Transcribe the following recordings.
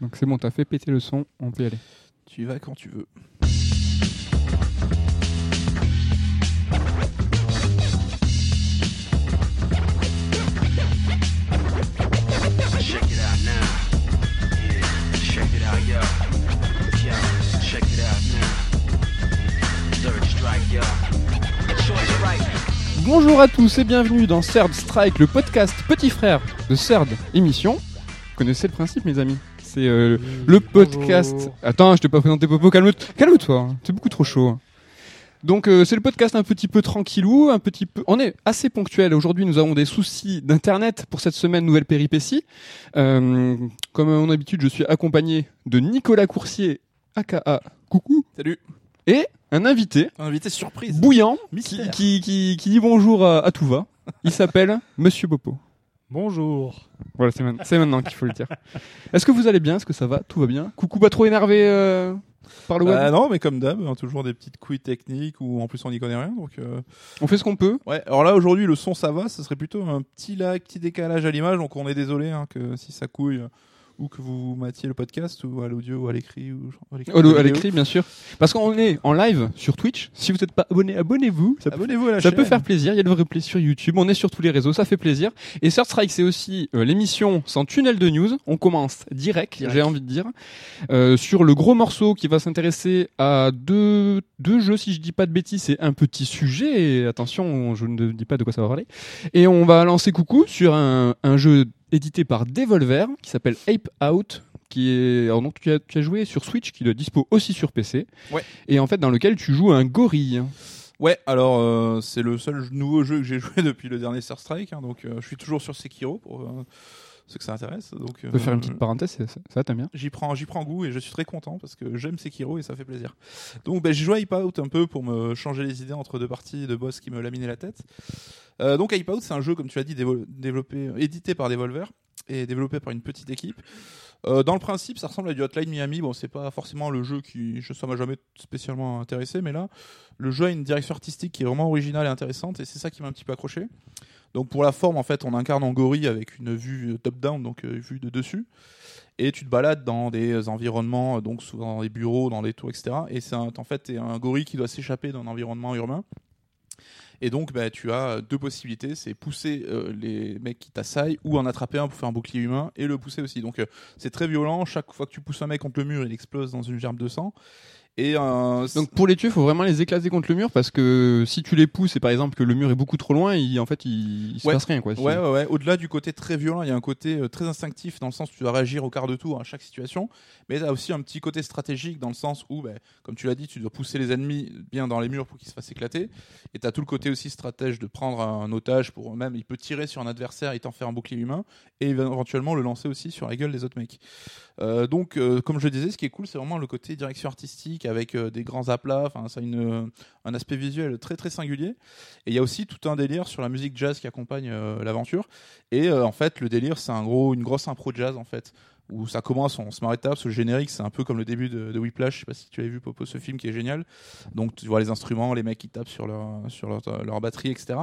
Donc c'est bon, t'as fait péter le son, on peut y aller. Tu y vas quand tu veux. Bonjour à tous et bienvenue dans Third Strike, le podcast petit frère de Third Émission. Vous connaissez le principe, mes amis? C'est euh, le podcast. Attends, je t'ai pas présenté Popo, calme- calme-toi, hein. c'est beaucoup trop chaud. hein. Donc euh, c'est le podcast un petit peu tranquillou, un petit peu. On est assez ponctuel. Aujourd'hui, nous avons des soucis d'internet pour cette semaine nouvelle péripétie. Euh, comme à mon habitude, je suis accompagné de Nicolas Coursier, aka Coucou, Salut. et un invité Invité surprise. bouillant qui, Mystère. qui, qui, qui dit bonjour à, à tout va. Il s'appelle Monsieur Popo. Bonjour. Voilà, c'est man- c'est maintenant qu'il faut le dire. Est-ce que vous allez bien? Est-ce que ça va? Tout va bien? Coucou, pas trop énervé euh, par le web? Bah non, mais comme d'hab, hein, toujours des petites couilles techniques où en plus on n'y connaît rien. Donc euh, On fait ce qu'on peut. ouais. Alors là aujourd'hui le son ça va, ce serait plutôt un petit lag, petit décalage à l'image. Donc on est désolé hein, que si ça couille ou que vous matiez le podcast ou à l'audio ou à l'écrit ou à l'écrit. Bien sûr. Parce qu'on est en live sur Twitch. Si vous n'êtes pas abonné, abonnez-vous. Ça, à la ça chaîne. peut faire plaisir. Il y a le replay sur YouTube. On est sur tous les réseaux. Ça fait plaisir. Et Third Strike, c'est aussi euh, l'émission sans tunnel de news. On commence direct, Direct. j'ai envie de dire, euh, sur le gros morceau qui va s'intéresser à deux, deux jeux, si je dis pas de bêtises. C'est un petit sujet. Et attention, je ne dis pas de quoi ça va parler. Et on va lancer coucou sur un, un jeu édité par Devolver qui s'appelle Ape Out. Qui est, alors tu as, tu as joué sur Switch, qui le dispo aussi sur PC. Ouais. Et en fait, dans lequel tu joues un gorille. Ouais, alors euh, c'est le seul nouveau jeu que j'ai joué depuis le dernier Star Strike. hein, donc euh, je suis toujours sur Sekiro pour euh, ceux que ça intéresse. Donc On peut faire une euh, petite parenthèse, ça, t'aime bien? J'y prends, j'y prends goût et je suis très content parce que j'aime Sekiro et ça fait plaisir. Donc ben, j'ai joué à Hype Out un peu pour me changer les idées entre deux parties de boss qui me laminaient la tête. Euh, donc Hype Out c'est un jeu comme tu l'as dit développé, édité par Devolver et développé par une petite équipe. Euh, dans le principe ça ressemble à du Hotline Miami. Bon c'est pas forcément le jeu qui je, ça m'a jamais spécialement intéressé mais là le jeu a une direction artistique qui est vraiment originale et intéressante et c'est ça qui m'a un petit peu accroché. Donc pour la forme en fait on incarne en gorille avec une vue top down donc euh, vue de dessus et tu te balades dans des environnements, euh, donc souvent dans des bureaux, dans des tours, etc. Et c'est en fait t'es un gorille qui doit s'échapper d'un environnement urbain. Et donc bah, tu as deux possibilités, c'est pousser euh, les mecs qui t'assaillent ou en attraper un pour faire un bouclier humain et le pousser aussi. Donc euh, c'est très violent, chaque fois que tu pousses un mec contre le mur, il explose dans une gerbe de sang. Et euh, Donc pour les tuer, il faut vraiment les éclater contre le mur parce que si tu les pousses et par exemple que le mur est beaucoup trop loin, il, en fait il, il se Ouais. passe rien quoi. Ouais, ouais, ouais. Au-delà du côté très violent, il y a un côté euh, très instinctif dans le sens où tu dois réagir au quart de tour à chaque situation. Mais tu as aussi un petit côté stratégique dans le sens où, ben, comme tu l'as dit, tu dois pousser les ennemis bien dans les murs pour qu'ils se fassent éclater. Et tu as tout le côté aussi stratège de prendre un otage pour eux-mêmes. Il peut tirer sur un adversaire et t'en faire un bouclier humain. Et éventuellement le lancer aussi sur la gueule des autres mecs. Euh, donc, euh, comme je disais, ce qui est cool, c'est vraiment le côté direction artistique avec euh, des grands aplats. Enfin, ça a un aspect visuel très très singulier. Et il y a aussi tout un délire sur la musique jazz qui accompagne euh, l'aventure. Et euh, en fait, le délire, c'est un gros, une grosse impro jazz en fait. Où ça commence, on se marre tape, ce générique, c'est un peu comme le début de, de Whiplash. Je sais pas si tu avais vu Popo, ce film qui est génial. Donc tu vois les instruments, les mecs qui tapent sur leur, sur leur batterie, etc.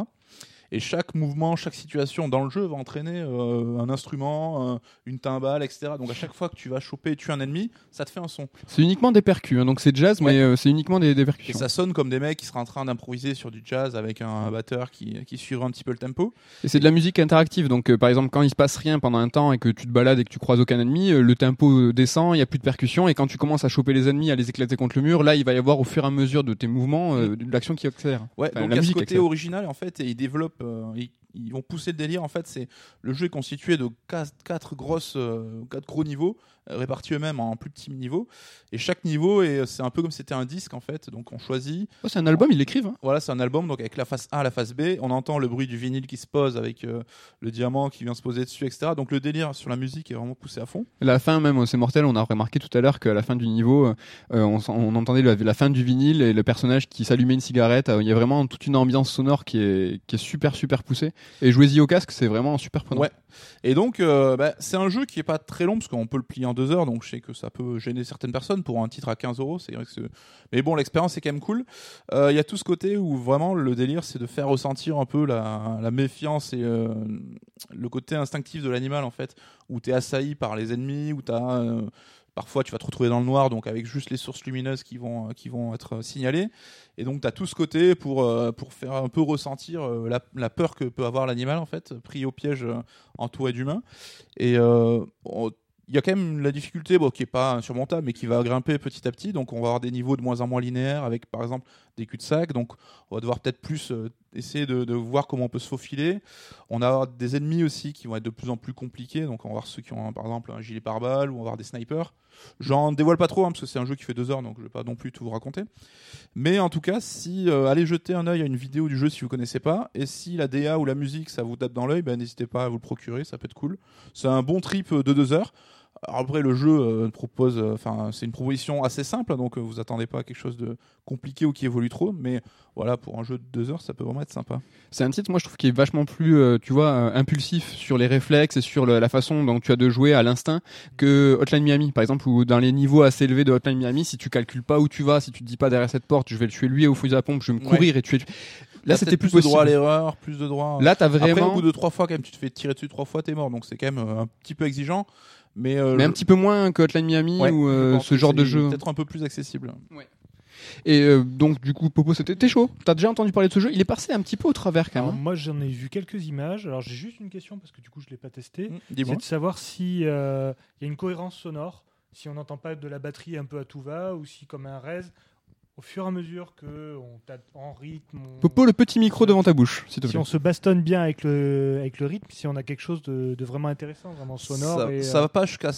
Et chaque mouvement, chaque situation dans le jeu va entraîner euh, un instrument, un- une timbale, etc. Donc à chaque fois que tu vas choper et tuer un ennemi, ça te fait un son. C'est uniquement des percus, hein, donc c'est jazz, Ouais. mais euh, c'est uniquement des, des Et percussions. ça sonne comme des mecs qui seraient en train d'improviser sur du jazz avec un batteur qui, qui suivrait un petit peu le tempo. Et c'est de la musique interactive, donc euh, par exemple quand il se passe rien pendant un temps et que tu te balades et que tu croises aucun ennemi, euh, le tempo descend, il y a plus de percussion et quand tu commences à choper les ennemis, à les éclater contre le mur, là il va y avoir au fur et à mesure de tes mouvements euh, de l'action qui accélère. Ouais, Enfin, donc la il y a ce musique côté accélère. original en fait et ils développent, euh, ils, vont pousser le délire en fait. C'est le jeu est constitué de quatre, quatre grosses, euh, quatre gros niveaux euh, répartis eux-mêmes en plus petits niveaux et chaque niveau est c'est un peu comme si c'était un disque en fait. Donc on choisit, Oh, c'est un album, ils l'écrivent. hein. voilà, c'est un album donc avec la face A, la face B, on entend le bruit du vinyle qui se pose avec euh, le diamant qui vient se poser dessus, etc. Donc le délire sur la musique est vraiment poussé à fond. La fin même, c'est mortel. On a remarqué tout à l'heure qu'à la fin du niveau, euh, on, entendait la, la fin du vinyle et le personnage qui s'allumait une cigarette. Il y a vraiment toute une ambiance sonore qui est, qui est super super poussée. Et jouez-y au casque, c'est vraiment super prenant. Ouais. Et donc, euh, bah, c'est un jeu qui est pas très long parce qu'on peut le plier en deux heures, donc je sais que ça peut gêner certaines personnes pour un titre à 15 euros. C'est mais bon, l'expérience est quand même cool. Euh, Il y a tout ce côté où vraiment le délire, c'est de faire ressentir un peu la, méfiance et euh, le côté instinctif de l'animal en fait, où t'es assailli par les ennemis, où t'as Parfois, tu vas te retrouver dans le noir, donc avec juste les sources lumineuses qui vont, être euh, signalées. Et donc, tu as tout ce côté pour, euh, pour faire un peu ressentir euh, la, peur que peut avoir l'animal, en fait, pris au piège entouré d'humains. Et il y a quand même la difficulté, bon, qui est pas insurmontable, mais qui va grimper petit à petit. Donc, on va avoir des niveaux de moins en moins linéaires, avec par exemple des cul-de-sac. Donc, on va devoir peut-être plus essayer de, voir comment on peut se faufiler. On a des ennemis aussi qui vont être de plus en plus compliqués. Donc, on va voir ceux qui ont par exemple un gilet pare-balles ou on va avoir des snipers. J'en dévoile pas trop hein, parce que c'est un jeu qui fait deux heures, donc je vais pas non plus tout vous raconter. Mais en tout cas, si euh, allez jeter un œil à une vidéo du jeu si vous connaissez pas, et si la DA ou la musique ça vous tape dans l'œil, ben, n'hésitez pas à vous le procurer, ça peut être cool. C'est un bon trip de deux heures. Alors après, le jeu euh, propose, euh, enfin, c'est une proposition assez simple, donc euh, vous attendez pas à quelque chose de compliqué ou qui évolue trop, mais voilà, pour un jeu de deux heures, ça peut vraiment être sympa. C'est un titre, moi je trouve, qui est vachement plus, euh, tu vois, euh, impulsif sur les réflexes et sur le- la façon dont tu as de jouer à l'instinct que Hotline Miami, par exemple, ou dans les niveaux assez élevés de Hotline Miami, si tu calcules pas où tu vas, si tu te dis pas derrière cette porte, je vais le tuer lui au fusil à pompe, je vais me Ouais. courir et tuer. Là, c'était peut-être plus de droit à l'erreur, plus de droit. Là, t'as Après, au vraiment, bout de trois fois, quand même, tu te fais tirer dessus trois fois, t'es mort, donc c'est quand même un petit peu exigeant. Mais, euh, mais un petit peu moins que Hotline Miami Ouais, ou euh, ce genre de c'est jeu. Peut-être un peu plus accessible. Et euh, donc, du coup, Popo, c'était t'es chaud? T'as déjà entendu parler de ce jeu? Il est passé un petit peu au travers quand même. hein. moi, j'en ai vu quelques images. Alors, j'ai juste une question parce que du coup, je l'ai pas testé. Mmh, C'est de savoir si euh, il y a une cohérence sonore, si on n'entend pas de la batterie un peu à tout va, ou si comme un res, au fur et à mesure que on tape en rythme, on- Popo, le petit micro devant ta bouche, s'il te si plaît. on se bastonne bien avec le avec le rythme, si on a quelque chose de, de vraiment intéressant, vraiment sonore. ça, et, ça euh, va pas jusqu'à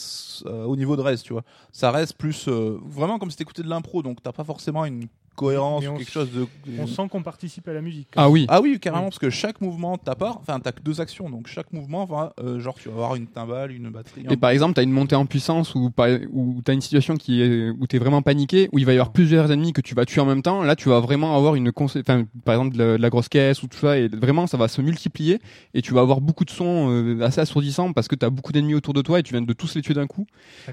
euh, au niveau de reste, tu vois. Ça reste plus euh, vraiment comme si t'écoutais de l'impro, donc t'as pas forcément une cohérence Mais quelque chose de. on sent qu'on participe à la musique. Ah oui. Ah oui, carrément, Oui. parce que chaque mouvement de ta part, enfin, t'as que deux actions, donc chaque mouvement va, euh, genre, tu vas avoir une timbale, une batterie. Et un- par exemple, t'as une montée en puissance ou par- ou t'as une situation qui est où t'es vraiment paniqué, où il va y avoir plusieurs ennemis que tu vas tuer en même temps. Là, tu vas vraiment avoir une enfin, par exemple de la, de la grosse caisse ou tout ça, et vraiment ça va se multiplier et tu vas avoir beaucoup de sons euh, assez assourdissants parce que t'as beaucoup d'ennemis autour de toi et tu viens de tous les tuer d'un coup.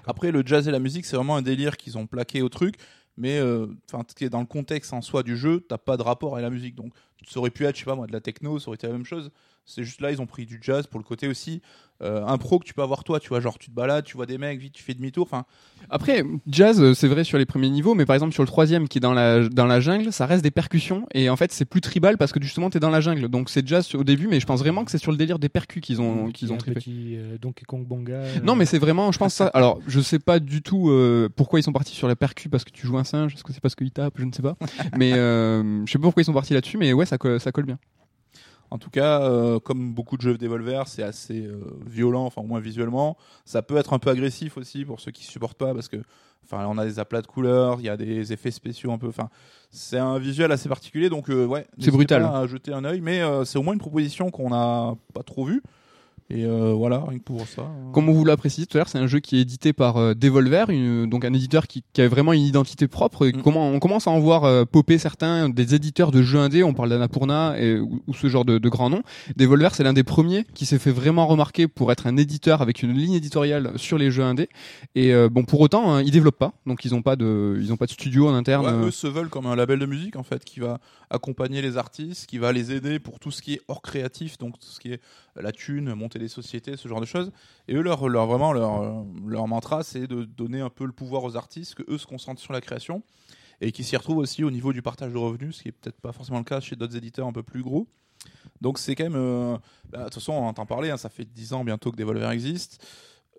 Après, le jazz et la musique, c'est vraiment un délire qu'ils ont plaqué au truc, mais euh, enfin, ce qui est dans le contexte en soi du jeu, t'as pas de rapport avec la musique. Donc, ça aurait pu être, je sais pas moi, de la techno, ça aurait été la même chose. C'est juste là, ils ont pris du jazz pour le côté aussi euh, impro que tu peux avoir toi, tu vois, genre tu te balades, tu vois des mecs, vite, tu fais demi-tour. Enfin, Après, jazz, euh, c'est vrai sur les premiers niveaux, mais par exemple sur le troisième qui est dans la dans la jungle, ça reste des percussions et en fait c'est plus tribal parce que justement t'es dans la jungle. Donc c'est jazz au début, mais je pense vraiment que c'est sur le délire des percus qu'ils ont qu'ils ont trippé. petit euh, Donkey Kong Bonga. euh, Non, mais c'est vraiment, je pense ça. Alors, je sais pas du tout euh, pourquoi ils sont partis sur la percu parce que tu joues un singe, est-ce que c'est parce qu'il tape, je ne sais pas. mais euh, je sais pas pourquoi ils sont partis là-dessus, mais ouais, ça colle, ça colle bien. En tout cas, euh, comme beaucoup de jeux Devolver, c'est assez euh, violent, enfin au moins visuellement. Ça peut être un peu agressif aussi pour ceux qui supportent pas, parce que, enfin, on a des aplats de couleurs, il y a des effets spéciaux un peu. Enfin, c'est un visuel assez particulier, donc euh, ouais. C'est brutal. pas À jeter un œil, mais c'est au moins une proposition qu'on n'a pas trop vue. Et euh, voilà, rien que pour ça. euh, Comme on vous l'a précisé tout à l'heure, c'est un jeu qui est édité par euh, Devolver, une- donc un éditeur qui, qui a vraiment une identité propre. Et Mm. comment, on commence à en voir euh, popper certains des éditeurs de jeux indés, on parle d'Annapurna et, ou, ou ce genre de, de grands noms. Devolver, c'est l'un des premiers qui s'est fait vraiment remarquer pour être un éditeur avec une ligne éditoriale sur les jeux indés. Et euh, bon, pour autant, hein, ils développent pas, donc ils ont pas de, ils ont pas de studio en interne. Ouais, eux se veulent comme un label de musique en fait qui va accompagner les artistes, qui va les aider pour tout ce qui est hors créatif, donc tout ce qui est la thune, monter des sociétés, ce genre de choses. Et eux leur, leur vraiment leur, euh, leur mantra c'est de donner un peu le pouvoir aux artistes, que eux se concentrent sur la création et qui s'y retrouvent aussi au niveau du partage de revenus, ce qui est peut-être pas forcément le cas chez d'autres éditeurs un peu plus gros. Donc c'est quand même, euh, bah, de toute façon on entend parler, hein, ça fait 10 ans bientôt que Devolver existe.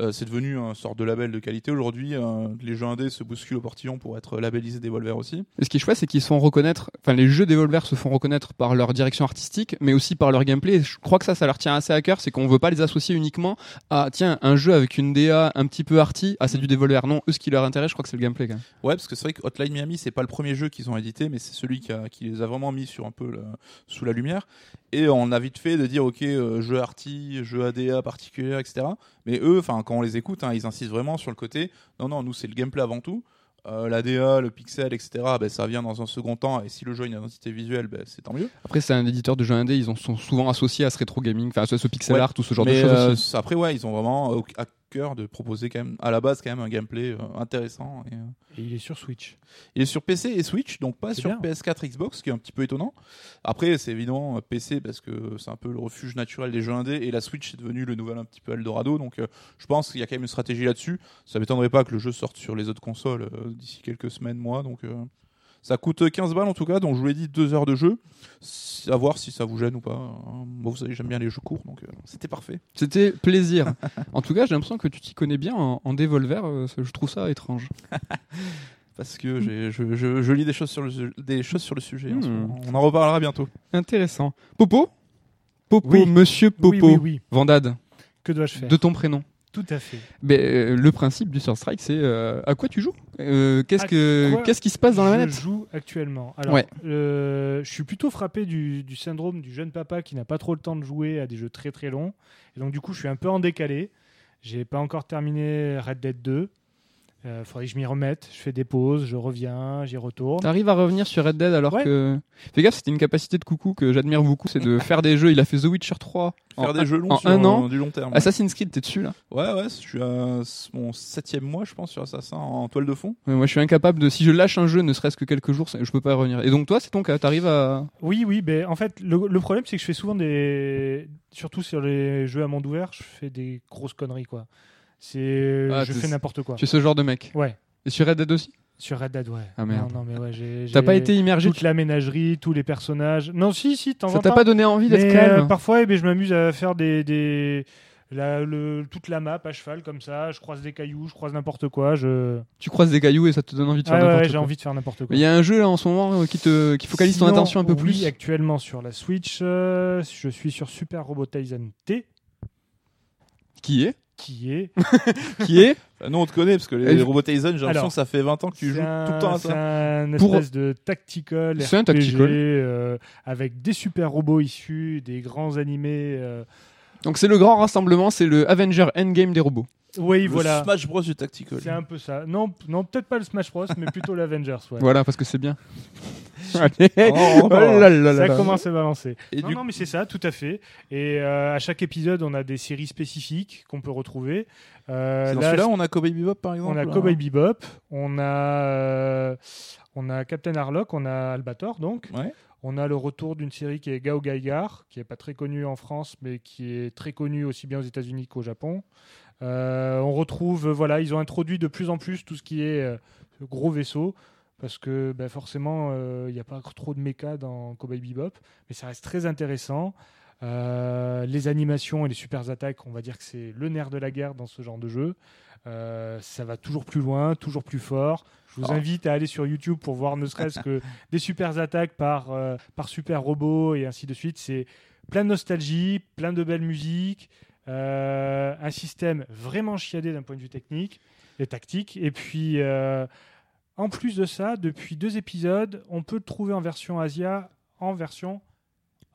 Euh, c'est devenu un sort de label de qualité aujourd'hui. euh, les jeux indés se bousculent au portillon pour être labellisés Devolver aussi. Et ce qui est chouette, c'est qu'ils se font reconnaître, enfin les jeux Devolver se font reconnaître par leur direction artistique, mais aussi par leur gameplay. Et je crois que ça, ça leur tient assez à cœur, c'est qu'on veut pas les associer uniquement à, tiens, un jeu avec une DA un petit peu arty, ah c'est du Devolver. Non, eux ce qui leur intéresse, je crois que c'est le gameplay quand même. Ouais, parce que c'est vrai que Hotline Miami, c'est pas le premier jeu qu'ils ont édité, mais c'est celui qui, a- qui les a vraiment mis sur un peu le- sous la lumière. Et on a vite fait de dire, ok, euh, jeu arty, jeu ADA particulier, etc. Mais eux, enfin, quand on les écoute, hein, ils insistent vraiment sur le côté, non, non, nous c'est le gameplay avant tout. Euh, la DA, le pixel, etc. Ben, ça vient dans un second temps. Et si le jeu a une identité visuelle, ben, c'est tant mieux. Après, c'est un éditeur de jeux indé, ils en sont souvent associés à ce rétro gaming, enfin à ce, pixel Ouais. art ou ce genre Mais de choses euh, après, ouais, ils ont vraiment euh, à cœur de proposer quand même, à la base, quand même un gameplay euh, intéressant. Et, euh, Et il est sur Switch. Il est sur PC et Switch, donc pas sur bien. PS4, Xbox, ce qui est un petit peu étonnant. Après, c'est évidemment euh, PC parce que c'est un peu le refuge naturel des jeux indés et la Switch est devenue le nouvel un petit peu Eldorado. Donc, je pense qu'il y a quand même une stratégie là-dessus. Ça m'étonnerait pas que le jeu sorte sur les autres consoles d'ici quelques semaines, mois. Donc, ça coûte 15 balles en tout cas. Donc, je vous l'ai dit, deux heures de jeu. À voir si ça vous gêne ou pas. hein. Moi, vous savez, j'aime bien les jeux courts, donc euh, c'était parfait. C'était plaisir. en tout cas, j'ai l'impression que tu t'y connais bien en, en Devolver, euh, je trouve ça étrange. Parce que j'ai- je, je- je lis des choses sur le, su- des choses sur le sujet. en Hmm. On en reparlera bientôt. Intéressant. Popo? Popo, Oui. monsieur Popo. Oui, oui, oui. Vandade, Que dois-je faire? De ton prénom. Tout à fait. Euh, le principe du Sur Strike, c'est euh, à quoi tu joues? Euh, Qu'est-ce que qu'est-ce qui se passe dans la je manette? joue actuellement? Alors, Ouais. je suis plutôt frappé du, du syndrome du jeune papa qui n'a pas trop le temps de jouer à des jeux très très longs. Et donc, du coup, je suis un peu en décalé. J'ai pas encore terminé Red Dead 2. Euh, faudrait que je m'y remette. Je fais des pauses, je reviens, j'y retourne. T'arrives à revenir sur Red Dead alors Ouais. que. Fais gaffe, c'était une capacité de coucou que j'admire beaucoup, c'est de faire des jeux. Il a fait The Witcher 3 Faire en des un- jeux longs en sur un an. euh, du long terme. Assassin's Creed, t'es dessus là Ouais, ouais, je suis à mon septième mois, je pense, sur Assassin en toile de fond. Ouais, Moi, je suis incapable de. Si je lâche un jeu, ne serait-ce que quelques jours, je peux pas y revenir. Et donc, toi, c'est ton cas. T'arrives à. Oui, oui, ben, en fait, le, le problème, c'est que je fais souvent des. Surtout sur les jeux à monde ouvert, je fais des grosses conneries, quoi. C'est. Ah, je fais n'importe quoi. Tu es ce genre de mec. Ouais. Et sur Red Dead aussi Sur Red Dead, ouais. Ah, merde. Non, non, mais ouais, j'ai. T'as j'ai pas été immergé Toute la ménagerie, tous les personnages. Non, si, si, t'en Ça t'a pas donné envie d'être Mais, calme euh, parfois, eh ben, je m'amuse à faire des, des la- le- toute la map à cheval comme ça. Je croise des cailloux, je croise n'importe quoi. Je... Tu croises des cailloux et ça te donne envie de faire Ah n'importe ouais, j'ai quoi. envie de faire n'importe quoi. Il y a un jeu là en ce moment euh, qui te qui focalise ton attention un peu oui, plus. actuellement sur la Switch, euh, je suis sur Super Robot Tyson T, Qui est? Qui est. Qui est Enfin, nous, on te connaît parce que les, les Robotaison, j'ai l'impression que ça fait 20 ans que tu c'est joues un- tout le temps à C'est ça. un Pour- espèce de tactical C'est un RPG tactical. euh, avec des super robots issus des grands animés. euh, Donc c'est le grand rassemblement, c'est le Avenger Endgame des robots. Oui, Le voilà. Smash Bros du Tactical. C'est un peu ça. Non, p- non peut-être pas le Smash Bros, mais plutôt l'Avengers. Ouais. Voilà parce que c'est bien. Oh, oh, Oh là là là Ça là. commence à balancer. Et non, du non, mais c'est ça, tout à fait. Et euh, à chaque épisode, on a des séries spécifiques qu'on peut retrouver. Euh, c'est dans là, celui-là, on a Cowboy Bebop par exemple. on a. Cowboy Bebop, on a, euh, on a Captain Harlock, on a Albator, donc. Ouais. On a le retour d'une série qui est Gao Gaigar, qui est pas très connue en France, mais qui est très connue aussi bien aux États-Unis qu'au Japon. Euh, on retrouve, voilà, ils ont introduit de plus en plus tout ce qui est euh, gros vaisseau, parce que ben, forcément, euh, il n'y a pas trop de méca dans Cowboy Bebop, mais ça reste très intéressant. Euh, les animations et les super attaques, on va dire que c'est le nerf de la guerre dans ce genre de jeu. Euh, ça va toujours plus loin, toujours plus fort. Je vous Ah. invite à aller sur YouTube pour voir ne serait-ce que des super attaques par, euh, par super robot et ainsi de suite. C'est plein de nostalgie, plein de belles musiques, euh, un système vraiment chiadé d'un point de vue technique et tactique. Et puis, euh, en plus de ça, depuis deux épisodes, on peut le trouver en version Asia, en version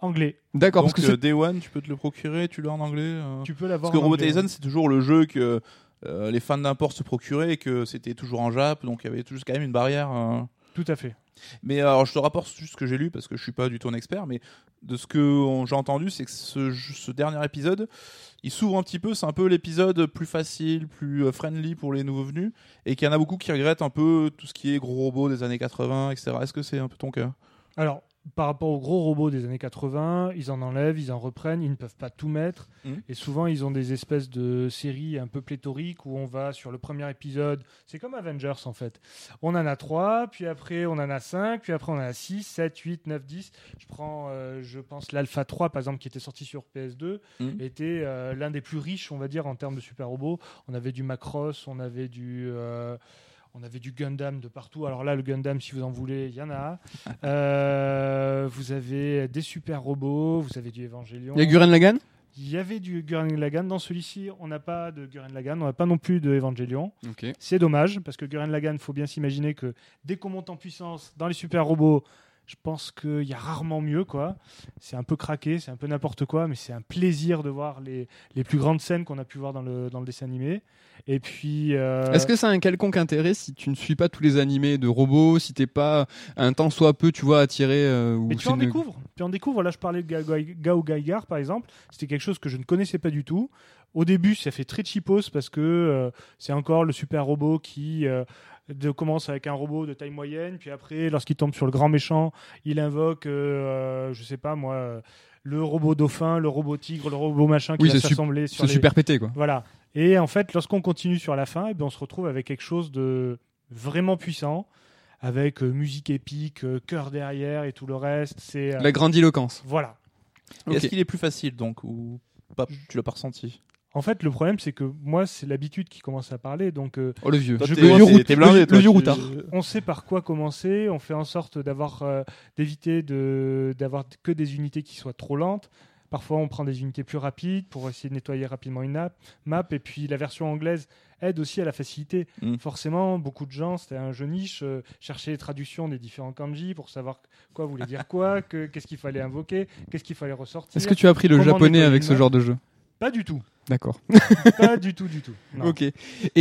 anglais. D'accord parce que euh, Day One, tu peux te le procurer, tu l'as en anglais. euh. Tu peux l'avoir Parce que Robotaison, hein. c'est toujours le jeu que euh, les fans d'import se procuraient et que c'était toujours en Jap, donc il y avait toujours quand même une barrière. euh. Tout à fait. Mais alors, je te rapporte juste ce que j'ai lu parce que je suis pas du tout un expert, mais de ce que j'ai entendu, c'est que ce, ce dernier épisode, il s'ouvre un petit peu. C'est un peu l'épisode plus facile, plus euh, friendly pour les nouveaux venus, et qu'il y en a beaucoup qui regrettent un peu tout ce qui est gros robots des années 80, etc. Est-ce que c'est un peu ton cas? Alors, par rapport aux gros robots des années 80, ils en enlèvent, ils en reprennent, ils ne peuvent pas tout mettre. Mhm. Et souvent, ils ont des espèces de séries un peu pléthoriques où on va sur le premier épisode. C'est comme Avengers en fait. On en a 3, puis après on en a 5, puis après on en a 6, 7, 8, 9, 10. Je prends, euh, je pense, l'Alpha 3 par exemple qui était sorti sur PS2, Mhm. était euh, l'un des plus riches, on va dire, en termes de super robots. On avait du Macross, on avait du. euh, on avait du Gundam de partout. Alors là, le Gundam, si vous en voulez, il y en a. Euh, vous avez des super robots, vous avez du Evangelion. il y a Gurren Lagann? Il y avait du Gurren Lagann. Dans celui-ci, on n'a pas de Gurren Lagann, on n'a pas non plus de Evangelion. C'est dommage, parce que Gurren Lagann, il faut bien s'imaginer que dès qu'on monte en puissance dans les super robots, Je pense qu'il y a rarement mieux, quoi. C'est un peu craqué, c'est un peu n'importe quoi, mais c'est un plaisir de voir les, les plus grandes scènes qu'on a pu voir dans le, dans le dessin animé. Et puis. euh, Est-ce que ça a un quelconque intérêt si tu ne suis pas tous les animés de robots, si t'es pas un temps soit peu, tu vois, attiré euh, ou Mais tu en une- découvres. Tu en découvres. Là, je parlais de Ga- Ga- Gao Gaigar, par exemple. C'était quelque chose que je ne connaissais pas du tout. Au début, ça fait très cheapos parce que euh, c'est encore le super robot qui euh, de- commence avec un robot de taille moyenne, puis après, lorsqu'il tombe sur le grand méchant, il invoque, euh, je sais pas moi, euh, le robot dauphin, le robot tigre, le robot machin qui Oui, va s'assembler sur C'est les... super pété quoi. Voilà. Et en fait, lorsqu'on continue sur la fin, eh bien, on se retrouve avec quelque chose de vraiment puissant, avec euh, musique épique, euh, chœur derrière et tout le reste. C'est euh, La grandiloquence. voilà. Et Est-ce qu'il est plus facile donc ou pas? Tu l'as pas ressenti? En fait, le problème, c'est que moi, c'est l'habitude qui commence à parler. Donc, euh, Oh le vieux. Toi, Je- t'es- le vieux t'es- blindé, toi, le vieux routard. on sait par quoi commencer. On fait en sorte d'avoir, euh, d'éviter de, d'avoir que des unités qui soient trop lentes. Parfois, on prend des unités plus rapides pour essayer de nettoyer rapidement une app- map. Et puis, la version anglaise aide aussi à la facilité. Mm. Forcément, beaucoup de gens, c'était un jeu niche, euh, cherchaient les traductions des différents kanji pour savoir quoi voulait dire quoi, que- qu'est-ce qu'il fallait invoquer, qu'est-ce qu'il fallait ressortir. Est-ce que tu as appris le japonais avec ce genre de jeu? Pas du tout. D'accord. Pas du tout, du tout. Non. Ok. Et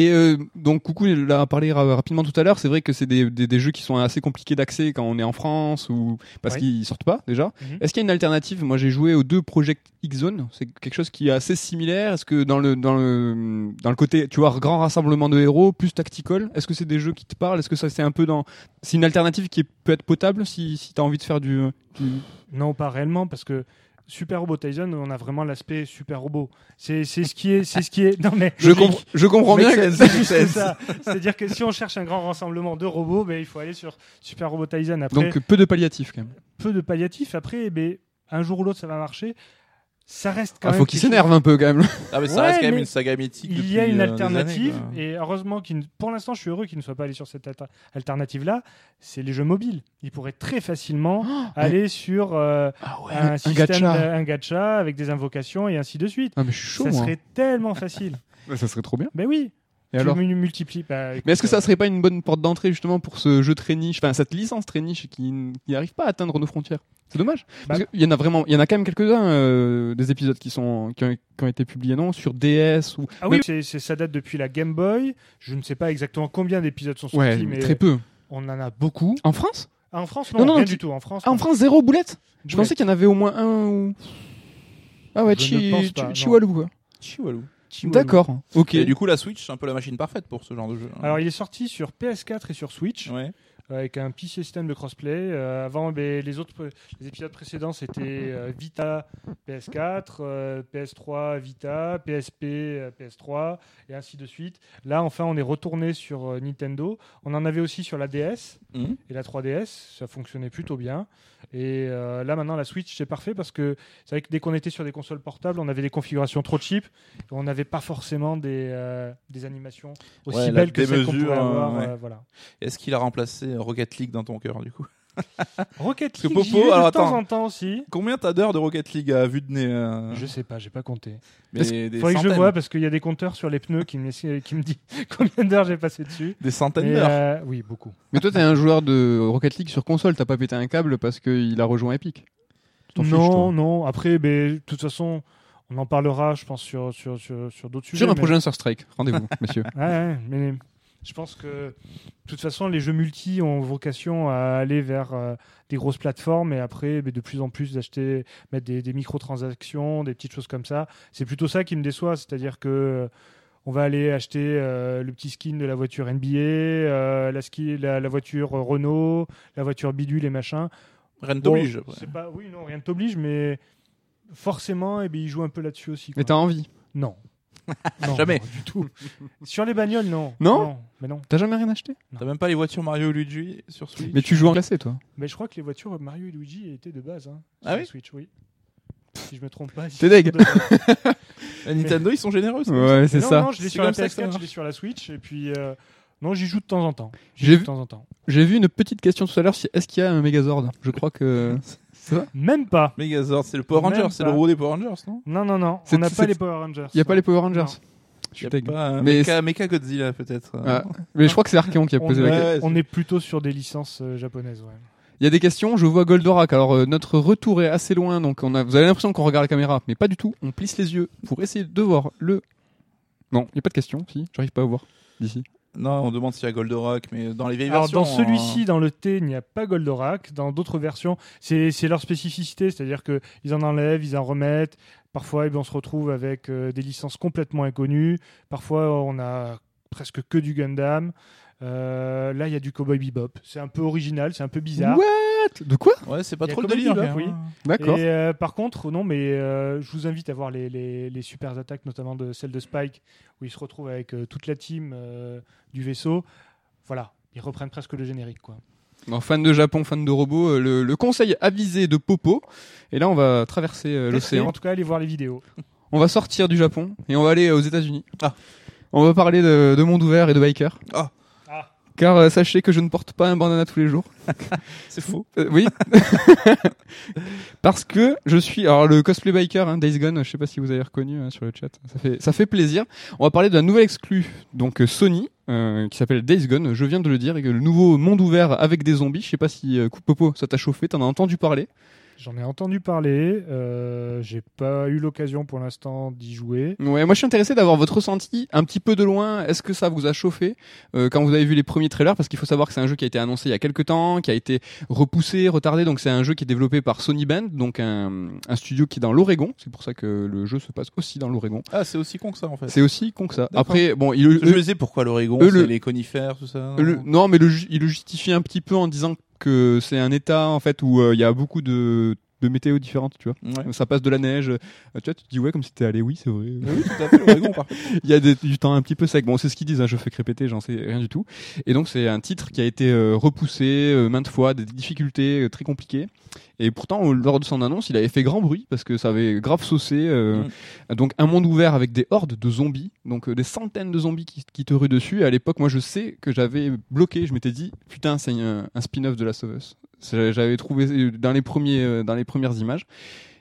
euh, donc coucou l'a parlé ra- rapidement tout à l'heure. C'est vrai que c'est des, des, des jeux qui sont assez compliqués d'accès quand on est en France ou parce Ouais. qu'ils sortent pas déjà. Mhm. Est-ce qu'il y a une alternative? Moi j'ai joué aux deux Project X Zone. C'est quelque chose qui est assez similaire. Est-ce que dans le dans le dans le côté tu vois grand rassemblement de héros plus tactical, est-ce que c'est des jeux qui te parlent? Est-ce que ça c'est un peu dans c'est une alternative qui peut être potable si si t'as envie de faire du, du... Non, pas réellement, parce que Super Robot Tyson, on a vraiment l'aspect super robot. C'est c'est ce qui est, c'est ce qui est. Non mais Je, comprends je comprends bien. C'est-à-dire que si on cherche un grand rassemblement de robots, ben, il faut aller sur Super Robot Tyson. Après, Donc peu de palliatifs quand même. peu de palliatifs. Après, ben, un jour ou l'autre, ça va marcher. Ça reste quand Il même. faut qu'il s'énerve un peu quand même. Ah mais ça Ouais, reste quand même mais une saga mythique. Il y a une euh, alternative, années, et heureusement qu'il, pour l'instant, je suis heureux qu'il ne soit pas allé sur cette alter- alternative-là. C'est les jeux mobiles. Il pourrait très facilement aller sur euh, Ah ouais. un, Un système, gacha. un gacha avec des invocations et ainsi de suite. Ah mais je suis chaud ça moi. serait tellement facile. Ça serait trop bien. Ben oui. Et tu alors multiplies. bah, Mais est-ce que ça serait pas une bonne porte d'entrée justement pour ce jeu très niche, enfin cette licence très niche qui n'arrive pas à atteindre nos frontières? C'est dommage. Parce Bah- qu'il y en a vraiment, il y en a quand même quelques-uns euh, des épisodes qui sont qui ont, qui ont été publiés non? Sur DS ou Ah oui, c'est- ça date depuis la Game Boy. Je ne sais pas exactement combien d'épisodes sont sortis, ouais mais très peu. on en a beaucoup. En France? Ah, en France, non, Non, non, rien tu- du tout. En France, Ah, en. France zéro boulette? Je Boulette. pensais qu'il y en avait au moins un ou ah ouais chi, chi-. Chihuahua, quoi. Chihuahua. D'accord. Ok. Et du coup la Switch c'est un peu la machine parfaite pour ce genre de jeu. Alors, il est sorti sur PS4 et sur Switch. ouais. avec un petit système de crossplay. Euh, avant, ben, les autres les épisodes précédents, c'était euh, Vita PS4, euh, PS3 Vita, PSP euh, PS3 et ainsi de suite. Là, enfin, on est retourné sur euh, Nintendo. On en avait aussi sur la DS Mhm. et la 3DS. Ça fonctionnait plutôt bien. Et euh, là, maintenant, la Switch, c'est parfait parce que c'est vrai que dès qu'on était sur des consoles portables, on avait des configurations trop cheap. et On n'avait pas forcément des, euh, des animations aussi Ouais, belles que celles qu'on pouvait avoir. euh, ouais. euh, voilà. Est-ce qu'il a remplacé Rocket League dans ton cœur du coup? Rocket League, j'y Popo, vais de alors, temps attends. en temps aussi. Combien t'as d'heures de Rocket League à vue de nez euh, Je sais pas, j'ai pas compté. mais des Faudrait que je centaines, vois parce qu'il y a des compteurs sur les pneus qui me, qui me dit combien d'heures j'ai passé dessus. Des centaines Mais, d'heures. euh, oui, beaucoup. Mais toi t'es un joueur de Rocket League sur console, t'as pas pété un câble parce qu'il a rejoint Epic. Tu t'en fiches, Non, toi. non. Après, ben, de toute façon, on en parlera, je pense, sur, sur, sur, sur d'autres sujets. Sur un mais- projet Sur Strike. Rendez-vous, messieurs. Ouais, ouais, mais je pense que de toute façon, les jeux multi ont vocation à aller vers euh, des grosses plateformes et après, de plus en plus d'acheter, mettre des, des microtransactions, des petites choses comme ça. C'est plutôt ça qui me déçoit, c'est-à-dire que on va aller acheter euh, le petit skin de la voiture NBA, euh, la, ski, la, la voiture Renault, la voiture bidule et machin. Rien ne Bon, t'oblige. c'est pas, oui, non, rien ne t'oblige, mais forcément, eh ben, ils jouent un peu là-dessus aussi. Mais quoi. t'as envie Non. Non, Jamais. non, du tout. Sur les bagnoles, non. Non Mais non. T'as jamais rien acheté? T'as même pas les voitures Mario et Luigi sur Switch? Mais tu joues en classé toi. Mais je crois que les voitures Mario et Luigi étaient de base. Hein, Ah sur oui Switch, oui. Si je me trompe pas. T'es deg. De Nintendo, ils sont généreux. ça. Ouais, c'est ça. non, je l'ai sur la comme ça que ça PS4, je l'ai sur la Switch. Et puis, euh, non, j'y joue de temps en temps. J'ai vu- de temps en temps. J'ai vu une petite question tout à l'heure. Est-ce qu'il y a un Megazord? Je crois que. Même pas. Megazord, c'est le Power Même Rangers, c'est le pas. robot des Power Rangers, non Non, non, non. C'est- On n'a c'est- pas les Power Rangers. Il y a pas les Power Rangers. Je suis Y a deg. pas un Mais Mecha, Mecha Godzilla peut-être. Ah, mais je crois que c'est Archeon qui a On, posé la question. on est plutôt sur des licences euh, japonaises. Ouais. Il y a des questions, je vois Goldorak. Alors euh, notre retour est assez loin, donc on a, vous avez l'impression qu'on regarde la caméra, mais pas du tout. On plisse les yeux pour essayer de voir le. Non, il n'y a pas de question, si, j'arrive pas à voir d'ici. Non, on demande s'il y a Goldorak, mais dans les vieilles Alors versions. dans celui-ci, hein, dans le T, il n'y a pas Goldorak. Dans d'autres versions, c'est leur spécificité, c'est-à-dire que ils en enlèvent, ils en remettent. Parfois, eh bien, on se retrouve avec euh, des licences complètement inconnues. Parfois, on a presque que du Gundam. Euh, là, il y a du Cowboy Bebop. C'est un peu original, c'est un peu bizarre. What De quoi Ouais, c'est pas trop le Cowboy délire. Bebop, même, oui. hein. D'accord. Et euh, par contre, non, mais euh, je vous invite à voir les, les, les super attaques, notamment de celle de Spike, où il se retrouve avec euh, toute la team euh, du vaisseau. Voilà, ils reprennent presque le générique, quoi. Bon, fan de Japon, fan de robots, le, le conseil avisé de Popo. Et là, on va traverser euh, l'océan. En tout cas, allez voir les vidéos. On va sortir du Japon et on va aller aux États-Unis. Ah. On va parler de, de monde ouvert et de biker. Ah. Car euh, sachez que je ne porte pas un bandana tous les jours. C'est faux. Euh, oui. Parce que je suis alors le cosplay biker hein, Days Gone, je sais pas si vous avez reconnu hein, sur le chat. Ça fait ça fait plaisir. On va parler d'un nouvel exclu donc euh, Sony euh, qui s'appelle Days Gone, je viens de le dire et que le nouveau monde ouvert avec des zombies, je sais pas si euh, Popo ça t'a chauffé, t'en as entendu parler. J'en ai entendu parler. Euh, J'ai pas eu l'occasion pour l'instant d'y jouer. Ouais, moi je suis intéressé d'avoir votre ressenti un petit peu de loin. Est-ce que ça vous a chauffé euh, quand vous avez vu les premiers trailers? Parce qu'il faut savoir que c'est un jeu qui a été annoncé il y a quelques temps, qui a été repoussé, retardé. Donc c'est un jeu qui est développé par Sony Band, donc un, un studio qui est dans l'Oregon. C'est pour ça que le jeu se passe aussi dans l'Oregon. Ah, c'est aussi con que ça en fait. C'est aussi con que ça. Après, bon, il, Je eux- me disais pourquoi l'Oregon, le- les conifères, tout ça. le- non, mais le, il le justifie un petit peu en disant que c'est un état en fait où euh, il y a beaucoup de de météo différentes, tu vois. Ouais. Ça passe de la neige. euh, tu vois, tu te dis ouais comme si t'es allé. Oui, c'est vrai. Oui, tout à fait, l'Oregon, par. Il y a des- du temps un petit peu sec. Bon, c'est ce qu'ils disent, hein, je fais que répéter, j'en sais rien du tout. Et donc, c'est un titre qui a été euh, repoussé euh, maintes fois, des difficultés très compliquées. Et pourtant, lors de son annonce, il avait fait grand bruit parce que ça avait grave saucé. euh, Donc, un monde ouvert avec des hordes de zombies, donc des centaines de zombies qui, qui te ruent dessus. Et à l'époque, moi, je sais que j'avais bloqué. Je m'étais dit, putain, c'est un, un spin-off de Last of Us. J'avais trouvé dans les premiers, euh, dans les premières images.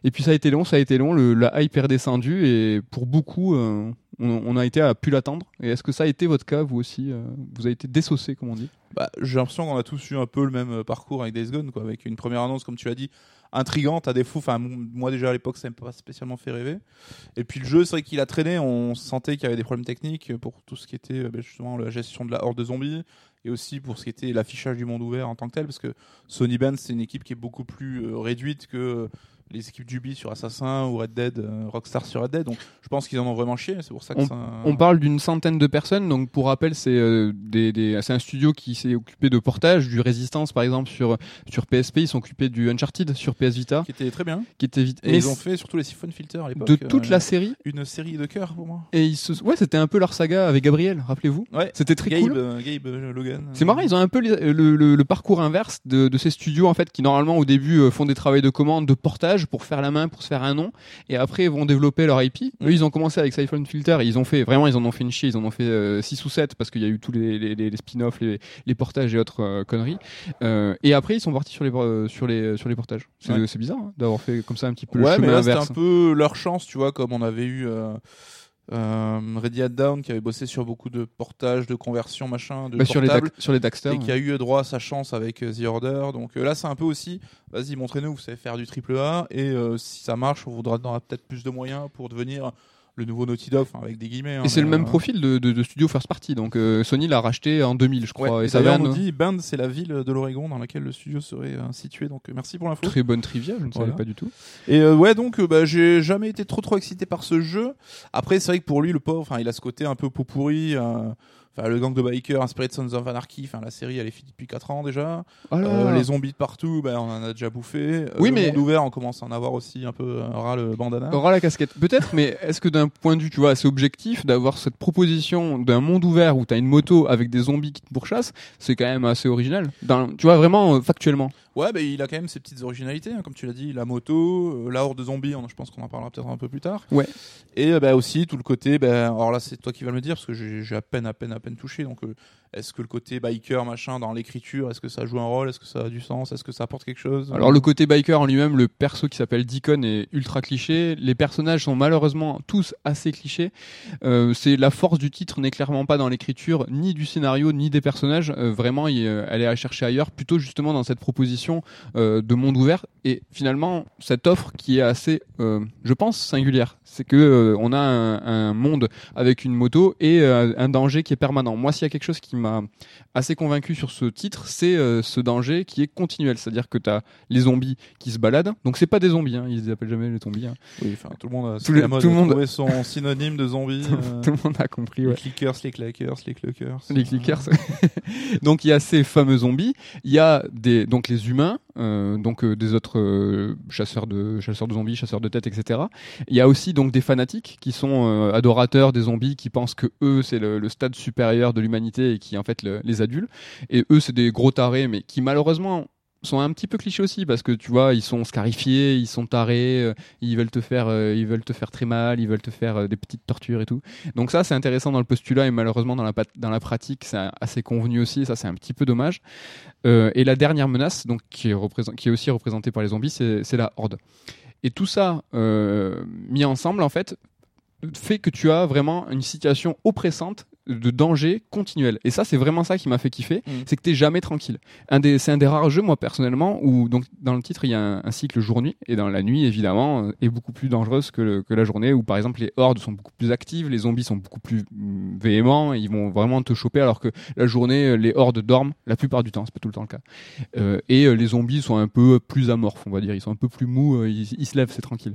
Et puis ça a été long, ça a été long, le, la hype est redescendue et pour beaucoup, euh, on, a été à pu l'attendre. Et est-ce que ça a été votre cas, vous aussi euh, Vous avez été désaucé, comme on dit? Bah, j'ai l'impression qu'on a tous eu un peu le même parcours avec Days Gone, quoi, avec une première annonce, comme tu l'as dit, intrigante à défaut. Enfin, moi déjà à l'époque, ça m'a pas spécialement fait rêver. Et puis le jeu, c'est vrai qu'il a traîné. On sentait qu'il y avait des problèmes techniques pour tout ce qui était ben, justement la gestion de la horde de zombies et aussi pour ce qui était l'affichage du monde ouvert en tant que tel, parce que Sony Band, c'est une équipe qui est beaucoup plus euh, réduite que les équipes d'Ubi sur Assassin ou Red Dead, euh, Rockstar sur Red Dead. Donc, je pense qu'ils en ont vraiment chié. C'est pour ça que ça. On parle d'une centaine de personnes, donc pour rappel, c'est euh, des, des- c'est un studio qui s'est occupé de portage, du Résistance par exemple sur sur PSP, ils sont occupés du Uncharted sur PS Vita, qui était très bien. qui était vite. Et ils ont fait surtout les Siphon Filter à l'époque. de toute euh, la série. une série de cœurs pour moi. Et ils se... ouais, c'était un peu leur saga avec Gabriel, rappelez-vous. Ouais. C'était très Gabe, cool. euh, Gabe Logan. C'est marrant, ils ont un peu les- le, le- le parcours inverse de, de ces studios en fait qui normalement au début font des travaux de commande, de portage pour faire la main, pour se faire un nom, et après ils vont développer leur IP. Eux, ils ont commencé avec Siphon Filter, ils ont fait vraiment, ils en ont fait une chier, ils en ont fait 6 ou 7 parce qu'il y a eu tous les, les, spin-offs, les, les portages et autres euh, conneries. Euh, et après ils sont partis sur les euh, sur les sur les portages. C'est Ouais. c'est bizarre hein, d'avoir fait comme ça un petit peu Ouais, le mais chemin là c'était inverse. un peu leur chance, tu vois, comme on avait eu euh, Ready at Down qui avait bossé sur beaucoup de portages, de conversions, machin, de Bah, sur les sur les Daxter. et qui a eu droit à sa chance avec euh, The Order. Donc euh, là, c'est un peu aussi, vas-y, montrez-nous, vous savez faire du triple A, et euh, si ça marche, on voudra donner peut-être plus de moyens pour devenir le nouveau Naughty Dog, enfin, avec des guillemets. hein, Et c'est le même euh, profil de, de, de studio first party. Donc euh, Sony l'a racheté en 2000, je crois. Ouais, et et ça un nous dit Bend, c'est la ville de l'Oregon dans laquelle le studio serait euh, situé. Donc euh, merci pour l'info. très bonne trivia, je ne savais Voilà. pas du tout. Et euh, ouais, donc bah, j'ai jamais été trop trop excité par ce jeu. Après, c'est vrai que pour lui, le pauvre, enfin, il a ce côté un peu pot pourri. Enfin, le gang de bikers inspiré de Sons of Anarchy, enfin la série elle est finie depuis 4 ans déjà. Euh, les zombies de partout, ben, on en a déjà bouffé. Euh, Oui, le mais- monde ouvert, on commence à en avoir aussi un peu euh, ras le bandana. Aura la casquette, peut-être, mais est-ce que d'un point de vue, tu vois, assez objectif, d'avoir cette proposition d'un monde ouvert où t'as une moto avec des zombies qui te pourchassent, c'est quand même assez original. Dans, tu vois, vraiment, factuellement. Ouais, ben il a quand même ses petites originalités, hein, comme tu l'as dit, la moto, euh, la horde de zombies, on- je pense qu'on en parlera peut-être un peu plus tard. Ouais. Et euh, bah, aussi tout le côté, ben, alors là c'est toi qui vas me le dire parce que j'ai à peine, à peine, à peine touché. Donc euh, est-ce que le côté biker machin dans l'écriture, est-ce que ça joue un rôle, est-ce que ça a du sens, est-ce que ça apporte quelque chose? Alors le côté biker en lui-même, le perso qui s'appelle Deacon est ultra cliché. Les personnages sont malheureusement tous assez clichés. Euh, c'est la force du titre n'est clairement pas dans l'écriture, ni du scénario, ni des personnages. Vraiment, il, elle est à chercher ailleurs, plutôt justement dans cette proposition euh, de monde ouvert et finalement cette offre qui est assez, euh, je pense, singulière. C'est que euh, on a un, un monde avec une moto et un danger qui est permanent. Moi, s'il y a quelque chose qui m'a assez convaincu sur ce titre, c'est ce danger qui est continuel. C'est-à-dire que tu as les zombies qui se baladent. Donc c'est pas des zombies, hein, ils les appellent jamais les zombies. hein. Oui, enfin, tout le monde a Tout le- tout monde- trouver son synonyme de zombie. euh, Tout le monde a compris. Les clickers, les claqueurs, les cluckers. Les clickers. donc il y a ces fameux zombies, il y a des donc les humains, euh, donc euh, des autres euh, chasseurs de chasseurs de zombies, chasseurs de têtes, etc. Il y a aussi donc des fanatiques qui sont euh, adorateurs des zombies, qui pensent que eux c'est le, stade supérieur de l'humanité et qui en fait le- les adultes. Et eux c'est des gros tarés, mais qui malheureusement sont un petit peu clichés aussi parce que tu vois ils sont scarifiés, ils sont tarés, euh, ils veulent te faire euh, ils veulent te faire très mal, ils veulent te faire euh, des petites tortures et tout. Donc ça, c'est intéressant dans le postulat et malheureusement dans la, dans la pratique, c'est assez convenu aussi. Ça, c'est un petit peu dommage. Et la dernière menace, donc qui est, qui est aussi représentée par les zombies, c'est la horde. Et tout ça mis ensemble, en fait, fait que tu as vraiment une situation oppressante de danger continuel. Et ça, c'est vraiment ça qui m'a fait kiffer, Mm. c'est que t'es jamais tranquille. Un des, c'est un des rares jeux, moi personnellement, où donc dans le titre il y a un, un cycle jour-nuit, et dans la nuit évidemment euh, est beaucoup plus dangereuse que, le- que la journée, où par exemple les hordes sont beaucoup plus actives, les zombies sont beaucoup plus mm, véhéments, et ils vont vraiment te choper, alors que la journée euh, les hordes dorment la plupart du temps, c'est pas tout le temps le cas. Euh, et les zombies sont un peu plus amorphes, on va dire, ils sont un peu plus mous, ils, ils se lèvent, c'est tranquille.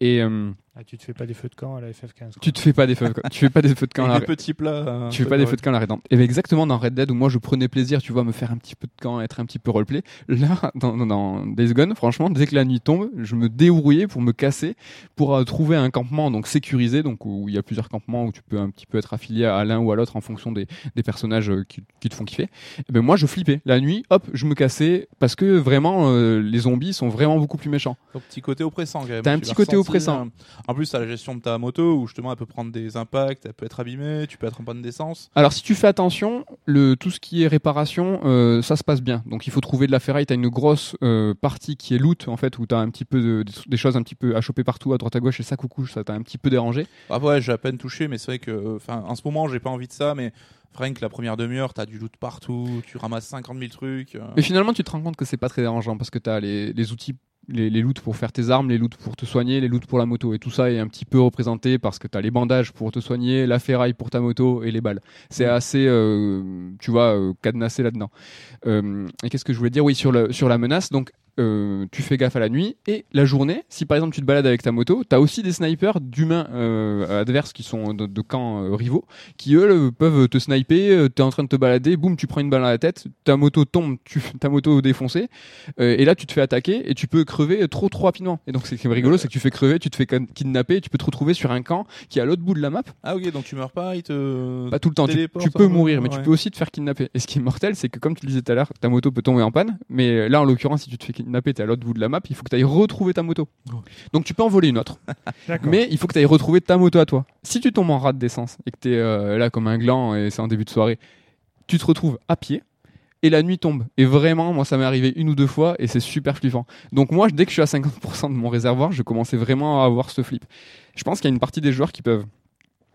Et euh, Ah, tu te fais pas des feux de camp à la FF15. quoi. tu te fais pas des feux, de- tu fais pas des feux de camp. Des petits plats. euh, Tu fais pas des feux de camp la rédempte. Et bien exactement dans Red Dead où moi je prenais plaisir, tu vois, à me faire un petit peu de camp, être un petit peu roleplay. Là, dans, dans, dans Days Gone, franchement, dès que la nuit tombe, je me dérouillais pour me casser, pour euh, trouver un campement donc sécurisé, donc où il y a plusieurs campements où tu peux un petit peu être affilié à l'un ou à l'autre en fonction des, des personnages euh, qui, qui te font kiffer. Et ben moi je flippais. La nuit, hop, je me cassais parce que vraiment euh, les zombies sont vraiment beaucoup plus méchants. Un petit côté oppressant quand même. T'as un Tu petit côté oppressant. hein. En plus, t'as la gestion de ta moto où justement elle peut prendre des impacts, elle peut être abîmée, tu peux être en panne d'essence. Alors si tu fais attention, le tout ce qui est réparation, euh, ça se passe bien. Donc il faut trouver de la ferraille. T'as une grosse euh, partie qui est loot en fait, où t'as un petit peu de- des choses un petit peu à choper partout à droite à gauche et ça coucou, ça t'a un petit peu dérangé. Ah ouais, j'ai à peine touché, mais c'est vrai que, en ce moment, j'ai pas envie de ça, mais Frank, la première demi-heure, t'as du loot partout, tu ramasses 50 000 trucs. euh. Mais finalement tu te rends compte que c'est pas très dérangeant parce que t'as les, les outils. Les, les loots pour faire tes armes, les loots pour te soigner, les loots pour la moto. Et tout ça est un petit peu représenté parce que tu as les bandages pour te soigner, la ferraille pour ta moto et les balles. C'est assez, euh, tu vois, euh, cadenassé là-dedans. Euh, et qu'est-ce que je voulais dire? Oui, sur, le, sur la menace, donc euh, tu fais gaffe à la nuit et la journée. Si par exemple tu te balades avec ta moto, tu as aussi des snipers d'humains euh, adverses qui sont de, de camps euh, rivaux qui eux peuvent te sniper. tu es en train de te balader, boum, tu prends une balle dans la tête, ta moto tombe, tu, ta moto défoncée et là tu te fais attaquer et tu peux crever trop trop rapidement. Et donc c'est ce qui est rigolo, c'est que tu fais crever, tu te fais kidnapper, tu peux te retrouver sur un camp qui est à l'autre bout de la map. Ah ok, donc tu meurs pas, il te. Pas tout le temps, tu, peux mourir, mais tu peux aussi te faire kidnapper. Et ce qui est mortel, c'est que comme tu le disais tout à l'heure, ta moto peut tomber en panne, mais là en l'occurrence, si tu te fais kidnapper, t'es à l'autre bout de la map, il faut que tu ailles retrouver ta moto. Oh. Donc tu peux en voler une autre, mais il faut que tu ailles retrouver ta moto à toi. Si tu tombes en rade d'essence et que tu es là comme un gland et c'est en début de soirée, tu te retrouves à pied. Et la nuit tombe. Et vraiment, moi, ça m'est arrivé une ou deux fois et c'est super flippant. Donc moi, dès que je suis à 50% de mon réservoir, je commençais vraiment à avoir ce flip. Je pense qu'il y a une partie des joueurs qui peuvent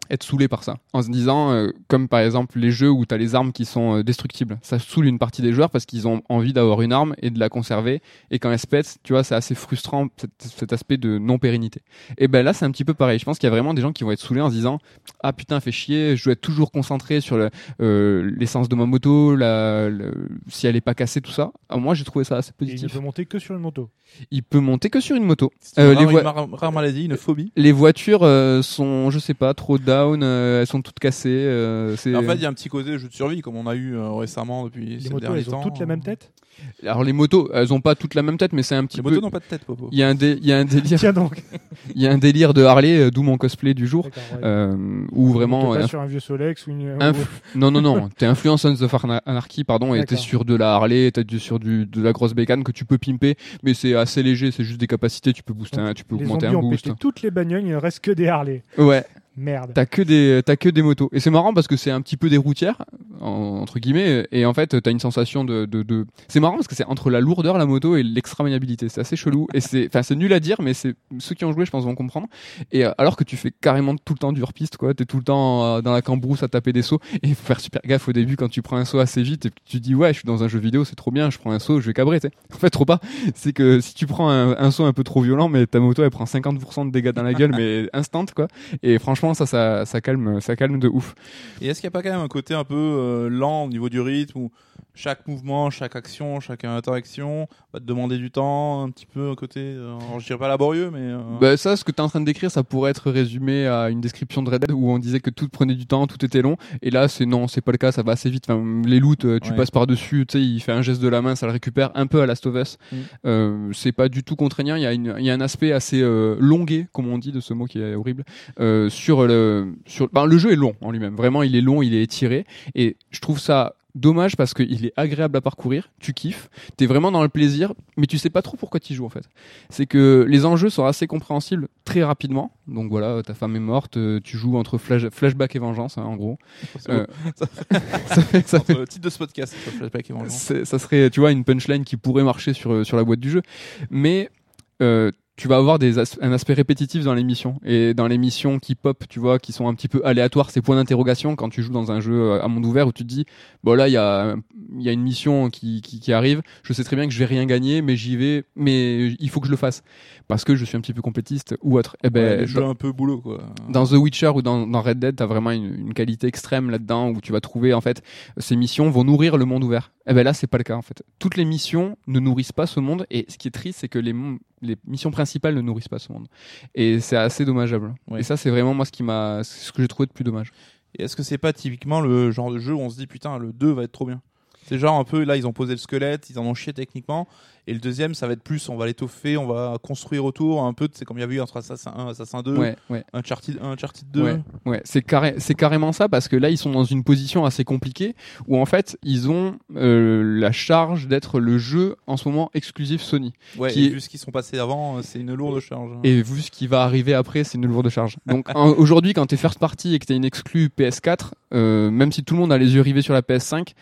être saoulés par ça, en se disant, euh, comme par exemple les jeux où tu as les armes qui sont euh, destructibles, ça saoule une partie des joueurs parce qu'ils ont envie d'avoir une arme et de la conserver, et quand elle se pète, tu vois, c'est assez frustrant cet, cet aspect de non-pérennité. Et ben là, c'est un petit peu pareil, je pense qu'il y a vraiment des gens qui vont être saoulés en se disant, ah putain, fait chier, je dois être toujours concentré sur le- euh, l'essence de ma moto, la, le- si elle est pas cassée, tout ça. Moi, j'ai trouvé ça assez Et il ne positif. peut monter que sur une moto. Il peut monter que sur une moto. C'est Euh, rare, maladie, une phobie. Les voitures euh, sont, je sais pas, trop down, euh, elles sont toutes cassées. euh, En fait, il y a un petit côté jeu de survie, comme on a eu euh, récemment depuis Les ces motos, derniers elles ont temps. toutes la même tête? Alors les motos, elles ont pas toutes la même tête, mais c'est un petit Les peu. motos n'ont pas de tête, Popo. Il y a un dé- il y a un délire, Tiens donc. il y a un délire de Harley, euh, d'où mon cosplay du jour, ouais. euh, où vraiment. T'es pas euh, sur un vieux Solex ou une. Inf- Non, non, non. T'es influence Sons of Ana- Anarchy, pardon, et t'es sur de la Harley, t'es du- sur du, de la grosse bécane que tu peux pimper, mais c'est assez léger, c'est juste des capacités, tu peux booster, un- tu peux Les augmenter un ont boost. pété toutes les bagnoles, il ne reste que des Harley. Ouais. Merde. T'as que des t'as que des motos et c'est marrant parce que c'est un petit peu des routières en- entre guillemets et en fait t'as une sensation de de, de... c'est marrant parce que c'est entre la lourdeur la moto et l'extra maniabilité. C'est assez chelou et c'est enfin c'est nul à dire mais c'est ceux qui ont joué je pense vont comprendre. Et euh, alors que tu fais carrément tout le temps du hors-piste quoi. T'es tout le temps euh, dans la cambrousse à taper des sauts et il faut faire super gaffe au début quand tu prends un saut assez vite et tu dis ouais je suis dans un jeu vidéo c'est trop bien je prends un saut je vais cabrer tu sais. en fait trop pas. C'est que si tu prends un, un saut un peu trop violent mais ta moto elle prend 50% de dégâts dans la gueule mais instant quoi. Et franchement, ça, ça, ça calme, ça calme de ouf. Et est-ce qu'il n'y a pas quand même un côté un peu euh, lent au niveau du rythme où chaque mouvement, chaque action, chaque interaction va te demander du temps, un petit peu un côté, euh, alors je dirais pas laborieux, mais euh, Bah, ça, ce que tu es en train de décrire, ça pourrait être résumé à une description de Red Dead où on disait que tout prenait du temps, tout était long. Et là, c'est non, c'est pas le cas, ça va assez vite. Enfin, les loots, euh, tu Ouais. passes par dessus, tu sais, il fait un geste de la main, ça le récupère un peu à Last of Us. Mm. Euh, c'est pas du tout contraignant. Il y a, une, il y a un aspect assez euh, longué, comme on dit de ce mot qui est horrible, sur le, sur. Ben, le jeu est long en lui-même. Vraiment, il est long, il est étiré, et je trouve ça dommage parce qu'il est agréable à parcourir, tu kiffes, t'es vraiment dans le plaisir, mais tu sais pas trop pourquoi tu joues en fait. C'est que les enjeux sont assez compréhensibles très rapidement. Donc voilà, ta femme est morte, euh, tu joues entre flash- flashback et vengeance, hein, en gros. c'est Euh, beau. ça fait, ça fait- Entre le titre de ce podcast, Flashback et Vengeance. ça serait, tu vois, une punchline qui pourrait marcher sur, sur la boîte du jeu. Mais euh, tu vas avoir des as- un aspect répétitif dans les missions. Et dans les missions qui pop, tu vois, qui sont un petit peu aléatoires, ces points d'interrogation quand tu joues dans un jeu euh, à monde ouvert où tu te dis, bon là, il y a, il y a une mission qui, qui, qui arrive, je sais très bien que je vais rien gagner, mais j'y vais, mais il faut que je le fasse. Parce que je suis un petit peu complétiste ou autre. Eh ben, Ouais, un peu boulot quoi. dans The Witcher ou dans, dans Red Dead, t'as vraiment une, une qualité extrême là-dedans où tu vas trouver en fait ces missions vont nourrir le monde ouvert. Et ben là, c'est pas le cas en fait. Toutes les missions ne nourrissent pas ce monde et ce qui est triste, c'est que les, missions principales ne nourrissent pas ce monde. Et c'est assez dommageable. Ouais. Et ça, c'est vraiment moi ce qui m'a, c'est ce que j'ai trouvé de plus dommage. Et est-ce que c'est pas typiquement le genre de jeu où on se dit putain le 2 va être trop bien? C'est genre un peu là ils ont posé le squelette, ils en ont chié techniquement et le deuxième ça va être plus on va l'étoffer, on va construire autour un peu c'est comme il y avait eu entre Assassin 1 Assassin 2, Ouais, ouais. Uncharted 1 Uncharted 2. Ouais, ouais, c'est carré, c'est carrément ça parce que là ils sont dans une position assez compliquée où en fait ils ont euh, la charge d'être le jeu en ce moment exclusif Sony. Ouais, Qui et est- vu ce qui sont passés avant, euh, c'est une lourde charge. Et vu ce qui va arriver après, c'est une lourde charge. Donc aujourd'hui, quand t'es first party et que t'as une exclue PS4, euh, même si tout le monde a les yeux rivés sur la PS5,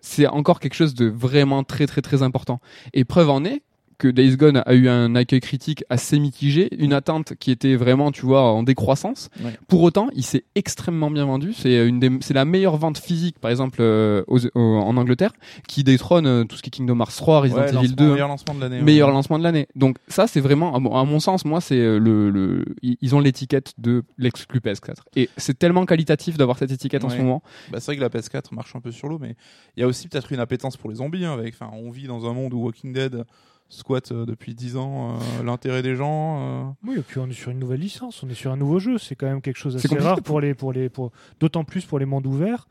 c'est encore quelque chose de vraiment très très très important. Et preuve en est que Days Gone a eu un accueil critique assez mitigé, une attente qui était vraiment, tu vois, en décroissance. Ouais. Pour autant, il s'est extrêmement bien vendu. C'est une des, c'est la meilleure vente physique, par exemple, euh, aux- en Angleterre, qui détrône euh, tout ce qui est Kingdom Hearts 3, Resident Ouais, Evil lancement- 2 meilleur lancement de l'année. meilleur ouais. lancement de l'année. Donc ça, c'est vraiment, à mon- à mon sens, moi, c'est euh, le, le, ils ont l'étiquette de l'exclu PS4. Et c'est tellement qualitatif d'avoir cette étiquette en ce moment. Bah, c'est vrai que la PS4 marche un peu sur l'eau, mais il y a aussi peut-être une appétence pour les zombies. hein, avec, enfin, on vit dans un monde où Walking Dead squatte euh, depuis 10 ans euh, l'intérêt des gens. euh. Oui, et puis on est sur une nouvelle licence, on est sur un nouveau jeu. C'est quand même quelque chose assez rare pour les, pour les, pour d'autant plus pour les mondes ouverts.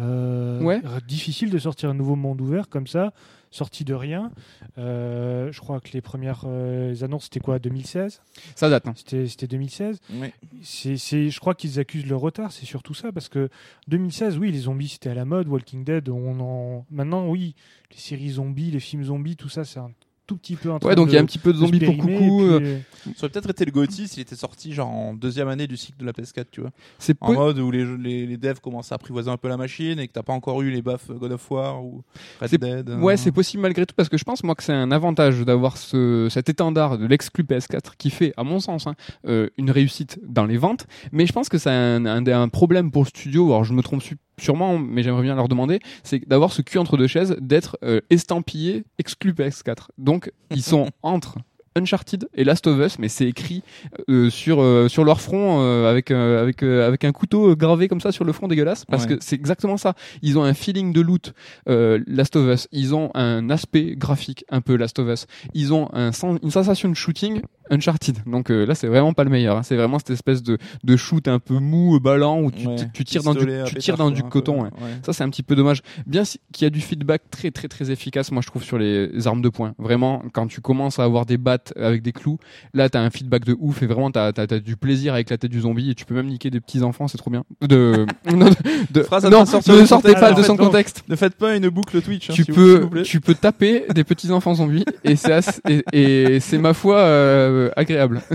Euh, Ouais. Difficile de sortir un nouveau monde ouvert comme ça, sorti de rien. Euh, je crois que les premières euh, annonces c'était quoi 2016 Ça date. hein. C'était c'était 2016. Ouais. C'est, c'est, je crois qu'ils accusent le retard, c'est surtout ça, parce que 2016, oui, les zombies c'était à la mode, Walking Dead, on en... maintenant, oui, les séries zombies, les films zombies, tout ça, c'est un tout petit peu en train Ouais, donc il y a un petit peu de zombies pour coucou. euh, puis, Ça aurait peut-être été le GOTY s'il était sorti genre en deuxième année du cycle de la PS4, tu vois. C'est En mode où les, jeux- les, les devs commencent à apprivoiser un peu la machine et que t'as pas encore eu les baffes God of War ou Red Dead. Ouais, euh. c'est possible malgré tout parce que je pense moi que c'est un avantage d'avoir ce, cet étendard de l'exclu PS4 qui fait, à mon sens, hein, euh, une réussite dans les ventes. Mais je pense que c'est un, un, un problème pour le studio. Alors je me trompe su- sûrement, mais j'aimerais bien leur demander, c'est d'avoir ce cul entre deux chaises, d'être euh, estampillé exclu PS4. Donc ils sont entre Uncharted et Last of Us, mais c'est écrit euh, sur euh, sur leur front euh, avec avec avec un couteau gravé comme ça sur le front dégueulasse parce Ouais. que c'est exactement ça. Ils ont un feeling de loot Last of Us. Ils ont un aspect graphique un peu Last of Us. Ils ont un une sensation de shooting Uncharted. Donc euh, là, c'est vraiment pas le meilleur. hein. C'est vraiment cette espèce de de shoot un peu mou, ballant où tu, Ouais. tu tires dans du tu tires dans du peu. coton. ouais. Ouais. Ça, c'est un petit peu dommage. Bien qu'il y a du feedback très, très, très efficace, moi, je trouve, sur les armes de poing. Vraiment, quand tu commences à avoir des battes avec des clous, là, t'as un feedback de ouf et vraiment, t'as, t'as, t'as du plaisir avec la tête du zombie et tu peux même niquer des petits enfants, c'est trop bien. De, non, de, Phrase non, ne sortez pas de son contexte. Ne faites pas une boucle Twitch. hein, Tu vous- vous peux, tu peux taper des petits enfants zombies et c'est et, et c'est ma foi euh, agréable.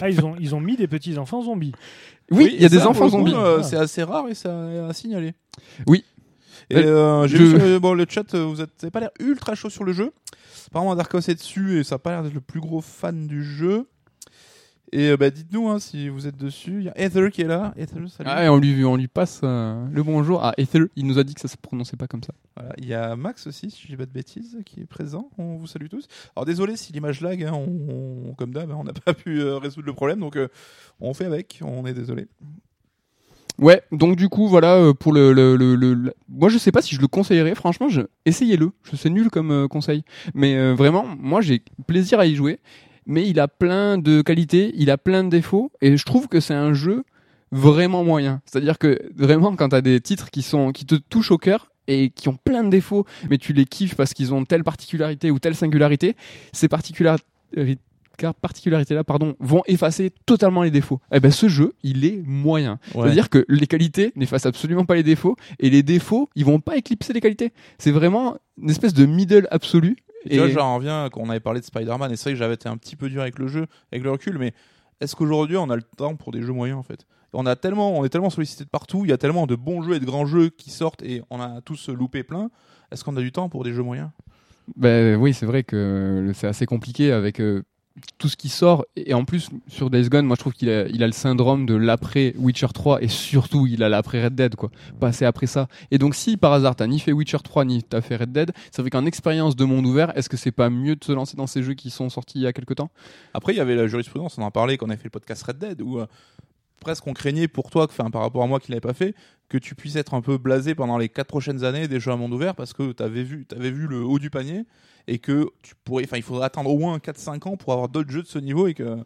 Ah, ils ont, ils ont mis des petits enfants zombies. Oui, il y a des ça, enfants zombies. euh, c'est assez rare et ça à signaler. Oui. Et euh, j'ai je- vu sur bon, le chat, euh, vous êtes- vous avez pas l'air ultra chaud sur le jeu. Apparemment, Darkos est dessus et ça a pas l'air d'être le plus gros fan du jeu. Et euh, bah, dites-nous hein, si vous êtes dessus. Il y a Ether qui est là. Ether, salut. Ah, et on lui, on lui passe euh, le bonjour à Ether. Il nous a dit que ça se prononçait pas comme ça. Voilà. Il y a Max aussi, si je dis pas de bêtises, qui est présent. On vous salue tous. Alors désolé si l'image lag, hein, on, on- comme d'hab, hein, on n'a pas pu euh, résoudre le problème, donc euh, on fait avec. On est désolé. Ouais, donc du coup, voilà, pour le, le, le, le- le- Moi, je sais pas si je le conseillerais, franchement, je... essayez-le. Je sais nul comme euh, conseil. Mais euh, vraiment, moi, j'ai plaisir à y jouer. Mais il a plein de qualités, il a plein de défauts, et je trouve que c'est un jeu vraiment moyen. C'est-à-dire que vraiment, quand t'as des titres qui, sont, qui te touchent au cœur, et qui ont plein de défauts, mais tu les kiffes parce qu'ils ont telle particularité ou telle singularité, ces particularités particularités-là, pardon, vont effacer totalement les défauts. Eh ben, ce jeu, il est moyen. C'est-à-dire que les qualités n'effacent absolument pas les défauts et les défauts, ils vont pas éclipser les qualités. C'est vraiment une espèce de middle absolu. Et vois, j'en reviens quand on avait parlé de Spider-Man, et c'est vrai que j'avais été un petit peu dur avec le jeu, avec le recul, mais est-ce qu'aujourd'hui on a le temps pour des jeux moyens en fait? On, a tellement, on est tellement sollicité de partout, il y a tellement de bons jeux et de grands jeux qui sortent et on a tous loupé plein. Est-ce qu'on a du temps pour des jeux moyens? Ben oui, c'est vrai que c'est assez compliqué avec euh, tout ce qui sort. Et en plus, sur Days Gone, moi je trouve qu'il a, le syndrome de l'après Witcher 3 et surtout il a l'après Red Dead, quoi. Passer après ça. Et donc, si par hasard t'as ni fait Witcher 3 ni t'as fait Red Dead, ça fait qu'en expérience de monde ouvert, est-ce que c'est pas mieux de se lancer dans ces jeux qui sont sortis il y a quelques temps? Après, il y avait la jurisprudence, on en parlait quand on avait fait le podcast Red Dead, où euh, presque on craignait pour toi, enfin, par rapport à moi qui l'avais pas fait, que tu puisses être un peu blasé pendant les 4 prochaines années des jeux à monde ouvert parce que tu avais vu, avais vu le haut du panier et que tu pourrais, enfin, il faudrait attendre au moins 4-5 ans pour avoir d'autres jeux de ce niveau et que.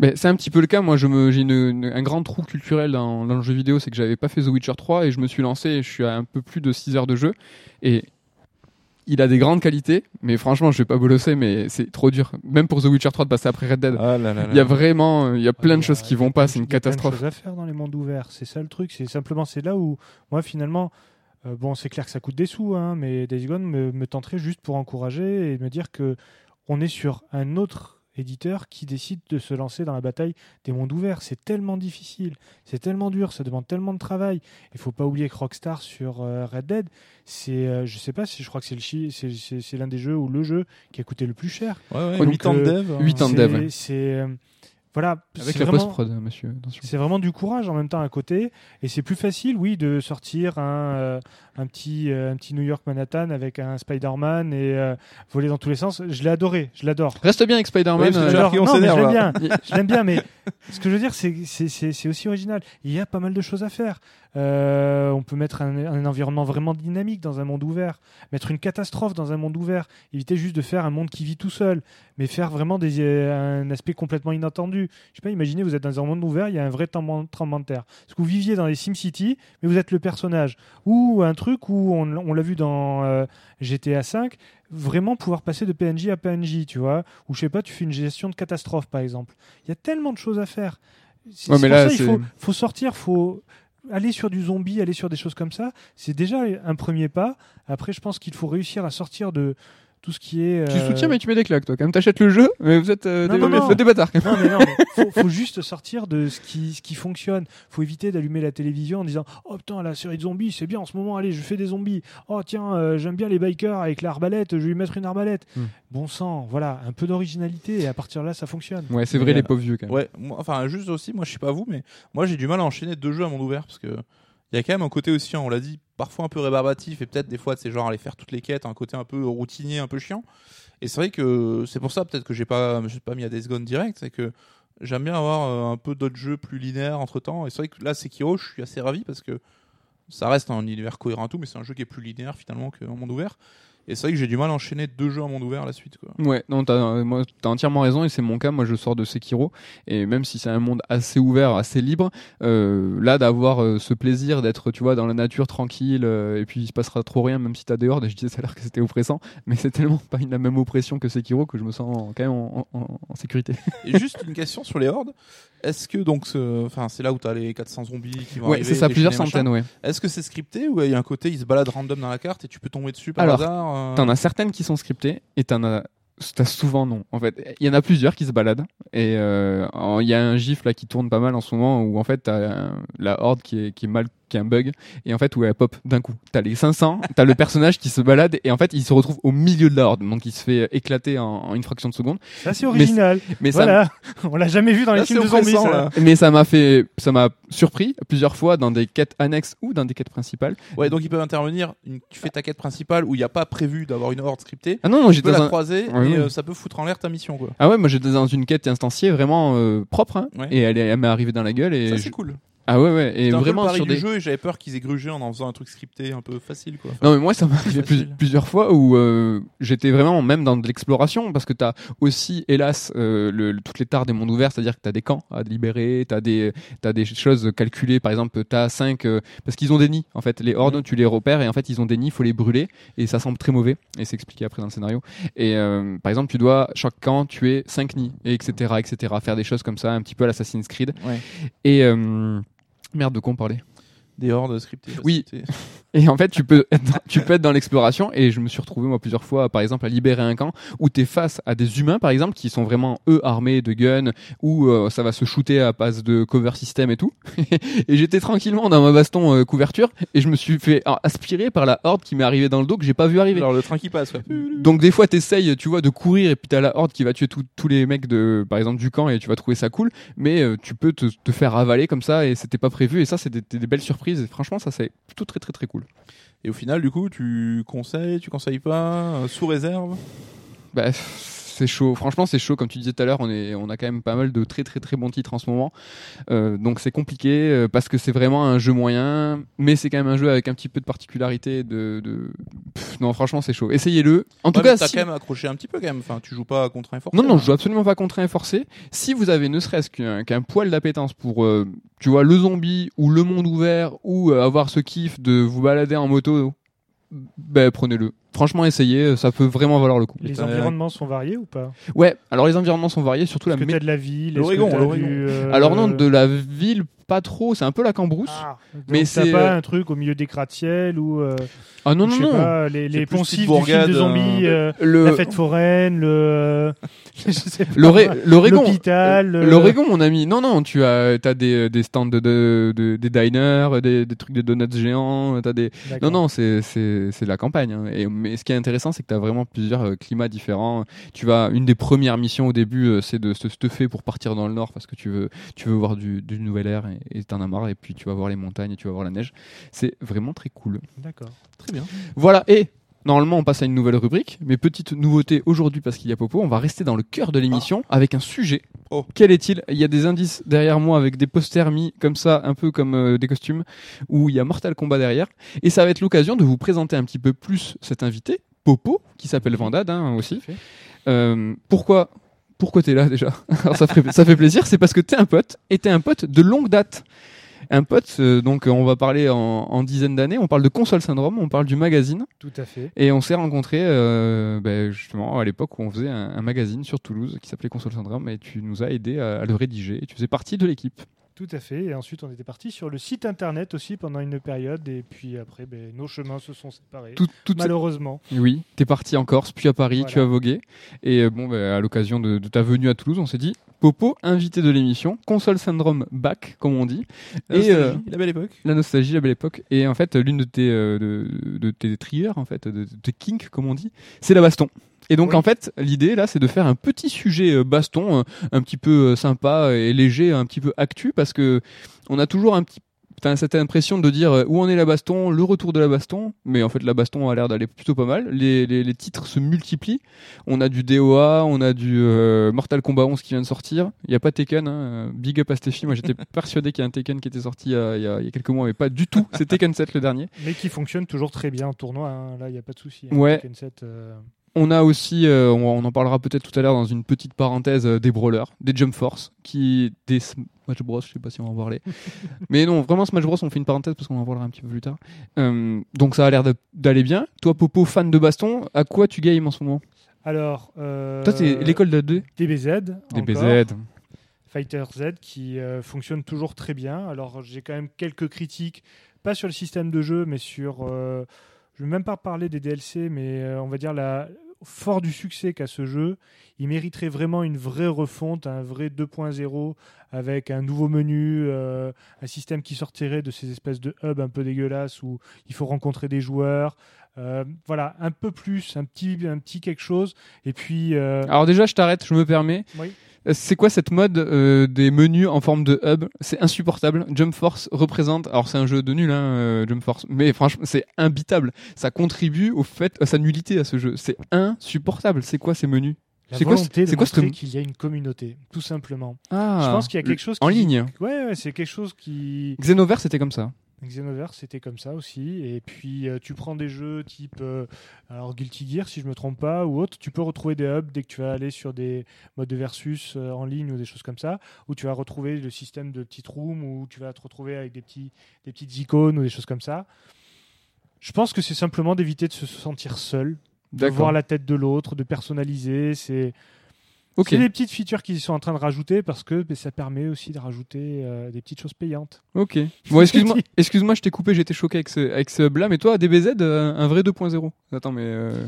Ben, c'est un petit peu le cas. Moi, je me, j'ai une- une- un grand trou culturel dans, dans le jeu vidéo, c'est que j'avais pas fait The Witcher 3 et je me suis lancé. Je suis à un peu plus de 6 heures de jeu et il a des grandes qualités, mais franchement, je vais pas bolosser, mais c'est trop dur. Même pour The Witcher 3 de passer après Red Dead. Ah là là Il y a vraiment, il y a plein Ouais, de choses a- qui vont pas. C'est une il y a plein de catastrophe. choses à faire dans les mondes ouverts. C'est ça le truc. C'est simplement c'est là où moi finalement. Euh, bon, c'est clair que ça coûte des sous, hein, mais Days Gone me, me tenterait juste pour encourager et me dire que on est sur un autre éditeur qui décide de se lancer dans la bataille des mondes ouverts. C'est tellement difficile, c'est tellement dur, ça demande tellement de travail. Il faut pas oublier que Rockstar sur euh, Red Dead, c'est, euh, je sais pas si je crois que c'est le c'est, l'un des jeux ou le jeu qui a coûté le plus cher. Ouais, ouais, Donc, 8 ans de euh, dev. hein. huit ans de dev, ouais. C'est voilà, Avec c'est la vraiment- post-prod, monsieur. Attention. c'est vraiment du courage en même temps à côté, et c'est plus facile, oui, de sortir un, euh, un, petit, euh, un petit New York Manhattan avec un Spider-Man et euh, voler dans tous les sens. Je l'ai adoré, je l'adore. Reste bien avec Spider-Man. Je l'aime bien, je l'aime bien, mais ce que je veux dire, c'est c'est- c'est c'est aussi original. Il y a pas mal de choses à faire. Euh, on peut mettre un, un environnement vraiment dynamique dans un monde ouvert, mettre une catastrophe dans un monde ouvert, éviter juste de faire un monde qui vit tout seul, mais faire vraiment des, euh, un aspect complètement inattendu. Je sais pas, imaginez, vous êtes dans un monde ouvert, il y a un vrai tremblement de terre. Parce que vous viviez dans les SimCity, mais vous êtes le personnage. Ou un truc où on, on l'a vu dans euh, GTA V, vraiment pouvoir passer de PNJ à PNJ, tu vois. Ou je sais pas, tu fais une gestion de catastrophe, par exemple. Il y a tellement de choses à faire. C'est Ouais, mais là, ça il faut, faut sortir, faut aller sur du zombie, aller sur des choses comme ça. C'est déjà un premier pas. Après, je pense qu'il faut réussir à sortir de tout ce qui est. Tu euh, soutiens, mais tu mets des claques, toi. Quand même, t'achètes le jeu, mais vous êtes, euh, Non, des, non, non. vous êtes des bâtards. quand même. Non, mais non, mais faut, faut juste sortir de ce qui, ce qui fonctionne. faut éviter d'allumer la télévision en disant Oh putain, la série de zombies, c'est bien en ce moment, allez, je fais des zombies. Oh tiens, euh, j'aime bien les bikers avec l'arbalète, je vais lui mettre une arbalète. Hmm. Bon sang, voilà, un peu d'originalité et à partir de là, ça fonctionne. Ouais, c'est Mais, vrai, les pauvres vieux, quand même. Ouais, moi, enfin juste aussi, moi je sais pas vous, mais moi j'ai du mal à enchaîner deux jeux à monde ouvert parce que il y a quand même un côté aussi, hein, on l'a dit, parfois un peu rébarbatif et peut-être des fois c'est genre aller faire toutes les quêtes, un côté un peu routinier, un peu chiant. Et c'est vrai que c'est pour ça peut-être que j'ai pas, j'ai pas mis à Days Gone direct, c'est que j'aime bien avoir euh, un peu d'autres jeux plus linéaires entre temps. Et c'est vrai que là Sekiro, je suis assez ravi parce que ça reste un univers cohérent tout, mais c'est un jeu qui est plus linéaire finalement qu'un monde ouvert. Et c'est vrai que j'ai du mal à enchaîner deux jeux à monde ouvert à la suite. Quoi. Ouais, non, t'as, euh, t'as entièrement raison et c'est mon cas. Moi, je sors de Sekiro et même si c'est un monde assez ouvert, assez libre, euh, là, d'avoir euh, ce plaisir d'être, tu vois, dans la nature tranquille euh, et puis il se passera trop rien, même si t'as des hordes. Et je disais ça a l'air que c'était oppressant, mais c'est tellement pas la même oppression que Sekiro que je me sens quand même en, en- en sécurité. Et juste une question sur les hordes. Est-ce que donc, enfin, c'est là où t'as les 400 zombies qui vont ouais, arriver, c'est ça, plusieurs centaines, ouais. Est-ce que c'est scripté ou il y a un côté ils se baladent random dans la carte et tu peux tomber dessus par Alors, hasard euh T'en as certaines qui sont scriptées et t'en as T'as souvent non. En fait, il y en a plusieurs qui se baladent et euh, il y a un gif là qui tourne pas mal en ce moment où en fait t'as un- la horde qui est, qui est mal, qui est un bug et en fait où elle pop d'un coup. T'as les 500, t'as le personnage qui se balade et en fait il se retrouve au milieu de la horde donc il se fait éclater en, en une fraction de seconde. Ça, c'est original. Mais Voilà. On l'a jamais vu dans les Là, films de zombies, ça. là. mais ça m'a fait, ça m'a surpris plusieurs fois dans des quêtes annexes ou dans des quêtes principales. Ouais, donc ils peuvent intervenir. une- Tu fais ta quête principale où il n'y a pas prévu d'avoir une horde scriptée. Ah non non Tu j'étais la un... croiser Ouais, et euh, ça peut foutre en l'air ta mission, quoi. ah ouais moi j'étais dans une quête instanciée vraiment euh, propre hein, Ouais. et elle, elle m'est arrivée dans la gueule et Ça, je- c'est cool. Ah ouais ouais et vraiment sur du des jeu et j'avais peur qu'ils aient grugé en en faisant un truc scripté un peu facile, quoi. Enfin, Non mais moi ça m'est arrivé plus- plusieurs fois où euh, j'étais vraiment même dans de l'exploration parce que t'as aussi hélas euh, le, le- toutes les tares des mondes ouverts c'est-à-dire que t'as des camps à libérer t'as des t'as des choses calculées. Par exemple t'as cinq euh, parce qu'ils ont des nids en fait. Les hordes tu les repères et en fait ils ont des nids faut les brûler et ça semble très mauvais et c'est expliqué après dans le scénario. Et par exemple tu dois chaque camp tuer cinq nids et etc etc faire des choses comme ça un petit peu à l'Assassin's Creed. Ouais. et merde de quoi on parlait Des hordes scriptées. Oui. c'était- Et en fait, tu peux être dans, tu peux être dans l'exploration. Et je me suis retrouvé, moi, plusieurs fois, par exemple, à libérer un camp où tu es face à des humains, par exemple, qui sont vraiment, eux, armés de guns, où euh, ça va se shooter à base de cover system et tout. et j'étais tranquillement dans ma baston euh, couverture et je me suis fait ah, aspirer par la horde qui m'est arrivée dans le dos que j'ai pas vu arriver. Alors le train qui passe, ouais. Donc des fois t'essayes, tu vois, de courir et puis t'as la horde qui va tuer tous les mecs de, par exemple, du camp et tu vas trouver ça cool. Mais euh, tu peux te, te faire avaler comme ça et c'était pas prévu et ça c'est des, des belles surprises. Et franchement ça c'est plutôt très très très cool. Et au final, du coup, tu conseilles, tu conseilles pas, euh, sous réserve? Bah, c'est chaud. Franchement, c'est chaud. Comme tu disais tout à l'heure, on, est, on a quand même pas mal de très très très bons titres en ce moment. Euh, donc c'est compliqué euh, parce que c'est vraiment un jeu moyen, mais c'est quand même un jeu avec un petit peu de particularité. De, de... Pff, non, franchement, c'est chaud. Essayez-le. En tout Ouais, cas, t'as si- quand même accroché un petit peu quand même. Enfin, tu joues pas contre un forcé. Non, non, hein. je joue absolument pas contraint et forcé. Si vous avez ne serait-ce qu'un poil d'appétence pour, euh, tu vois, le zombie ou le monde ouvert ou euh, avoir ce kiff de vous balader en moto, ben prenez-le. Franchement, essayez, ça peut vraiment valoir le coup. Les environnements sont variés ou pas? Ouais, alors les environnements sont variés, surtout la Est-ce que mé- t'as de la ville? L'Oregon, du, euh, Alors non, de la ville, pas trop, c'est un peu la cambrousse. Ah, Mais c'est, pas euh, un truc au milieu des gratte-ciel ou euh, Ah non, je non, sais non. pas, les, poncifs type du film de bourgade, zombies, euh, Le, la fête foraine, le euh, l'Oregon. L'Oregon, mon ami. Non, non, tu as, t'as des, des stands de, de, de- des diners, des, des trucs de donuts géants, t'as des. Non, non, c'est c'est c'est la campagne. hein. Et mais ce qui est intéressant, c'est que tu as vraiment plusieurs climats différents. Tu vas une des premières missions au début, c'est de se stuffer pour partir dans le nord parce que tu veux tu veux voir du, du nouvel air et et t'en as marre. Et puis tu vas voir les montagnes et tu vas voir la neige. C'est vraiment très cool. D'accord. Très bien. Voilà. Et Normalement, on passe à une nouvelle rubrique, mais petite nouveauté aujourd'hui parce qu'il y a Popo, on va rester dans le cœur de l'émission avec un sujet. Oh. Quel est-il? Il y a des indices derrière moi avec des posters mis comme ça, un peu comme euh, des costumes, où il y a Mortal Kombat derrière. Et ça va être l'occasion de vous présenter un petit peu plus cet invité, Popo, qui s'appelle Vandad hein, aussi. Euh, pourquoi pourquoi t'es là déjà Alors ça fait, ça fait plaisir, c'est parce que t'es un pote, et t'es un pote de longue date. Un pote, euh, donc euh, on va parler en, en dizaines d'années, on parle de console syndrome, on parle du magazine, Tout à fait. et on s'est rencontrés euh, ben, justement à l'époque où on faisait un, un magazine sur Toulouse qui s'appelait Console Syndrome, et tu nous as aidé à, à le rédiger, et tu faisais partie de l'équipe. Tout à fait. Et ensuite, on était parti sur le site internet aussi pendant une période. Et puis après, ben, nos chemins se sont séparés. Tout, Malheureusement. Oui, t'es parti en Corse, puis à Paris, Voilà. tu as vogué. Et euh, bon, bah, à l'occasion de, de ta venue à Toulouse, on s'est dit, Popo, invité de l'émission, console syndrome back, comme on dit. La Et, nostalgie, euh, la belle époque. La nostalgie, la belle époque. Et en fait, l'une de tes, euh, de, de tes triggers, en fait, de, de tes kinks, comme on dit, c'est la baston. Et donc, Oui. en fait, l'idée, là, c'est de faire un petit sujet euh, baston, euh, un petit peu euh, sympa et léger, un petit peu actu, parce que on a toujours un petit T'as cette impression de dire où en est la baston, le retour de la baston, mais en fait la baston a l'air d'aller plutôt pas mal. Les, les, les titres se multiplient. On a du DOA, on a du euh, Mortal Kombat 11 qui vient de sortir. Il n'y a pas Tekken, hein. big up à Steffi. Moi j'étais persuadé qu'il y a un Tekken qui était sorti il y, a, il y a quelques mois, mais pas du tout. C'est Tekken 7 le dernier. Mais qui fonctionne toujours très bien en tournoi. hein. Là, il n'y a pas de souci. hein. Ouais. Tekken 7, euh, On a aussi, euh, on, en parlera peut-être tout à l'heure dans une petite parenthèse, euh, des brawlers, des Jump Force, qui, des Smash Bros, je sais pas si on va en parler. Mais non, vraiment Smash Bros, on fait une parenthèse parce qu'on en parlera un petit peu plus tard. Euh, donc ça a l'air d'aller bien. Toi, Popo, fan de baston, à quoi tu games en ce moment? Alors. euh, Toi, c'est l'école de 2 DBZ. DBZ. encore. Fighter Z qui euh, fonctionne toujours très bien. Alors j'ai quand même quelques critiques, pas sur le système de jeu, mais sur, euh, je vais même pas parler des DLC, mais euh, on va dire la, fort du succès qu'a ce jeu, il mériterait vraiment une vraie refonte, un vrai 2.0 avec un nouveau menu, euh, un système qui sortirait de ces espèces de hubs un peu dégueulasses où il faut rencontrer des joueurs. Euh, voilà, un peu plus, un petit, un petit quelque chose. Et puis, euh, Alors déjà, je t'arrête, je me permets. Oui. C'est quoi cette mode euh, des menus en forme de hub? C'est insupportable. Jump Force représente, alors c'est un jeu de nul, hein, euh, Jump Force, mais franchement c'est imbitable. Ça contribue au fait à sa nullité à ce jeu. C'est insupportable. C'est quoi ces menus? C'est quoi c'est quoi ce qu'il y a une communauté, tout simplement. Ah, Je pense qu'il y a quelque chose en ligne. Ouais, ouais, c'est quelque chose qui. Xenoverse c'était comme ça. Xenoverse, c'était comme ça aussi. Et puis, euh, tu prends des jeux type euh, alors Guilty Gear, si je me trompe pas, ou autre. Tu peux retrouver des hubs dès que tu vas aller sur des modes de versus euh, en ligne ou des choses comme ça, où tu vas retrouver le système de petites rooms, où tu vas te retrouver avec des, petits, des petites icônes ou des choses comme ça. Je pense que c'est simplement d'éviter de se sentir seul, de voir la tête de l'autre, de personnaliser. C'est C'est des petites features qu'ils sont en train de rajouter parce que ben, ça permet aussi de rajouter euh, des petites choses payantes. Ok. Bon, excuse-moi, excuse-moi, je t'ai coupé, j'étais choqué avec ce, avec ce hub-là, mais toi, DBZ, euh, un vrai 2.0. Attends, mais euh,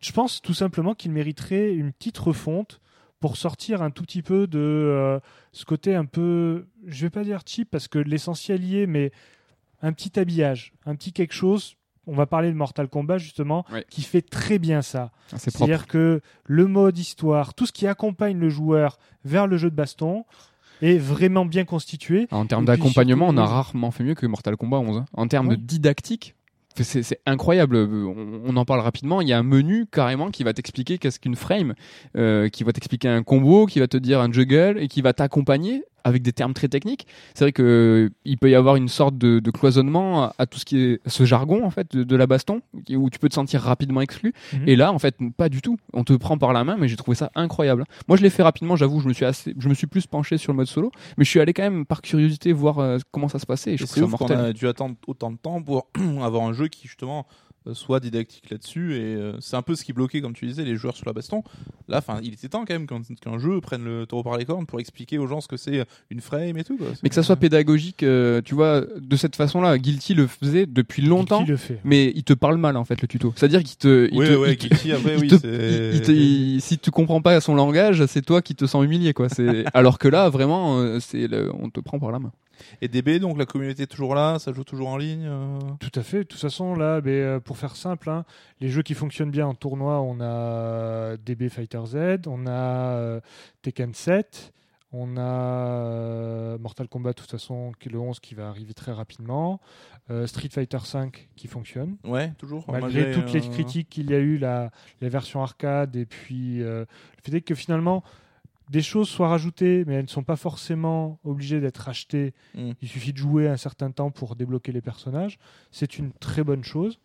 Je pense tout simplement qu'il mériterait une petite refonte pour sortir un tout petit peu de ce côté un peu, je vais pas dire cheap parce que l'essentiel y est, mais un petit habillage, un petit quelque chose. On va parler de Mortal Kombat justement, Ouais. qui fait très bien ça. ah. C'est-à-dire que le mode histoire, tout ce qui accompagne le joueur vers le jeu de baston est vraiment bien constitué. En termes d'accompagnement, on a rarement fait mieux que Mortal Kombat 11. hein. En termes de didactique, c'est c'est incroyable. On, on en parle rapidement. Il y a un menu carrément qui va t'expliquer qu'est-ce qu'une frame, euh, qui va t'expliquer un combo, qui va te dire un juggle et qui va t'accompagner avec des termes très techniques. C'est vrai que euh, il peut y avoir une sorte de, de cloisonnement à, à tout ce qui est ce jargon en fait de, de la baston, où tu peux te sentir rapidement exclu. Mhm. Et là, en fait, pas du tout. On te prend par la main, mais j'ai trouvé ça incroyable. Moi, je l'ai fait rapidement, j'avoue, je me suis assez, je me suis plus penché sur le mode solo, mais je suis allé quand même par curiosité voir euh, comment ça se passait. Et je Et trouve c'est ça mortel. a dû attendre autant de temps pour avoir un jeu qui justement soit didactique là-dessus et euh, c'est un peu ce qui bloquait comme tu disais les joueurs sur la baston. Là, enfin, il était temps quand même qu'un jeu prenne le taureau par les cornes pour expliquer aux gens ce que c'est une frame et tout. Quoi. Mais que ça soit pédagogique, euh, tu vois, de cette façon-là, Guilty le faisait depuis longtemps. Le fait Mais il te parle mal en fait le tuto. C'est-à-dire qu'il te, il Oui, te- ouais, il te- Guilty, après, il oui, te- c'est- il- il te- il- si tu comprends pas son langage, c'est toi qui te sens humilié quoi. C'est alors que là vraiment, euh, c'est le- on te prend par la main. Et DB, donc la communauté est toujours là, ça joue toujours en ligne. euh. Tout à fait. De toute façon, là, ben, euh, pour faire simple, hein, les jeux qui fonctionnent bien en tournoi, on a DB Fighter Z, on a euh, Tekken 7, on a euh, Mortal Kombat, de toute façon, qui est le 11 qui va arriver très rapidement, euh, Street Fighter 5 qui fonctionne. Ouais, toujours. Malgré Malgré, toutes les euh, critiques qu'il y a eu, la, la version arcade, et puis euh, le fait est que finalement, des choses soient rajoutées, mais elles ne sont pas forcément obligées d'être achetées. Mm. Il suffit de jouer un certain temps pour débloquer les personnages. C'est une très bonne chose.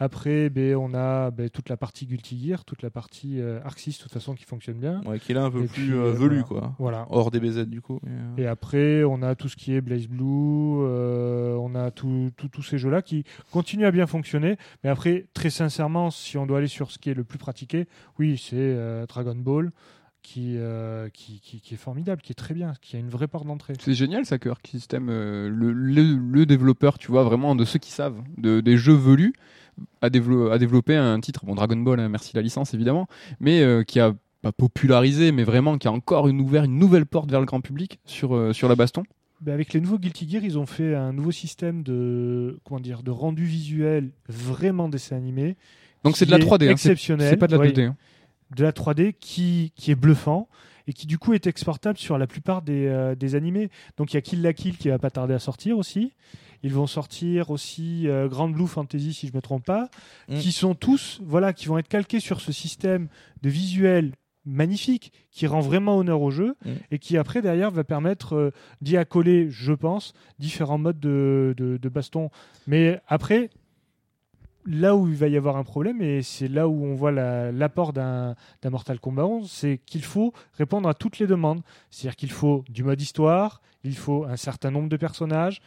Après, ben, on a ben, toute la partie Guilty Gear, toute la partie euh, 6, de toute façon, qui fonctionne bien. Ouais, qui est là un peu Et plus euh, euh, velu, voilà. quoi. Voilà. Hors DBZ, du coup. euh, Et après, on a tout ce qui est Blaze Blue, euh, on a tous ces jeux-là qui continuent à bien fonctionner. Mais après, très sincèrement, si on doit aller sur ce qui est le plus pratiqué, oui, c'est Dragon Ball qui, euh, qui, qui, qui est formidable, qui est très bien, qui a une vraie porte d'entrée. C'est génial ça que Arc System, euh, le, le, le développeur, tu vois, vraiment de ceux qui savent, de, des jeux velus, a, dévelop- a développé un titre, bon Dragon Ball, hein, merci la licence évidemment, mais euh, qui a pas popularisé, mais vraiment qui a encore une, ouvert une nouvelle porte vers le grand public sur, sur la baston. Ben, avec les nouveaux Guilty Gear, ils ont fait un nouveau système de, comment dire, de rendu visuel vraiment dessin animé. Donc c'est de la est 3D, hein, c'est- exceptionnel. c'est pas de la Oui. 2D. hein. De la 3D qui, qui est bluffant et qui du coup est exportable sur la plupart des, euh, des animés. Donc il y a Kill la Kill qui va pas tarder à sortir aussi. Ils vont sortir aussi euh, Grand Blue Fantasy si je me trompe pas, Mm. qui sont tous voilà qui vont être calqués sur ce système de visuel magnifique qui rend vraiment honneur au jeu Mm. et qui après derrière va permettre euh, d'y accoler, je pense, différents modes de, de, de baston. Mais après, là où il va y avoir un problème, et c'est là où on voit la- l'apport d'un d'un Mortal Kombat 11, c'est qu'il faut répondre à toutes les demandes. C'est-à-dire qu'il faut du mode histoire, il faut un certain nombre de personnages,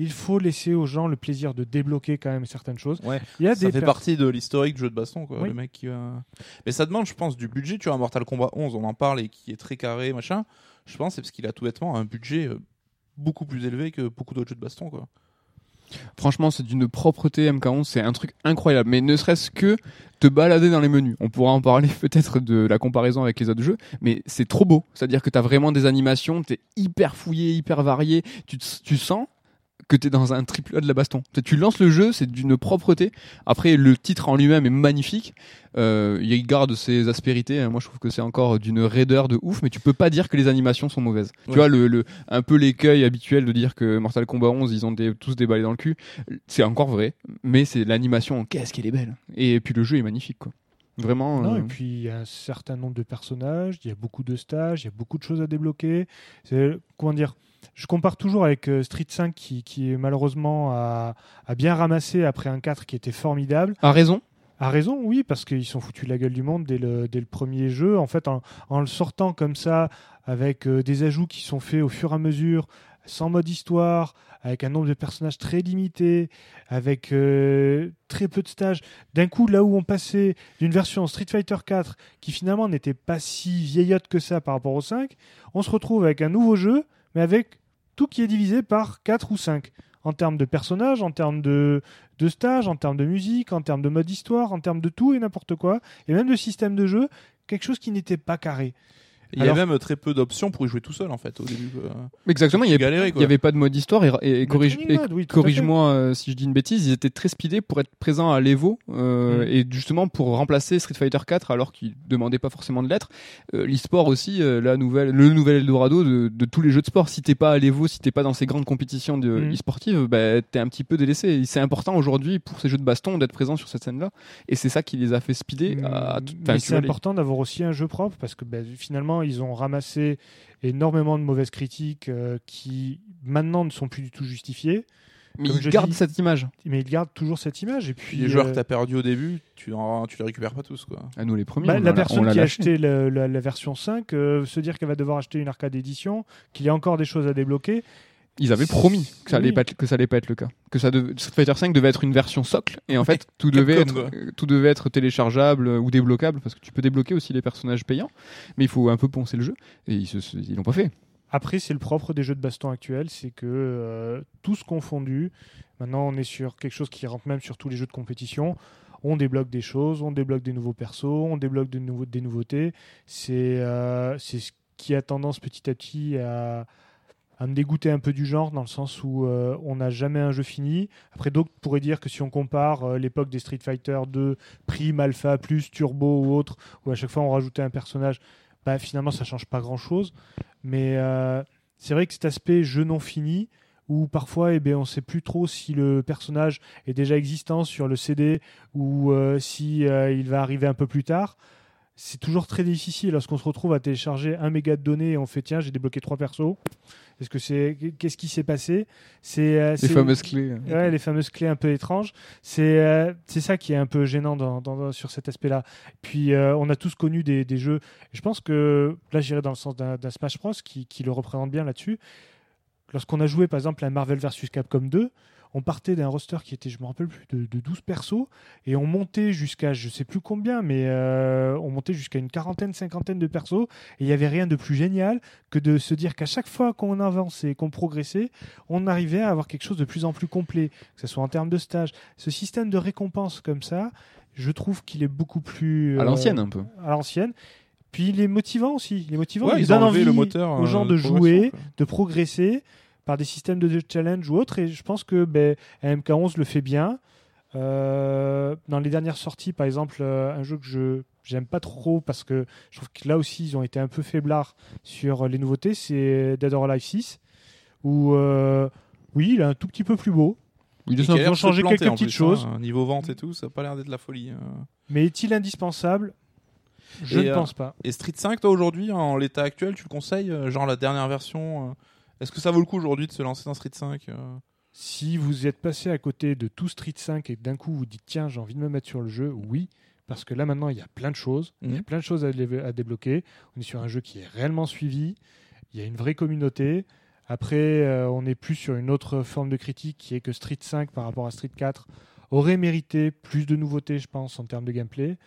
il faut laisser aux gens le plaisir de débloquer quand même certaines choses. Ouais, Il y a ça des fait partie de l'historique du jeu de baston, quoi. Oui. Le mec qui va... Mais ça demande, je pense, du budget. Tu vois, Mortal Kombat 11, on en parle et qui est très carré, machin. Je pense c'est parce qu'il a tout bêtement un budget euh, beaucoup plus élevé que beaucoup d'autres jeux de baston, quoi. Franchement, c'est d'une propreté MK11, c'est un truc incroyable. Mais ne serait-ce que te balader dans les menus. On pourra en parler peut-être de la comparaison avec les autres jeux, mais c'est trop beau. C'est-à-dire que t'as vraiment des animations, t'es hyper fouillé, hyper varié. Tu, tu sens que t'es dans un triple A de la baston. Tu- Tu lances le jeu, c'est d'une propreté. Après, le titre en lui-même est magnifique. Euh, il garde ses aspérités. hein. Moi, je trouve que c'est encore d'une raideur de ouf, mais tu peux pas dire que les animations sont mauvaises. Tu vois, le, le, un peu l'écueil habituel de dire que Mortal Kombat 11, ils ont des, tous des balais dans le cul. C'est encore vrai, mais c'est l'animation, qu'est-ce qu'elle est belle. Et puis le jeu est magnifique, quoi. Vraiment. Non, euh, et puis il y a un certain nombre de personnages, il y a beaucoup de stages, il y a beaucoup de choses à débloquer. C'est comment dire Je compare toujours avec euh, Street 5 qui, qui malheureusement a, a bien ramassé après un 4 qui était formidable. A raison? A raison, oui, parce qu'ils sont foutus de la gueule du monde dès le, dès le premier jeu. En fait, en, en le sortant comme ça, avec euh, des ajouts qui sont faits au fur et à mesure, sans mode histoire, avec un nombre de personnages très limité, avec euh, très peu de stages. D'un coup, là où on passait d'une version Street Fighter 4 qui finalement n'était pas si vieillotte que ça par rapport au 5, on se retrouve avec un nouveau jeu, mais avec tout qui est divisé par 4 ou 5 en termes de personnages, en termes de, de stages, en termes de musique, en termes de mode histoire, en termes de tout et n'importe quoi, et même de système de jeu, quelque chose qui n'était pas carré. Il y Alors- a même très peu d'options pour y jouer tout seul en fait au début. euh. Exactement, il y Tu avait, avait pas de mode histoire et, oui, à corrige-moi euh, si je dis une bêtise, ils étaient très speedés pour être présents à l'Evo euh, Mm. et justement pour remplacer Street Fighter 4 alors qu'ils demandaient pas forcément de l'être. Euh, L'e-sport aussi, euh, la nouvelle, le nouvel Eldorado de, de tous les jeux de sport. Si t'es pas à l'Evo, si t'es pas dans ces grandes compétitions de Mm. e-sportives, bah, t'es un petit peu délaissé. C'est important aujourd'hui pour ces jeux de baston d'être présent sur cette scène-là et c'est ça qui les a fait speeder. à- à Mm. Mais tu c'est important d'avoir aussi un jeu propre parce que ben, finalement ils ont ramassé énormément de mauvaises critiques euh, qui maintenant ne sont plus du tout justifiées, mais comme ils gardent dis- cette image. mais ils gardent toujours cette image. Et puis les joueurs euh, que t'as perdu au début, tu, tu les récupères pas tous quoi. À nous les premiers. bah, on la l'a- on personne qui a acheté la version 5, euh, se dire qu'elle va devoir acheter une arcade édition, qu'il y a encore des choses à débloquer. Ils avaient promis que ça allait Oui. pas être, que ça allait pas être le cas. Que ça Street Fighter 5 devait être une version socle et en fait tout devait être euh, tout devait être téléchargeable euh, ou débloquable parce que tu peux débloquer aussi les personnages payants mais il faut un peu poncer le jeu et ils se, ils l'ont pas fait. Après, c'est le propre des jeux de baston actuels, c'est que euh, tous confondus, maintenant on est sur quelque chose qui rentre même sur tous les jeux de compétition. On débloque des choses, on débloque des nouveaux persos, on débloque de nouveaux, des nouveautés. C'est euh, c'est ce qui a tendance petit à petit à, à me dégoûter un peu du genre, dans le sens où euh, on n'a jamais un jeu fini. Après, d'autres pourraient dire que si on compare euh, l'époque des Street Fighter 2, Prime, Alpha, Plus, Turbo ou autre, où à chaque fois on rajoutait un personnage, bah, finalement ça change pas grand-chose. Mais euh, c'est vrai que cet aspect jeu non fini, où parfois eh ben, on ne sait plus trop si le personnage est déjà existant sur le CD ou si il va arriver un peu plus tard, c'est toujours très difficile lorsqu'on se retrouve à télécharger un méga de données et on fait tiens j'ai débloqué trois persos. Est-ce que c'est qu'est-ce qui s'est passé? C'est euh, Les fameuses clés. euh. Ouais, les fameuses clés un peu étranges. C'est euh, c'est ça qui est un peu gênant dans, dans- dans- sur cet aspect-là. Puis euh, on a tous connu des, des jeux. Je pense que là, j'irais dans le sens d'un d'un Smash Bros qui, qui le représente bien là-dessus. Lorsqu'on a joué par exemple à Marvel vs Capcom 2, on partait d'un roster qui était, je me rappelle plus, de, de 12 persos et on montait jusqu'à je sais plus combien, mais euh, on montait jusqu'à une quarantaine, cinquantaine de persos et il n'y avait rien de plus génial que de se dire qu'à chaque fois qu'on avançait, qu'on progressait, on arrivait à avoir quelque chose de plus en plus complet, que ce soit en termes de stage. Ce système de récompense comme ça, je trouve qu'il est beaucoup plus À euh, l'ancienne un peu. à l'ancienne. Puis il est motivant aussi. Il est motivant. Ouais, il ils ont envie le moteur aux euh, gens de progression, jouer, de progresser par des systèmes de challenge ou autres. Et je pense que ben, MK11 le fait bien. Euh, dans les dernières sorties, par exemple, euh, un jeu que je j'aime pas trop parce que je trouve que là aussi ils ont été un peu faiblards sur les nouveautés, c'est Dead or Alive 6 où euh, oui, il est un tout petit peu plus beau, Oui, ça, l'air ont changé quelques petites plus, choses. hein. Niveau vente et tout, ça a pas l'air d'être de la folie. hein. mais est-il indispensable? Je Et, ne pense pas. Et Street 5, toi aujourd'hui, en l'état actuel, tu le conseilles Genre la dernière version Est-ce que ça vaut le coup aujourd'hui de se lancer dans Street 5 euh Si vous êtes passé à côté de tout Street 5 et que d'un coup vous dites tiens j'ai envie de me mettre sur le jeu, oui, parce que là maintenant il y a plein de choses, il y a Mhm. plein de choses à, dé- à débloquer. On est sur un jeu qui est réellement suivi, il y a une vraie communauté. Après, euh, on n'est plus sur une autre forme de critique qui est que Street 5 par rapport à Street 4 aurait mérité plus de nouveautés, je pense, en termes de gameplay.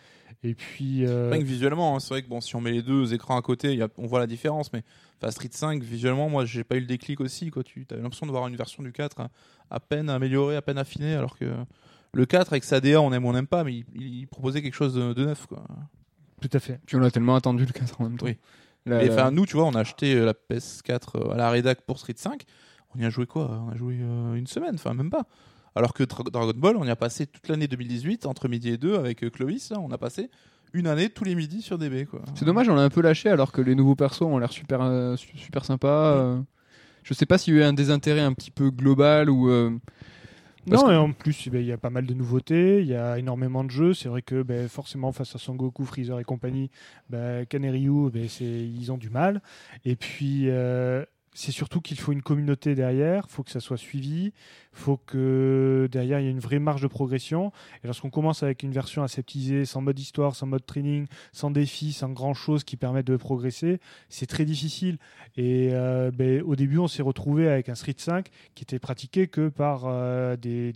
Et puis, euh, Rien que visuellement, hein, c'est vrai que bon, si on met les deux écrans à côté, il y a- on voit la différence. Mais enfin, Street 5, visuellement, moi, j'ai pas eu le déclic aussi. Quoi. Tu as l'impression de voir une version du 4 à, à peine améliorée, à peine affinée, alors que le 4 avec sa DA, on aime ou on n'aime pas, mais il, il proposait quelque chose de, de neuf. Quoi. tout à fait. Puis on a tellement attendu le 4 en même temps. Oui. La- nous, tu vois, on a acheté euh, la PS4 euh, à la rédac pour Street 5. On y a joué quoi? On a joué euh, une semaine, enfin même pas. Alors que Dra- Dragon Ball, on y a passé toute l'année 2018, entre midi et deux, avec euh, Clovis, là, on a passé une année tous les midis sur DB. Quoi. C'est dommage, on l'a un peu lâché alors que les nouveaux persos ont l'air super, euh, su- super sympas. euh. Je sais pas s'il y a eu un désintérêt un petit peu global ou. euh, Parce non, que- et en plus, eh ben, il y a pas mal de nouveautés, il y a énormément de jeux. C'est vrai que ben, forcément, face à Son Goku, Freezer et compagnie, ben, Ken et Ryu, ben, c'est- ils ont du mal. Et puis, euh, c'est surtout qu'il faut une communauté derrière, faut que ça soit suivi, faut que derrière, il y ait une vraie marge de progression. Et lorsqu'on commence avec une version aseptisée, sans mode histoire, sans mode training, sans défi, sans grand chose qui permettent de progresser, c'est très difficile. Et euh, ben, au début, on s'est retrouvé avec un Street 5 qui était pratiqué que par euh, des,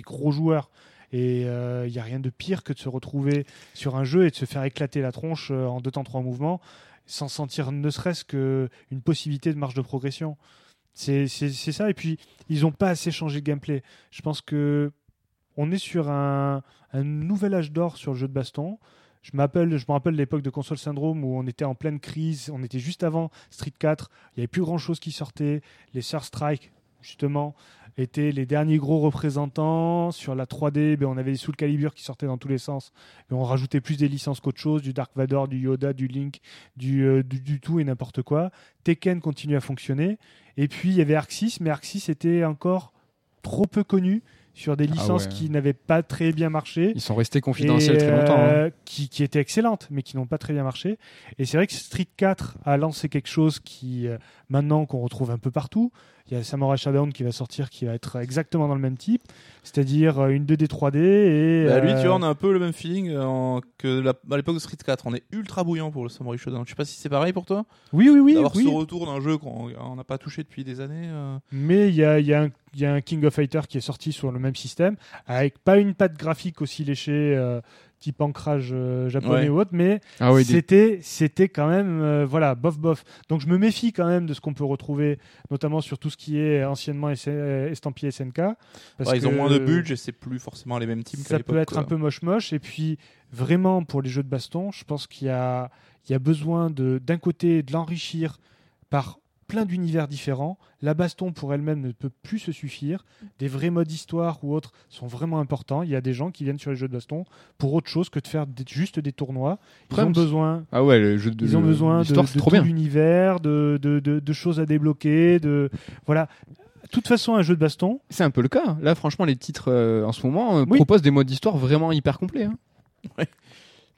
gros joueurs. Et il n'y a rien de pire que de se retrouver sur un jeu et de se faire éclater la tronche euh, en deux temps trois mouvements sans sentir ne serait-ce qu'une possibilité de marge de progression. C'est ça. Et puis, ils n'ont pas assez changé de gameplay. Je pense que on est sur un, un nouvel âge d'or sur le jeu de baston. Je, je me rappelle l'époque de Console Syndrome où on était en pleine crise, on était juste avant Street 4, il n'y avait plus grand chose qui sortait. Les Sur Strike, justement, étaient les derniers gros représentants. Sur la 3D, ben, on avait des Soul Calibur qui sortaient dans tous les sens. On rajoutait plus des licences qu'autre chose, du Dark Vador, du Yoda, du Link, du, euh, du, du tout et n'importe quoi. Tekken continue à fonctionner. Et puis il y avait 6, mais 6 était encore trop peu connu sur des Ah licences ouais. qui n'avaient pas très bien marché Ils sont restés confidentiels très longtemps. hein. euh, qui, qui étaient excellentes, mais qui n'ont pas très bien marché. Et c'est vrai que Street 4 a lancé quelque chose qui, euh, maintenant, qu'on retrouve un peu partout. Il y a Samurai Shodown qui va sortir, qui va être exactement dans le même type, c'est-à-dire euh, une 2D 3D. Et, Bah, lui, euh, tu vois, on a un peu le même feeling euh, en- que la- à l'époque de Street 4. On est ultra bouillant pour le Samurai Shodown. Je sais pas si c'est pareil pour toi. Oui, oui, oui. D'avoir oui. ce retour d'un jeu qu'on on n'a pas touché depuis des années. euh. Mais il y a, il y a un- il y a un King of Fighter qui est sorti sur le même système, avec pas une patte graphique aussi léchée, euh, type ancrage euh, japonais Ouais. ou autre, mais Ah oui, des- c'était c'était quand même euh, voilà bof bof donc je me méfie quand même de ce qu'on peut retrouver notamment sur tout ce qui est anciennement euh, estampillé SNK parce Ouais, ils ont moins de budget et c'est plus forcément les mêmes teams ça peut être quoi. un peu moche moche et puis vraiment pour les jeux de baston je pense qu'il y a il y a besoin de d'un côté de l'enrichir par plein d'univers différents la baston pour elle-même ne peut plus se suffire des vrais modes histoire ou autres sont vraiment importants il y a des gens qui viennent sur les jeux de baston pour autre chose que de faire des- juste des tournois ils ont besoin Ah ouais, le jeu de ils ont besoin de, de c'est trop tout bien. l'univers, de, de, de- de choses à débloquer, de voilà. De toute façon, un jeu de baston, C'est un peu le cas. Là, franchement, les titres euh, en ce moment euh, Oui. proposent des modes d'histoire vraiment hyper complets. hein. Ouais.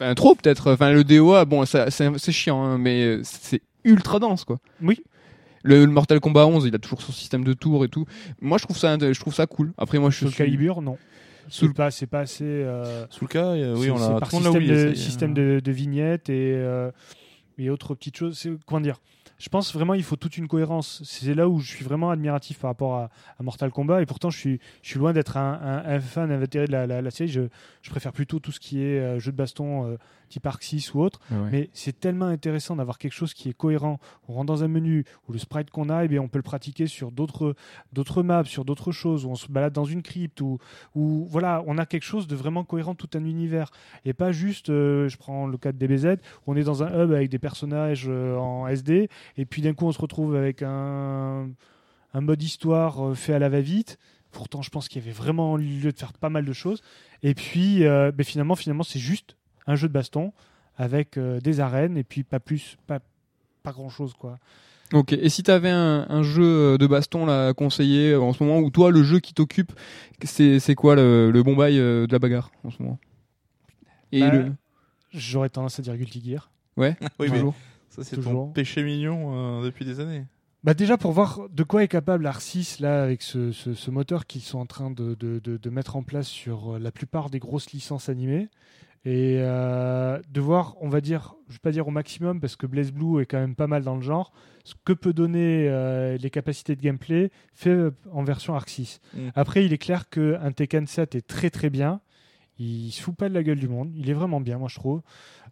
Enfin, trop peut-être. Enfin, le DOA, bon, c'est chiant, hein, mais euh, c'est ultra dense, quoi. Oui. Le, le Mortal Kombat 11, il a toujours son système de tours et tout. Moi, je trouve ça, je trouve ça cool. Après, moi, je suis Calibur, non. Sous le- C'est pas, c'est pas assez. euh, Sous le cas, euh, oui, on c'est l'a par système, oublié. de, système de, de vignettes et, euh, et autres petites choses. C'est- Comment dire Je pense vraiment il faut toute une cohérence. C'est là où je suis vraiment admiratif par rapport à, à Mortal Kombat et pourtant je suis, je suis loin d'être un, un- un fan invétéré de la, la- la série. Je, je préfère plutôt tout ce qui est euh, jeu de baston euh, type Arc 6 ou autre. Ouais. Mais c'est tellement intéressant d'avoir quelque chose qui est cohérent. On rentre dans un menu où le sprite qu'on a, eh bien, on peut le pratiquer sur d'autres d'autres maps, sur d'autres choses, où on se balade dans une crypte, où, où voilà, on a quelque chose de vraiment cohérent, tout un univers. Et pas juste, euh, je prends le cas de DBZ, où on est dans un hub avec des personnages euh, en SD, et puis d'un coup on se retrouve avec un, un mode histoire euh, fait à la va-vite. Pourtant, je pense qu'il y avait vraiment lieu de faire pas mal de choses. Et puis, euh, ben, finalement, finalement, c'est juste un jeu de baston avec euh, des arènes et puis pas plus, pas, pas grand chose quoi. Ok. Et si t'avais un, un jeu de baston là à conseiller euh, en ce moment, ou toi, le jeu qui t'occupe, c'est c'est quoi le, le bon bail euh, de la bagarre en ce moment? Et Bah, le. J'aurais tendance à dire Guilty Gear. Ouais. Oui, mais toujours. ça, c'est Toujours. ton péché mignon euh, depuis des années. Bah déjà pour voir de quoi est capable Arc6 là avec ce, ce- ce moteur qu'ils sont en train de, de- de- de mettre en place sur euh, la plupart des grosses licences animées et euh, de voir on va dire je vais pas dire au maximum parce que Blaze Blue est quand même pas mal dans le genre ce que peut donner euh, les capacités de gameplay fait euh, en version Arc 6. Mm. Après il est clair qu'un Tekken 7 est très très bien il se fout pas de la gueule du monde il est vraiment bien moi je trouve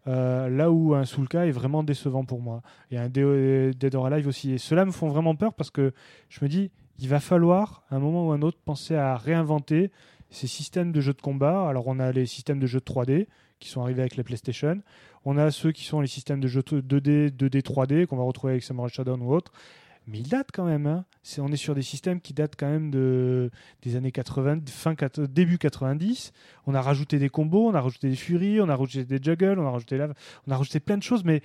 Euh, là où un Soulka est vraiment décevant pour moi et un Dead or Alive aussi. Et ceux-là me font vraiment peur parce que je me dis, il va falloir, à un moment ou un autre, penser à réinventer ces systèmes de jeux de combat. Alors, on a les systèmes de jeux de 3D qui sont arrivés avec la PlayStation. On a ceux qui sont les systèmes de jeux 2D, 2D, 3D qu'on va retrouver avec Samurai Shodown ou autre. Mais ils datent quand même. hein. On est sur des systèmes qui datent quand même de, des années 80, fin, début 90. On a rajouté des combos, on a rajouté des furies, on a rajouté des juggles, on a rajouté, on a rajouté plein de choses. Mais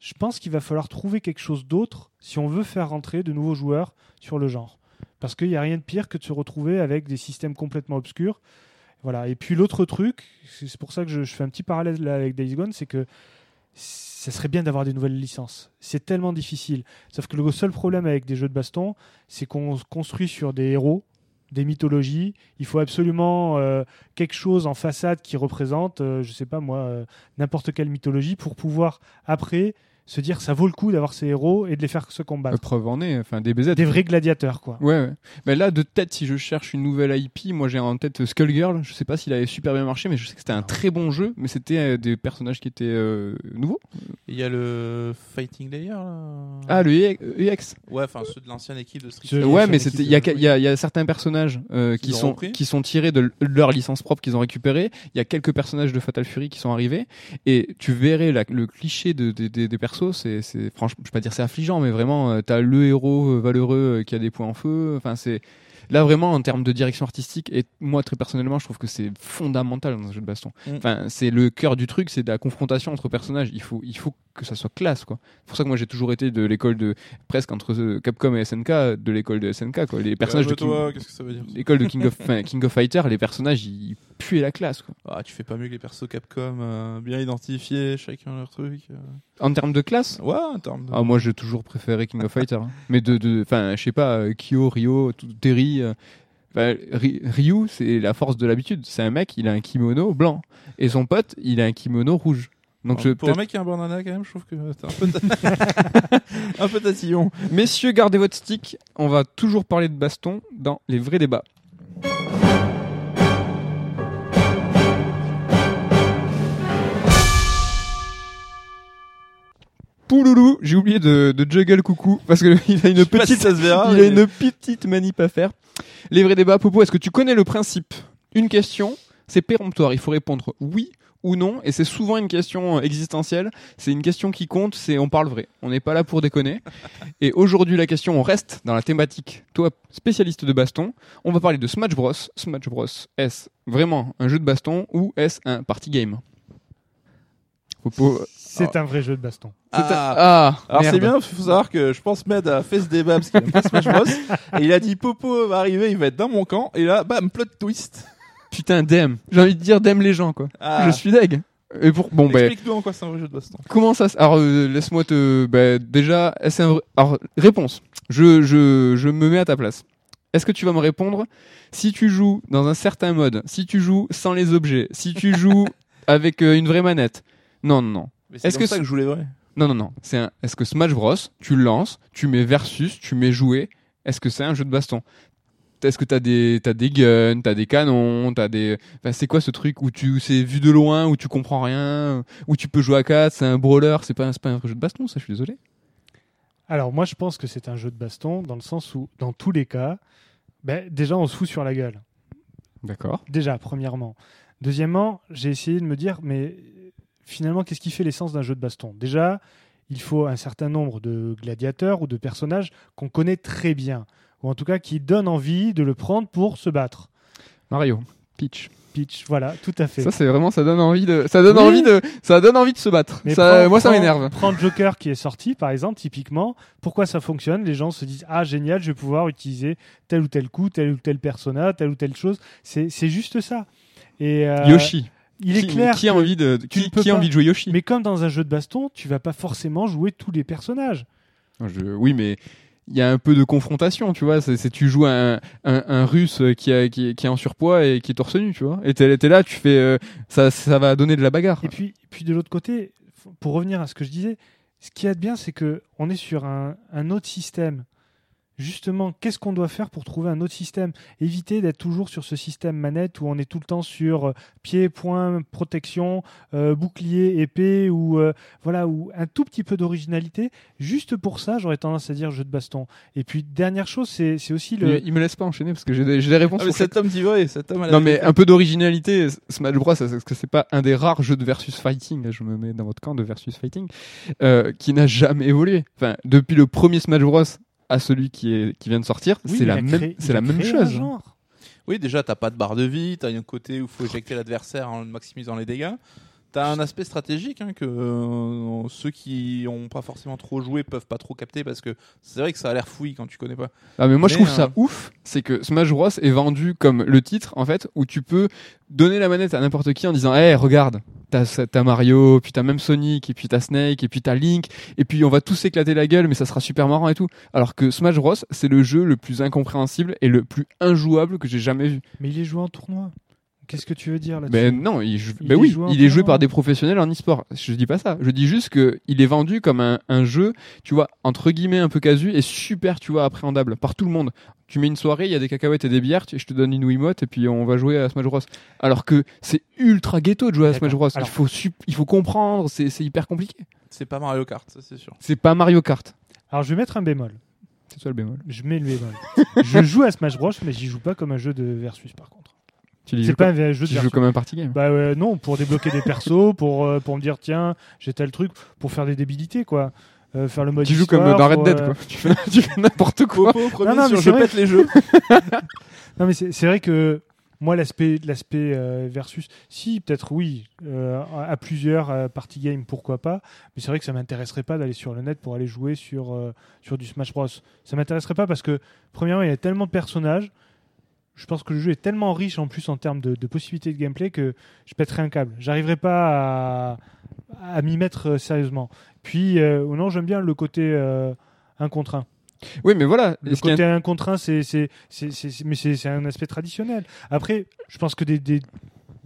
je pense qu'il va falloir trouver quelque chose d'autre si on veut faire rentrer de nouveaux joueurs sur le genre. Parce qu'il n'y a rien de pire que de se retrouver avec des systèmes complètement obscurs. Voilà. Et puis l'autre truc, c'est pour ça que je, fais un petit parallèle là avec Days Gone, c'est que ça serait bien d'avoir des nouvelles licences. C'est tellement difficile. Sauf que le seul problème avec des jeux de baston, c'est qu'on construit sur des héros, des mythologies. Il faut absolument euh, quelque chose en façade qui représente, euh, je sais pas moi, euh, n'importe quelle mythologie pour pouvoir après se dire ça vaut le coup d'avoir ces héros et de les faire se combattre. Preuve en est, enfin DBZ. Des vrais gladiateurs, quoi. Ouais, ouais. Mais là, de tête, si je cherche une nouvelle IP, moi j'ai en tête Skullgirl. Je sais pas s'il avait super bien marché, mais je sais que c'était un très bon jeu. Mais c'était euh, des personnages qui étaient euh, nouveaux. Il y a le Fighting Layer là. Ah, le EX. Ouais, enfin ceux de l'ancienne équipe de Street Fighter. Ouais, mais c'était il y a, il y, a, il y a certains personnages euh, qui sont repris qui sont tirés de leur licence propre qu'ils ont récupéré. Il y a quelques personnages de Fatal Fury qui sont arrivés et tu verrais la- le cliché de, de- de- des C'est franchement, je vais pas dire c'est affligeant, mais vraiment euh, t'as le héros euh, valeureux euh, qui a des points en feu. Enfin c'est là vraiment en termes de direction artistique et moi très personnellement je trouve que c'est fondamental dans un jeu de baston. Mm. Enfin c'est le cœur du truc, c'est de la confrontation entre personnages. Il faut il faut que ça soit classe quoi. C'est pour ça que moi j'ai toujours été de l'école de presque entre euh, Capcom et SNK de l'école de SNK quoi. Les personnages de King- toi, qu'est-ce que ça veut dire l'école de King of enfin, King of Fighter, les personnages ils puaient la classe quoi. Ah, tu fais pas mieux que les persos Capcom, euh, bien identifiés, chacun leur truc. euh. En termes de classe. Ouais, en termes de. Ah, moi j'ai toujours préféré King of Fighter. hein. Mais de de enfin je sais pas Kyo, Ryo, Terry euh, Ry- Ryu, c'est la force de l'habitude. C'est un mec, il a un kimono blanc et son pote, il a un kimono rouge. Donc je pour un mec qui a un bandana, quand même, je trouve que t'es un peu, ta- un peu tatillon. Messieurs, gardez votre stick. On va toujours parler de baston dans les vrais débats. Pouloulou, j'ai oublié de, de juggle coucou parce que il a une petite, ça se verra. il a une petite manip à faire. Les vrais débats, Popo, est-ce que tu connais le principe? Une question, c'est péremptoire. Il faut répondre oui ou non, et c'est souvent une question euh, existentielle. C'est une question qui compte, c'est on parle vrai. On n'est pas là pour déconner. Et aujourd'hui, la question, on reste dans la thématique. Toi, spécialiste de baston, on va parler de Smash Bros. Smash Bros. Est-ce vraiment un jeu de baston ou est-ce un party game? Popo. C'est un vrai jeu de baston. c'est un- Ah. Ah, Alors c'est bien, il faut savoir que je pense Med a fait ce débat parce qu'il aime pas Smash Bros. et il a dit Popo va arriver, il va être dans mon camp. Et là, bam, plot twist. Putain, dem. J'ai envie de dire dem les gens, quoi. Ah. Je suis deg. Et pour bon, bah, Explique-nous en quoi c'est un vrai jeu de baston. comment ça se- Alors, euh, laisse-moi te. Bah, déjà, est-ce un vrai- Alors, réponse. Je, je, je me mets à ta place. Est-ce que tu vas me répondre si tu joues dans un certain mode, si tu joues sans les objets, si tu joues avec euh, une vraie manette? Non, non, non. Mais c'est Est-ce comme que ça c'est- que je voulais vrai. Non, non, non. C'est un... Est-ce que Smash Bros, tu le lances, tu mets versus, tu mets jouer, est-ce que c'est un jeu de baston? Est-ce que t'as des, t'as des guns, t'as des canons, t'as des... Enfin, c'est quoi ce truc où tu, c'est vu de loin, où tu comprends rien, où tu peux jouer à 4, c'est un brawler, c'est pas, un- c'est pas un jeu de baston, ça, je suis désolé. Alors moi je pense que c'est un jeu de baston dans le sens où dans tous les cas, ben, déjà on se fout sur la gueule. D'accord. Déjà, premièrement. Deuxièmement, j'ai essayé de me dire, mais finalement, qu'est-ce qui fait l'essence d'un jeu de baston? Déjà, il faut un certain nombre de gladiateurs ou de personnages qu'on connaît très bien, ou en tout cas qui donnent envie de le prendre pour se battre. Mario, Peach. Peach, voilà, tout à fait. Ça, c'est vraiment, ça donne envie de, ça donne Oui. envie de, ça donne envie de se battre. Mais Ça, prends- moi, ça m'énerve. Prends Joker qui est sorti, par exemple, typiquement. Pourquoi ça fonctionne? Les gens se disent Ah, génial, je vais pouvoir utiliser tel ou tel coup, tel ou tel persona, telle ou telle chose. C'est c'est juste ça. Et euh, Yoshi. Il est qui, clair. qui a envie de, tu qui, ne peux qui a envie de jouer Yoshi Mais comme dans un jeu de baston, tu vas pas forcément jouer tous les personnages. Je- oui, mais il y a un peu de confrontation, tu vois. C'est tu joues un, un, un russe qui, a, qui, qui est en surpoids et qui est torse nu, tu vois. Et t'es t'es là, tu fais, euh, ça, ça va donner de la bagarre. Et puis, puis de l'autre côté, pour revenir à ce que je disais, ce qui est bien, c'est que on est sur un, un autre système. Justement, qu'est-ce qu'on doit faire pour trouver un autre système? Éviter d'être toujours sur ce système manette où on est tout le temps sur euh, pied, point, protection, euh, bouclier, épée, ou euh, voilà, ou un tout petit peu d'originalité. Juste pour ça, j'aurais tendance à dire jeu de baston. Et puis dernière chose, c'est c'est aussi le. Il, il me laisse pas enchaîner parce que j'ai des, j'ai des réponses Ah, mais sur chaque- cet homme dit vrai, cet homme a la Non mais un peu d'originalité, Smash Bros, est-ce que c'est pas un des rares jeux de versus fighting, là, je me mets dans votre camp de versus fighting, euh, qui n'a jamais évolué. Enfin, depuis le premier Smash Bros à celui qui est qui vient de sortir, Oui, c'est la même c'est la même chose. genre. Oui, déjà, t'as pas de barre de vie, t'as un côté où il faut éjecter l'adversaire en maximisant les dégâts. T'as un aspect stratégique hein, que euh, ceux qui ont pas forcément trop joué peuvent pas trop capter parce que c'est vrai que ça a l'air fouillis quand tu connais pas. Ah mais moi je trouve ça euh, ouf, c'est que Smash Bros est vendu comme le titre en fait où tu peux donner la manette à n'importe qui en disant "Eh regarde, t'as t'as Mario, puis t'as même Sonic et puis t'as Snake et puis t'as Link et puis on va tous s'éclater la gueule mais ça sera super marrant et tout." Alors que Smash Bros c'est le jeu le plus incompréhensible et le plus injouable que j'ai jamais vu. Mais il est joué en tournoi. Qu'est-ce que tu veux dire là-dessus? Ben non, il, est oui, joué en il est joué tournoi. par des professionnels en e-sport. Je dis pas ça. Je dis juste que il est vendu comme un, un jeu, tu vois, entre guillemets un peu casu et super, tu vois, appréhendable par tout le monde. Tu mets une soirée, il y a des cacahuètes et des bières, tu- je te donne une Wiimote et puis on va jouer à Smash Bros. Alors que c'est ultra ghetto de jouer à Smash. Bros. Il faut il faut comprendre, c'est hyper compliqué. C'est pas Mario Kart, ça c'est sûr. C'est pas Mario Kart. Alors je vais mettre un bémol. C'est ça le bémol. Je mets le bémol. je joue à Smash Bros, mais j'y joue pas comme un jeu de versus par contre. Tu C'est pas comme, un jeu de tu joues comme un party game. Bah ouais, non, pour débloquer des persos, pour, euh, pour me dire tiens, j'ai tel truc, pour faire des débilités quoi. Euh, faire le mode Tu joues comme dans Red Dead euh, quoi. Tu fais, tu fais n'importe quoi. Popo, premier Non, non, sur je pète les jeux. Non mais c'est c'est vrai que moi l'aspect l'aspect euh, versus, si peut-être oui, euh, à plusieurs euh, party game pourquoi pas, mais c'est vrai que ça m'intéresserait pas d'aller sur le net pour aller jouer sur euh, sur du Smash Bros. Ça m'intéresserait pas parce que premièrement il y a tellement de personnages. Je pense que le jeu est tellement riche en plus en termes de, de possibilités de gameplay que je pèterais un câble. J'arriverai pas à, à m'y mettre euh, sérieusement. Puis euh, non, j'aime bien le côté euh, un contre un. Oui, mais voilà. Le côté un contre un, c'est, c'est, c'est, mais c'est, c'est un aspect traditionnel. Après, je pense que des, des,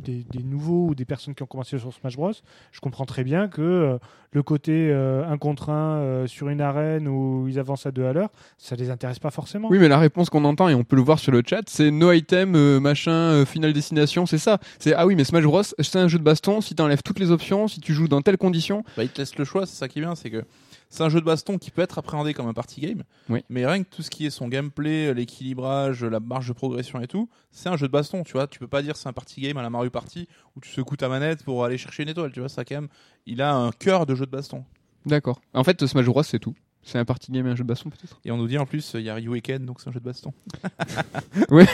des, des nouveaux ou des personnes qui ont commencé sur Smash Bros, je comprends très bien que euh, le côté euh, un contre un euh, sur une arène où ils avancent à deux à l'heure, ça les intéresse pas forcément. Oui, mais la réponse qu'on entend et on peut le voir sur le chat, c'est no item, euh, machin, euh, final destination, c'est ça. C'est ah oui, mais Smash Bros, c'est un jeu de baston. Si t'enlèves toutes les options, si tu joues dans telles conditions, Bah, il te laisse le choix, c'est ça qui est bien, c'est que c'est un jeu de baston qui peut être appréhendé comme un party game, Oui. mais rien que tout ce qui est son gameplay, l'équilibrage, la marge de progression et tout, c'est un jeu de baston, tu vois. Tu peux pas dire c'est un party game à la Mario Party où tu secoues ta manette pour aller chercher une étoile, tu vois. Ça quand même, il a un cœur de jeu de baston. d'accord. En fait, Smash Bros, c'est tout. C'est un party game et un jeu de baston peut-être? Et on nous dit en plus, il y a Ryu et Ken, donc c'est un jeu de baston. ouais,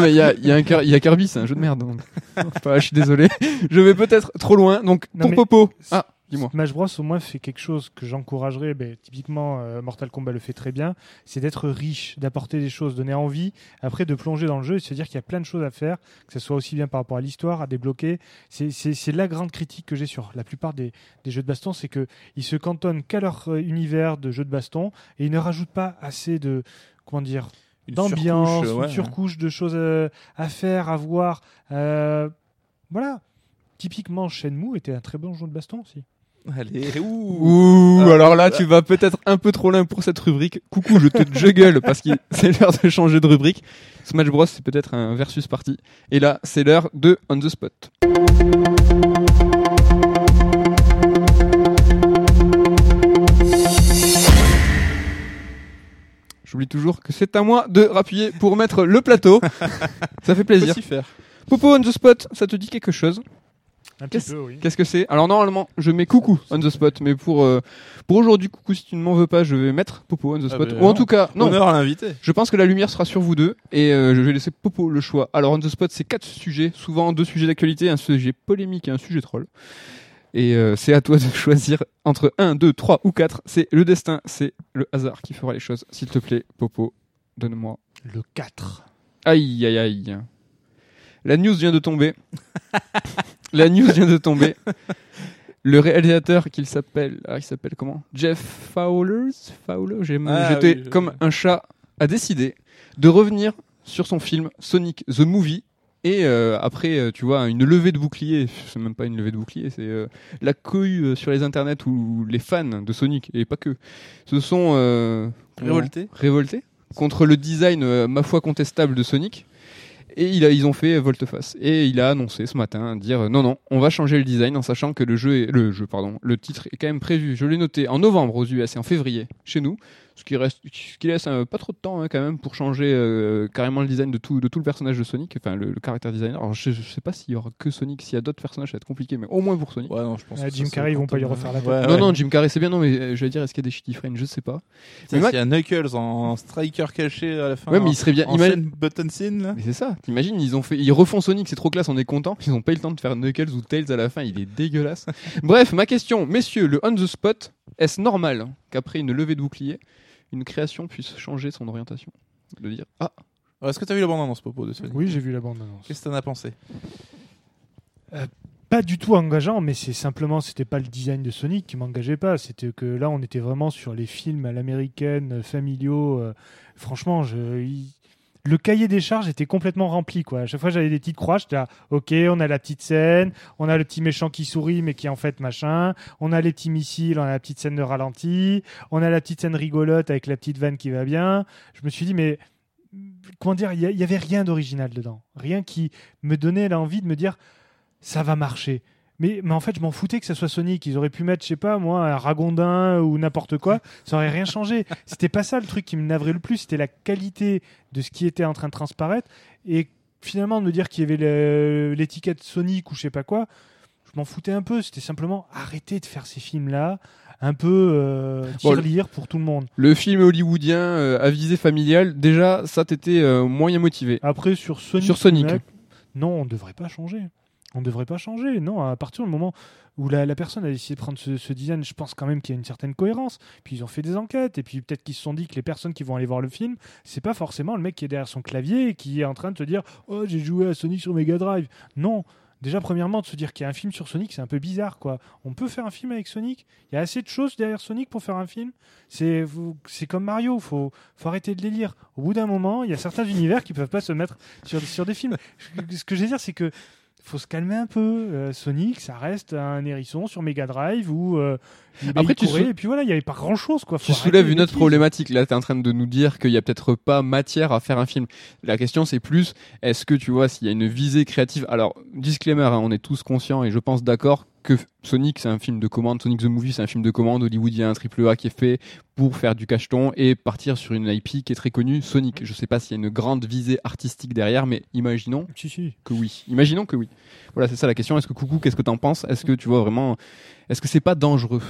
mais il y a, y a y a Kirby, c'est un jeu de merde. donc. Enfin, je suis désolé. Je vais peut-être trop loin. Donc Non, pour mais- Popo. Ah, dis-moi. Smash Bros au moins fait quelque chose que j'encouragerais, ben, typiquement euh, Mortal Kombat le fait très bien, c'est d'être riche, d'apporter des choses, donner envie, après de plonger dans le jeu et de se dire qu'il y a plein de choses à faire, que ce soit aussi bien par rapport à l'histoire, à débloquer. C'est- la grande critique que j'ai sur la plupart des, des jeux de baston, c'est que ils se cantonnent qu'à leur euh, univers de jeux de baston et ils ne rajoutent pas assez de comment dire d'ambiance, surcouche, ouais. surcouche de choses euh, à faire, à voir. euh, voilà. Typiquement, Shenmue était un très bon jeu de baston aussi. Allez, ouh. Ouh, Ah, alors là, tu vas peut-être un peu trop loin pour cette rubrique. Coucou, je te juggle parce que c'est l'heure de changer de rubrique. Smash Bros, c'est peut-être un versus party. Et là, c'est l'heure de On the Spot. J'oublie toujours que c'est à moi de rappuyer pour mettre le plateau. Ça fait plaisir. faire. Popo on the spot, ça te dit quelque chose? Qu'est-ce- peu, oui. Qu'est-ce que c'est? Alors normalement, je mets coucou on the spot, mais pour euh, pour aujourd'hui, coucou, si tu ne m'en veux pas, je vais mettre Popo on the Ah spot. bah, Ou en tout cas, non. Honneur à l'invité. Je pense que la lumière sera sur vous deux et euh, je vais laisser Popo le choix. Alors on the spot, c'est quatre sujets, souvent deux sujets d'actualité, un sujet polémique et un sujet troll. Et euh, c'est à toi de choisir entre 1, 2, 3 ou 4. C'est le destin, c'est le hasard qui fera les choses. S'il te plaît, Popo, donne-moi. Le 4. Aïe, aïe, aïe. La news vient de tomber. La news vient de tomber. le réalisateur qu'il s'appelle, ah, il s'appelle comment? Jeff Fowlers, Fowler, j'ai Ah, jeté oui, je- comme un chat, a décidé de revenir sur son film Sonic the Movie. Et euh, après, euh, tu vois, une levée de bouclier, c'est même pas une levée de bouclier, c'est euh, la cohue sur les internets où les fans de Sonic, et pas que, se sont euh, Révolté. révoltés contre le design, ma foi, contestable de Sonic. Et ils ont fait volte-face. Et il a annoncé ce matin dire euh, non, non, on va changer le design en sachant que le jeu, est, le jeu, pardon, le titre est quand même prévu. Je l'ai noté en novembre aux US et en février chez nous, ce qui reste, ce qui laisse euh, pas trop de temps hein, quand même pour changer euh, carrément le design de tout, de tout le personnage de Sonic, enfin le, le caractère designer. Alors je, je sais pas s'il y aura que Sonic, s'il y a d'autres personnages, ça va être compliqué, mais au moins pour Sonic. Ouais, non, je pense Ah, que Jim Carrey, ils vont pas y quand refaire la tête. Ouais, Non, ouais. non, Jim Carrey c'est bien, non, mais euh, je vais dire, est-ce qu'il y a des shitty friends Je sais pas. Mais s'il y a Knuckles en striker caché à la fin. ouais, mais il serait bien. en imagine- button scene là. Mais c'est ça, t'imagines, ils ont fait, ils refont Sonic, c'est trop classe, on est content. Ils ont pas eu le temps de faire Knuckles ou Tails à la fin, il est dégueulasse. Bref, ma question, messieurs, le on the spot, est-ce normal qu'après une levée de bouclier, une création puisse changer son orientation De dire, ah, Alors, Est-ce que t'as vu la bande annonce Popo de Sonic Oui, j'ai vu la bande annonce. Qu'est-ce que t'en as pensé? Pas du tout engageant, mais c'est simplement, c'était pas le design de Sonic qui m'engageait pas. C'était que là, on était vraiment sur les films à l'américaine, euh, familiaux. euh, franchement, je, il- le cahier des charges était complètement rempli. Quoi. À chaque fois, j'avais des petites croix. J'étais là, ok, on a la petite scène, on a le petit méchant qui sourit, mais qui est en fait machin. On a les petits missiles, on a la petite scène de ralenti. On a la petite scène rigolote avec la petite vanne qui va bien. Je me suis dit, mais comment dire, il y, a- il y avait rien d'original dedans. Rien qui me donnait l'envie de me dire, ça va marcher. Mais, mais en fait, je m'en foutais que ça soit Sonic. Ils auraient pu mettre, je sais pas, moi, un ragondin ou n'importe quoi. Ça aurait rien changé. C'était pas ça le truc qui me navrait le plus. C'était la qualité de ce qui était en train de transparaître. Et finalement, de me dire qu'il y avait l'étiquette Sonic ou je sais pas quoi, je m'en foutais un peu. C'était simplement arrêter de faire ces films-là. Un peu euh, Bon, tirelire pour tout le monde. le film hollywoodien euh, à visée familiale, déjà, ça t'était euh, moyen motivé. Après, sur Sonic, Sur Sonic. non, on ne devrait pas changer. On ne devrait pas changer. Non, à partir du moment où la, personne a décidé de prendre ce, design, je pense quand même qu'il y a une certaine cohérence. Puis ils ont fait des enquêtes, et puis peut-être qu'ils se sont dit que les personnes qui vont aller voir le film, c'est pas forcément le mec qui est derrière son clavier et qui est en train de se dire Oh, j'ai joué à Sonic sur Mega Drive. Non. Déjà, premièrement, de se dire qu'il y a un film sur Sonic, c'est un peu bizarre, quoi. On peut faire un film avec Sonic Il y a assez de choses derrière Sonic pour faire un film C'est comme Mario, faut, faut arrêter de les lire. Au bout d'un moment, il y a certains univers qui peuvent pas se mettre sur, sur des films. Ce que je veux dire, c'est que faut se calmer un peu. Euh, Sonic, ça reste un hérisson sur Mega Drive où euh, Après, tu courait, sou- et puis voilà, il y avait pas grand chose quoi. Faut Tu soulèves une autre problématique. Là, tu es en train de nous dire qu'il y a peut-être pas matière à faire un film. La question, c'est plus, est-ce que tu vois s'il y a une visée créative? Alors, disclaimer, hein, on est tous conscients et je pense d'accord que Sonic, c'est un film de commande. Sonic the Movie, c'est un film de commande hollywoodien, triple A qui est fait pour faire du cacheton et partir sur une IP qui est très connue. Sonic, je sais pas s'il y a une grande visée artistique derrière, mais imaginons Si, si. que oui. Imaginons que oui. Voilà, c'est ça la question. Est-ce que coucou, qu'est-ce que t'en penses? Est-ce que tu vois vraiment Est-ce que c'est pas dangereux?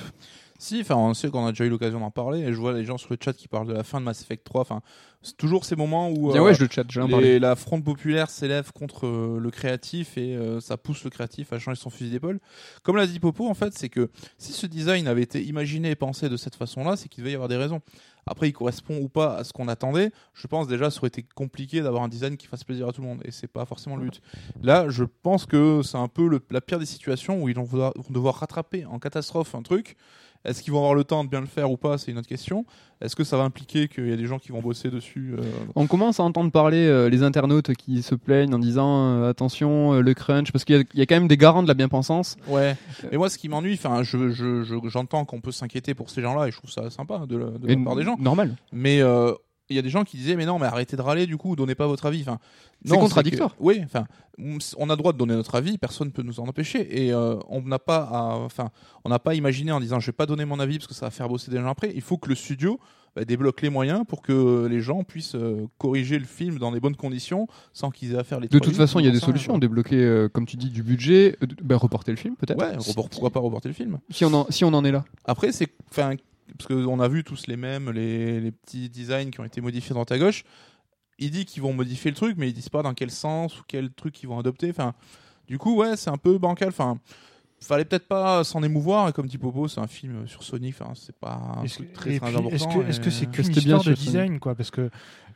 Si, enfin, on sait qu'on a déjà eu l'occasion d'en parler, et je vois les gens sur le chat qui parlent de la fin de Mass Effect 3. Enfin, c'est toujours ces moments où euh, ouais, je le chat, parlé. les- la fronde populaire s'élève contre euh, le créatif et euh, ça pousse le créatif à changer son fusil d'épaule. Comme l'a dit Popo, en fait, c'est que si ce design avait été imaginé et pensé de cette façon-là, c'est qu'il devait y avoir des raisons. Après, il correspond ou pas à ce qu'on attendait. Je pense déjà, ça aurait été compliqué d'avoir un design qui fasse plaisir à tout le monde, et c'est pas forcément le but. Là, je pense que c'est un peu le- la pire des situations où ils vont devoir rattraper en catastrophe un truc. Est-ce qu'ils vont avoir le temps de bien le faire ou pas C'est une autre question. Est-ce que ça va impliquer qu'il y a des gens qui vont bosser dessus euh, On commence à entendre parler euh, les internautes qui se plaignent en disant euh, attention le crunch parce qu'il y, a- il y a quand même des garants de la bien-pensance. Ouais. Mais moi, ce qui m'ennuie, enfin, je, je, je- j'entends qu'on peut s'inquiéter pour ces gens-là et je trouve ça sympa de, la- de la part des gens. Normal. Mais il y a des gens qui disaient, mais non, mais arrêtez de râler, du coup, donnez pas votre avis. Enfin, C'est contradictoire. que- Oui, enfin, on a le droit de donner notre avis, personne ne peut nous en empêcher. Et euh, on n'a pas, à- enfin, on n'a pas imaginé en disant, je vais pas donner mon avis parce que ça va faire bosser des gens après. Il faut que le studio bah, débloque les moyens pour que les gens puissent euh, corriger le film dans des bonnes conditions sans qu'ils aient à faire les. De toute façon, il y a des solutions. Débloquer, euh, comme tu dis, du budget, ben, reporter le film peut-être. Ouais, Si- pourquoi pas reporter le film si, on en, si on en est là. Après, c'est. Enfin, parce qu'on a vu tous les mêmes, les, les petits designs qui ont été modifiés dans ta gauche. Il dit qu'ils vont modifier le truc, mais ils disent pas dans quel sens ou quel truc ils vont adopter. Enfin, du coup, ouais, c'est un peu bancal. Enfin, fallait peut-être pas s'en émouvoir. Et comme dit Popo, c'est un film sur Sonic. Enfin, c'est pas un Est-ce truc que- très, et très puis, important. Est-ce que est-ce que et- c'est qu'une bien histoire de design quoi Parce que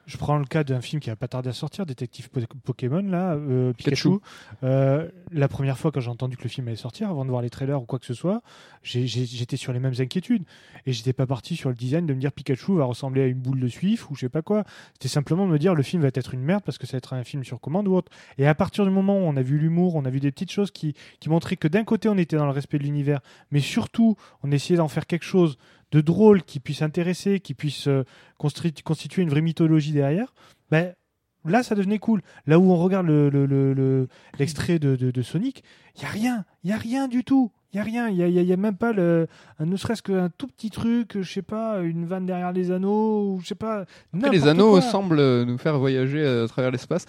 je prends le cas d'un film qui a pas tardé à sortir, Détective Po- Pokémon là, euh, Pikachu. Pikachu. Euh, la première fois quand j'ai entendu que le film allait sortir, avant de voir les trailers ou quoi que ce soit, j'étais sur les mêmes inquiétudes et j'étais pas parti sur le design de me dire Pikachu va ressembler à une boule de suif ou je sais pas quoi. C'était simplement de me dire le film va être une merde parce que ça va être un film sur commande ou autre. Et à partir du moment où on a vu l'humour, on a vu des petites choses qui, qui montraient que d'un côté on était dans le respect de l'univers, mais surtout on essayait d'en faire quelque chose de drôle qui puisse intéresser, qui puisse euh, constituer une vraie mythologie derrière, ben, là ça devenait cool. Là où on regarde le- le- le- le- l'extrait de, de, de Sonic, il y a rien, il y a rien du tout. Il y a rien, il y a, y même pas le, un- ne serait-ce qu'un tout petit truc, je sais pas, une vanne derrière les anneaux, ou je sais pas. Après, les anneaux quoi. semblent nous faire voyager euh, à travers l'espace.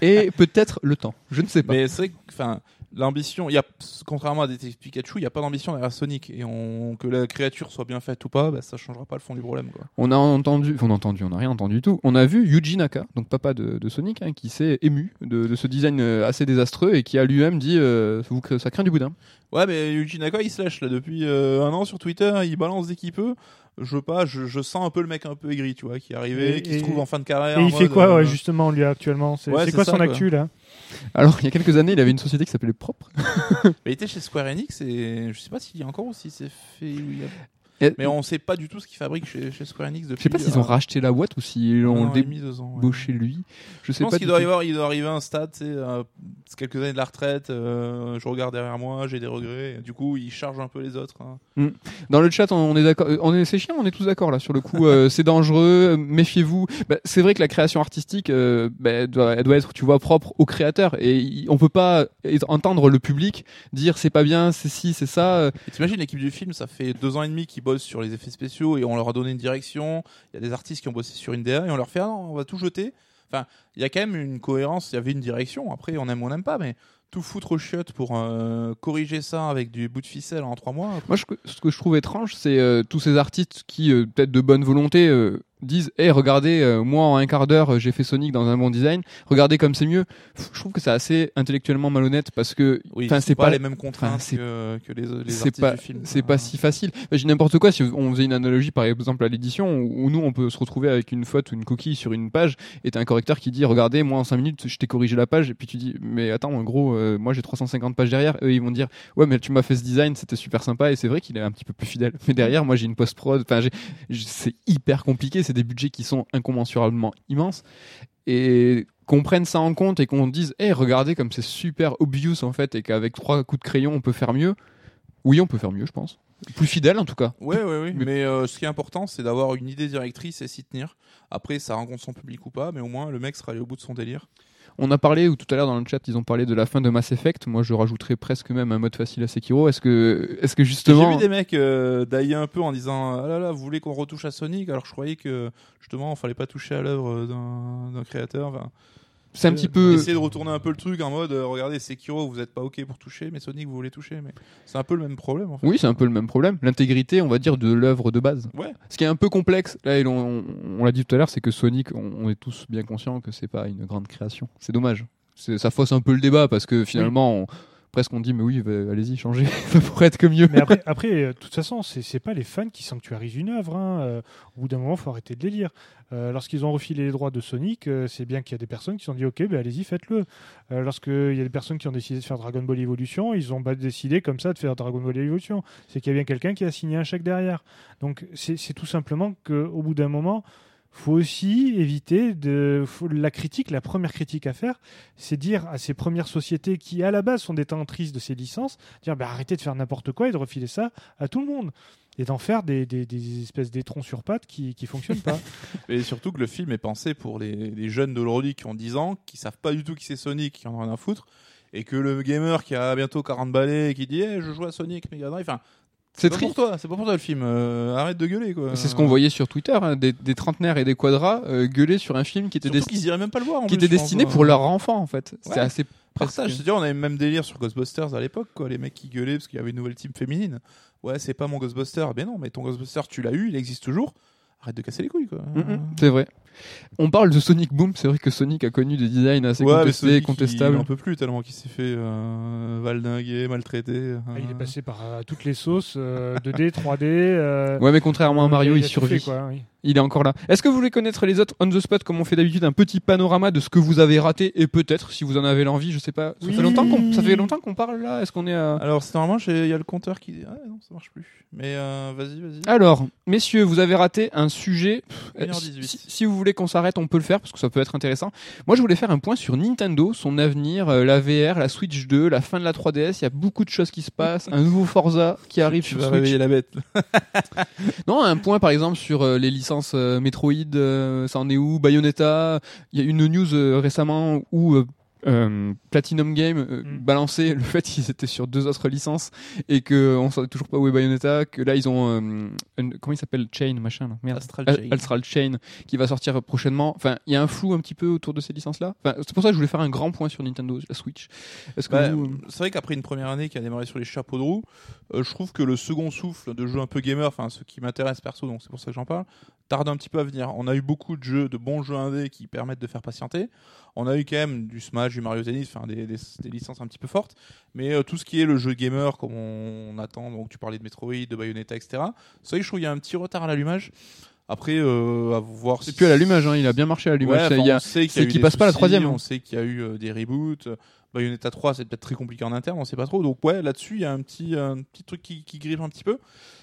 Et peut-être le temps. Je ne sais pas. Mais c'est vrai que, enfin, l'ambition, il y a, contrairement à Détective Pikachu, il n'y a pas d'ambition derrière Sonic. Et on, que la créature soit bien faite ou pas, bah, ça changera pas le fond du problème. Quoi. On a entendu, on a entendu, on n'a rien entendu du tout. On a vu Yuji Naka, donc papa de, de Sonic, hein, qui s'est ému de, de ce design euh, assez désastreux et qui a lui-même dit euh, ça craint du boudin. Ouais, mais Yuji Naka, il se lâche là depuis euh, un an sur Twitter, il balance dès qu'il peut. Je veux pas, je, je sens un peu le mec un peu aigri, tu vois, qui est arrivé, Et- qui se trouve en fin de carrière. Et il fait quoi, euh, ouais, justement, lui, actuellement C'est Ouais, quoi ça, son quoi. actu, là Alors, il y a quelques années, il avait une société qui s'appelait Propre. Mais il était chez Square Enix et je sais pas s'il y a encore ou si c'est fait. Mais on sait pas du tout ce qu'il fabrique chez, chez Square Enix depuis. Je sais pas s'ils ont euh, racheté la boîte ou s'ils l'ont débauché lui. Je Je sais pense pas. qu'il doit, y avoir, il doit arriver à un stade, c'est euh, c'est quelques années de la retraite, euh, je regarde derrière moi, j'ai des regrets. Du coup, il charge un peu les autres. hein. Dans le chat, on est d'accord. On est, c'est chiant, on est tous d'accord là sur le coup. euh, c'est dangereux. Méfiez-vous. Bah, c'est vrai que la création artistique, bah, elle, doit, elle doit être, tu vois, propre au créateur. Et on peut pas entendre le public dire c'est pas bien, c'est ci, c'est ça. t'imagines l'équipe du film, ça fait deux ans et demi qu'ils bossent sur les effets spéciaux et on leur a donné une direction. Il y a des artistes qui ont bossé sur une DA et on leur fait ah on va tout jeter. Enfin, il y a quand même une cohérence. Il y avait une direction. Après, on aime ou on n'aime pas, mais tout foutre aux chiottes pour euh, corriger ça avec du bout de ficelle en trois mois. Moi, ce que je trouve étrange, c'est euh, tous ces artistes qui, euh, peut-être de bonne volonté, disent "Eh, regardez, euh, moi en un quart d'heure, euh, j'ai fait Sonic dans un bon design. Regardez comme c'est mieux." Je trouve que c'est assez intellectuellement malhonnête parce que, Oui, enfin, c'est pas, les mêmes contraintes que, que les, les artistes pas du film. c'est pas si facile. Bah, J'ai n'importe quoi. Si on faisait une analogie, par exemple, à l'édition, où où nous on peut se retrouver avec une faute ou une coquille sur une page, et t'as un correcteur qui dit "Regardez, moi en 5 minutes, je t'ai corrigé la page." Et puis tu dis "Mais attends, en gros, euh, moi j'ai 350 pages derrière." Eux, ils vont dire "Ouais, mais tu m'as fait ce design, c'était super sympa." Et c'est vrai qu'il est un petit peu plus fidèle. Mais derrière, moi j'ai une post prod. Enfin, c'est hyper compliqué. C'est des budgets qui sont incommensurablement immenses. Et qu'on prenne ça en compte et qu'on dise, hey, regardez comme c'est super obvious en fait, et qu'avec trois coups de crayon on peut faire mieux. Oui, on peut faire mieux, je pense. Plus fidèle en tout cas. Ouais, ouais. Mais- Mais, euh, ce qui est important, c'est d'avoir une idée directrice et s'y tenir. Après, ça rencontre son public ou pas, mais au moins le mec sera allé au bout de son délire. On a parlé, ou tout à l'heure dans le chat, ils ont parlé de la fin de Mass Effect. Moi, je rajouterais presque même un mode facile à Sekiro. Est-ce que, est-ce que J'ai justement. vu des mecs euh, dailler un peu en disant ah là là, vous voulez qu'on retouche à Sonic? Alors je croyais que justement, il fallait pas toucher à l'œuvre d'un créateur. C'est un petit peu. Essayer de retourner un peu le truc en mode euh, regardez, Sekiro, vous êtes pas ok pour toucher, mais Sonic, vous voulez toucher. Mais c'est un peu le même problème en fait. Oui, c'est un peu le même problème. L'intégrité, on va dire, de l'œuvre de base. Ouais. Ce qui est un peu complexe, là, et l'on- on, on l'a dit tout à l'heure, c'est que Sonic, on, on est tous bien conscients que c'est pas une grande création. C'est dommage. Ça fausse un peu le débat parce que finalement, on- presque on dit, mais oui, bah, allez-y, changez. Ça pourrait être que mieux. Mais après, après, euh, de toute façon, c'est pas les fans qui sanctuarisent une œuvre. hein. Euh, au bout d'un moment, faut arrêter de les lire. Euh, Lorsqu'ils ont refilé les droits de Sonic, c'est bien qu'il y a des personnes qui se sont dit OK, ben allez-y, faites-le. Lorsqu'il y a des personnes qui ont décidé de faire Dragon Ball Evolution, ils ont pas décidé comme ça de faire Dragon Ball Evolution. C'est qu'il y a bien quelqu'un qui a signé un chèque derrière. Donc c'est tout simplement qu'au bout d'un moment, faut aussi éviter de la critique. La première critique à faire, c'est dire à ces premières sociétés qui à la base sont détentrices de ces licences, dire bah, arrêtez de faire n'importe quoi et de refiler ça à tout le monde et d'en faire des, des, espèces d'étrons sur pattes qui qui fonctionnent pas. Et surtout que le film est pensé pour les, les jeunes d'aujourd'hui qui ont 10 ans, qui savent pas du tout qui c'est Sonic, qui en ont rien à foutre, et que le gamer qui a bientôt 40 balais et qui dit Eh, je joue à Sonic Mega Drive, enfin, C'est pas pour toi, c'est pas pour toi le film, euh, arrête de gueuler quoi. C'est ce qu'on voyait sur Twitter, hein, des, des trentenaires et des quadras euh, gueuler sur un film qui était, Surtout desti- qu'ils iraient même pas le voir en qui plus, était destiné quoi. pour leurs enfants en fait. Ouais. assez Partage, c'est-à-dire on avait même délire sur Ghostbusters à l'époque, quoi. Les mecs qui gueulaient parce qu'il y avait une nouvelle team féminine. Ouais, c'est pas mon Ghostbuster. Ben non, mais ton Ghostbuster, tu l'as eu, il existe toujours. Arrête de casser les couilles, quoi. Mm, mm, c'est vrai. On parle de Sonic Boom, c'est vrai que Sonic a connu des designs assez Ouais, contestés, Sonic, contestables. Il en peut plus tellement qu'il s'est fait euh, valdinguer, maltraiter. Ah, il est euh. passé par euh, toutes les sauces, euh, 2D, 3D. euh, Ouais, mais contrairement à Mario, il, survit. fait, quoi, oui. Il est encore là. Est-ce que vous voulez connaître les autres on the spot comme on fait d'habitude un petit panorama de ce que vous avez raté et peut-être si vous en avez l'envie, je sais pas. Ça Oui. fait longtemps qu'on ça fait longtemps qu'on parle là. Est-ce qu'on est à Alors, c'est normalement, il y a le compteur qui dit Ah non, ça marche plus. Mais euh, vas-y, vas-y. Alors, messieurs, vous avez raté un sujet. Euh, 1h18. Si, si vous voulez qu'on s'arrête, on peut le faire parce que ça peut être intéressant. Moi, je voulais faire un point sur Nintendo, son avenir, euh, la VR, la Switch 2, la fin de la 3DS. Il y a beaucoup de choses qui se passent. Un nouveau Forza qui arrive tu sur vas Switch. réveiller la bête. Non, un point par exemple sur euh, les licences euh, Metroid, ça en est où? Bayonetta, il y a une news récemment où euh, euh, Platinum Game euh, Mm. balançait le fait qu'ils étaient sur deux autres licences et que on savait toujours pas où est Bayonetta, que là ils ont euh, une- comment il s'appelle Chain machin là, merde. Astral Al- Chain. Astral Chain qui va sortir prochainement. Enfin, il y a un flou un petit peu autour de ces licences là. Enfin, c'est pour ça que je voulais faire un grand point sur Nintendo, la Switch. Est-ce que Bah, vous, euh, c'est vrai qu'après une première année qui a démarré sur les chapeaux de roue, euh, je trouve que le second souffle de jeux un peu gamer, enfin ce qui m'intéresse perso, donc c'est pour ça que j'en parle, tarde un petit peu à venir. On a eu beaucoup de jeux, de bons jeux indés qui permettent de faire patienter. On a eu quand même du Smash, du Mario Tennis, enfin des, des- des licences un petit peu fortes. Mais euh, tout ce qui est le jeu gamer, comme on, attend, donc tu parlais de Metroid, de Bayonetta, etc. Vrai que je trouve qu'il y a un petit retard à l'allumage. Après, euh, à voir. si- plus à l'allumage, hein, il a bien marché à l'allumage. Ouais, Ça, enfin, y y c'est qu'il des passe pas la troisième, hein. On sait qu'il y a eu euh, des reboots. Bayonetta 3, c'est peut-être très compliqué en interne, on sait pas trop. Donc ouais, là-dessus, il y a un petit, un petit truc qui, qui griffe un petit peu.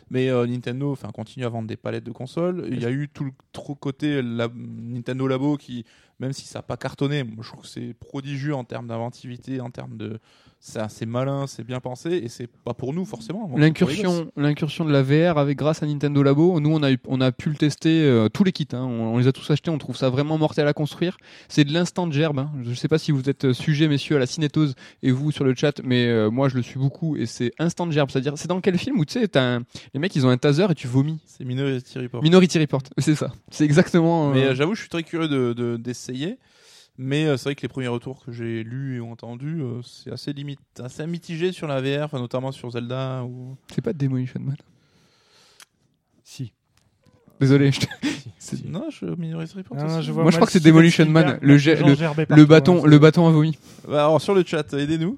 Mais euh, Nintendo, enfin, continue à vendre des palettes de consoles. Il y a eu tout le trop côté la- Nintendo Labo qui, même si ça n'a pas cartonné, je trouve que c'est prodigieux en termes d'inventivité, en termes de, c'est assez malin, c'est bien pensé, et c'est pas pour nous forcément. C'est. L'incursion, l'incursion de la VR avec grâce à Nintendo Labo, nous on a eu, on a pu le tester euh, tous les kits, hein, on, on les a tous achetés, on trouve ça vraiment mortel à construire. C'est de l'instant gerbe. Hein. Je sais pas si vous êtes euh, sujet messieurs à la cinétose et vous sur le chat, mais euh, moi je le suis beaucoup et c'est instant gerbe. C'est-à-dire c'est dans quel film où tu sais un- les mecs ils ont un taser et tu vomis. C'est Minority Report. Minority Report, c'est ça. C'est exactement. euh, Mais euh, j'avoue, je suis très curieux de- de- d'essayer. Mais euh, c'est vrai que les premiers retours que j'ai lus et entendus, euh, c'est assez limite, assez mitigé sur la VR, notamment sur Zelda. Ou... c'est pas Demolition Man. Désolé. je te- si. Non, je Minority Report. Ah, aussi. je vois Moi, je crois que c'est Demolition Man, Spielberg, le Le partout, bâton, le bâton a vomi. Bah, alors sur le chat, aidez-nous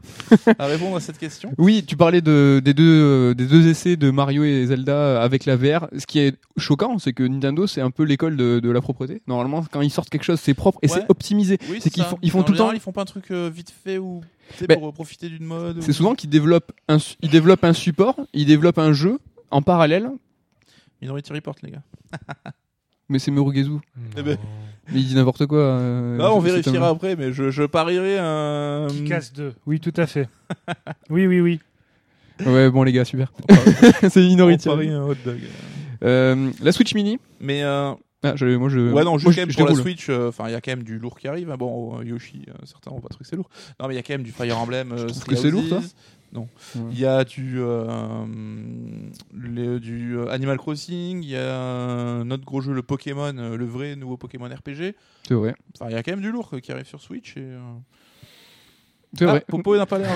à répondre à cette question. Oui, tu parlais de, des, deux, euh, des deux essais de Mario et Zelda avec la VR. Ce qui est choquant, c'est que Nintendo, c'est un peu l'école de, de la propreté. Normalement, quand ils sortent quelque chose, c'est propre et Ouais. c'est optimisé. Oui, c'est qu'ils ça. font, ils font En tout le temps. Ils font pas un truc euh, vite fait ou tu sais, Ben, pour euh, profiter d'une mode. ou- C'est souvent qu'ils développent un, su- ils développent un support, ils développent un jeu en parallèle. Minority Report, les gars. Mais c'est Murugezu. Eh ben. Mais il dit n'importe quoi. euh, Là, on cet vérifiera après, mais je, je parierais un. Qui casse deux. Oui, tout à fait. oui, oui, oui. Ouais, bon les gars, super. c'est on Minority. parie un hot dog. Euh, la Switch Mini. Mais euh, Ah, je, moi je. ouais, non, juste moi, quand même je pour la déroule. Switch, euh, enfin, il y a quand même du lourd qui arrive. hein. Bon, euh, Yoshi, euh, certains vont pas trouver que c'est lourd. Non, mais il y a quand même du Fire Emblem. euh, trouves Three que c'est lourd, toi? Non. Ouais. Il y a du euh, du euh, Animal Crossing. Il y a un autre gros jeu, le Pokémon, euh, le vrai nouveau Pokémon RPG. C'est vrai. Enfin, il y a quand même du lourd qui arrive sur Switch. Et, euh, C'est ah, vrai. Popo n'a pas l'air.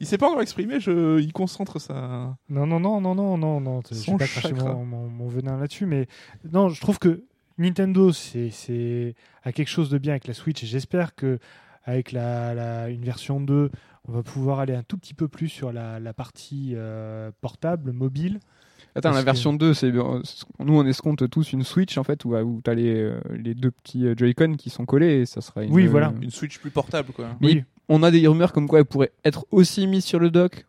Il s'est pas encore exprimé. Je... Il concentre sa. Non, non, non, non, non, non, non. Je vais pas cracher mon, mon, mon venin là-dessus, mais non, je trouve que Nintendo, c'est, c'est a quelque chose de bien avec la Switch, et j'espère que avec la, la- une version 2, on va pouvoir aller un tout petit peu plus sur la, la partie euh, portable, mobile. Attends, Parce la que- version 2, c'est nous on escompte tous une Switch en fait où, où t'as les, euh, les deux petits euh, Joy-Con qui sont collés et ça sera une, Oui, voilà. Une Switch plus portable, quoi. Mais Oui. On a des rumeurs comme quoi elle pourrait être aussi mise sur le dock.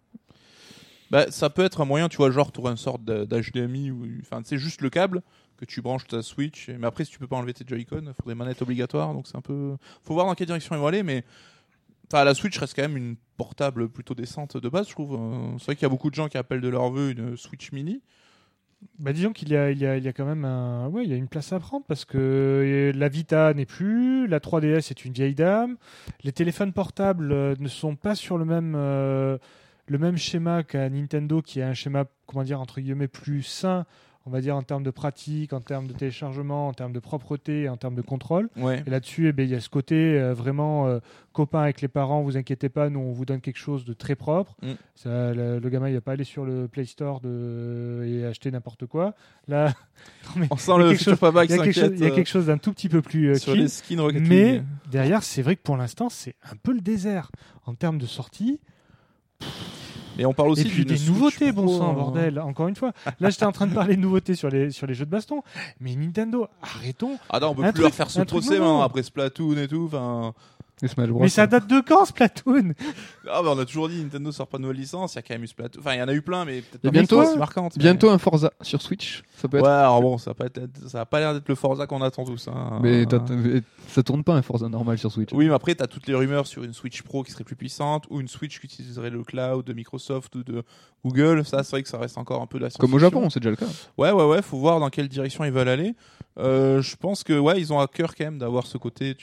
Bah, ça peut être un moyen, tu vois, genre, tu une sorte d'HDMI ou, enfin, c'est juste le câble que tu branches ta Switch. Mais après, si tu peux pas enlever tes Joy-Con, il faut des manettes obligatoires, donc c'est un peu. Faut voir dans quelle direction ils vont aller, mais. Enfin, la Switch reste quand même une portable plutôt décente de base, je trouve. Euh, C'est vrai qu'il y a beaucoup de gens qui appellent de leur vœu une Switch mini. Bah, disons qu'il y a, y, y a quand même un, ouais, il y a une place à prendre parce que euh, la Vita n'est plus, la 3DS est une vieille dame, les téléphones portables euh, ne sont pas sur le même, le même schéma qu'à Nintendo qui est un schéma, comment dire, entre guillemets, plus sain on va dire en termes de pratique, en termes de téléchargement, en termes de propreté, et en termes de contrôle. Ouais. Et là-dessus, eh ben, il y a ce côté euh, vraiment euh, copain avec les parents, vous inquiétez pas, nous on vous donne quelque chose de très propre. Mm. Ça, le, le gamin il va pas aller sur le Play Store de, et acheter n'importe quoi. Là, Non, mais On sent le futur papa il y a quelque chose, euh, d'un tout petit peu plus euh, sur clean. les skins Rocket Mais League. derrière, c'est vrai que pour l'instant, c'est un peu le désert en termes de sortie. Et on parle aussi Et puis des nouveautés, bon sang, hein. bordel. Encore une fois, là, j'étais en train de parler de nouveautés sur les, sur les jeux de baston. Mais Nintendo, arrêtons. Ah non, on peut Un plus truc- leur faire ce procès maintenant, après Splatoon et tout. Enfin, Smash Bros. Mais ça date de quand, Splatoon? Ah bah on a toujours dit Nintendo sort pas de nouvelle licence. Il y a quand même eu Splatoon. Enfin, il y en a eu plein, mais peut-être pas bientôt- mais- Bientôt un Forza sur Switch. Ça peut Ouais, être. alors bon, ça a pas, été- ça a pas l'air d'être le Forza qu'on attend tous. Hein. Mais ça tourne pas un Forza normal sur Switch. Oui, mais après, t'as toutes les rumeurs sur une Switch Pro qui serait plus puissante ou une Switch qui utiliserait le cloud de Microsoft ou de Google. Ça, c'est vrai que ça reste encore un peu de la Comme au. Japon, c'est déjà le cas. Ouais, ouais, ouais. Faut voir dans quelle direction ils veulent aller. Euh, je pense que ouais, ils ont à cœur quand même d'avoir ce côté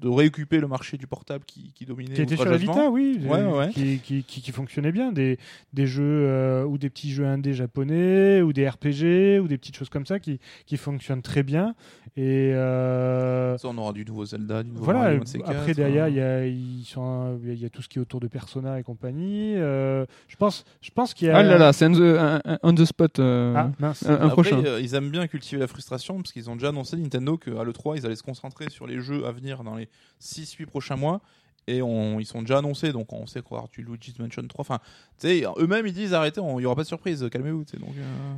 de réoccuper le marché du portable qui, qui dominait. Qui était sur la. Vita, oui. Ouais, ouais. Qui, qui, qui, qui fonctionnait bien. Des, des jeux euh, ou des petits jeux indés japonais ou des RPG ou des petites choses comme ça qui, qui fonctionnent très bien. Et euh, Ça, on aura du nouveau Zelda, du nouveau voilà. Mario, Après, derrière, hein. il y il y a- il y a tout ce qui est autour de Persona et compagnie. Euh, je pense, je pense qu'il y a. Ah là là, c'est on the, un- un- on the spot. euh, Ah, mince. un, un Après, prochain. euh, ils aiment bien cultiver la frustration parce qu'ils ont déjà annoncé Nintendo qu'à l'E3, ils allaient se concentrer sur les jeux à venir dans les 6-8 prochains mois. Et on, ils sont déjà annoncés, donc on sait quoi, du Luigi's Mansion 3. Enfin, eux-mêmes ils disent arrêtez, il n'y aura pas de surprise, calmez-vous. euh,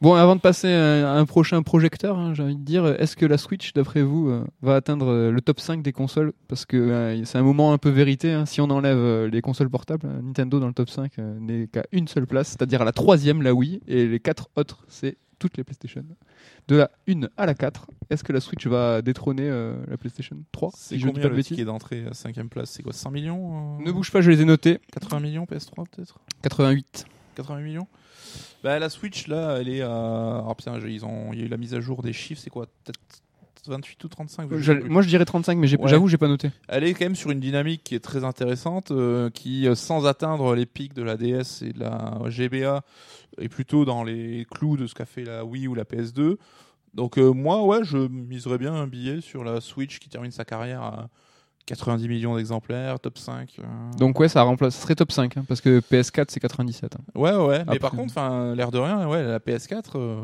Bon, avant de passer à un prochain projecteur, hein, j'ai envie de dire, est-ce que la Switch, d'après vous, euh, va atteindre euh, le top 5 des consoles? Parce que c'est un moment un peu vérité. hein. Si on enlève les consoles portables, Nintendo dans le top 5 euh, n'est qu'à une seule place, c'est-à-dire à la troisième, la Wii, et les quatre autres, c'est toutes les PlayStation. De la 1 à la 4, est-ce que la Switch va détrôner euh, la PlayStation 3 c'est si je ne dis combien pas le ticket d'entrée à 5ème place? C'est quoi 5 millions euh, Ne bouge pas, je les ai notés. 80 millions PS3 peut-être? 88. 80 millions? Bah, La Switch là, elle est à. Ah putain, ils ont... il y a eu la mise à jour des chiffres, c'est quoi? Peut-être 28 ou 35 je sais J'allais- plus. Moi, je dirais 35, mais Ouais. j'avoue, j'ai pas noté. Elle est quand même sur une dynamique qui est très intéressante, euh, qui, euh, sans atteindre les pics de la DS et de la GBA, est plutôt dans les clous de ce qu'a fait la Wii ou la PS2. Donc euh, moi, ouais, je miserais bien un billet sur la Switch qui termine sa carrière à 90 millions d'exemplaires, top 5. euh. Donc, ouais, ça remplace. Ça serait top 5, hein, parce que PS4, c'est 97. hein. Ouais, ouais, mais Après- par contre, enfin, l'air de rien, ouais, la PS4, euh,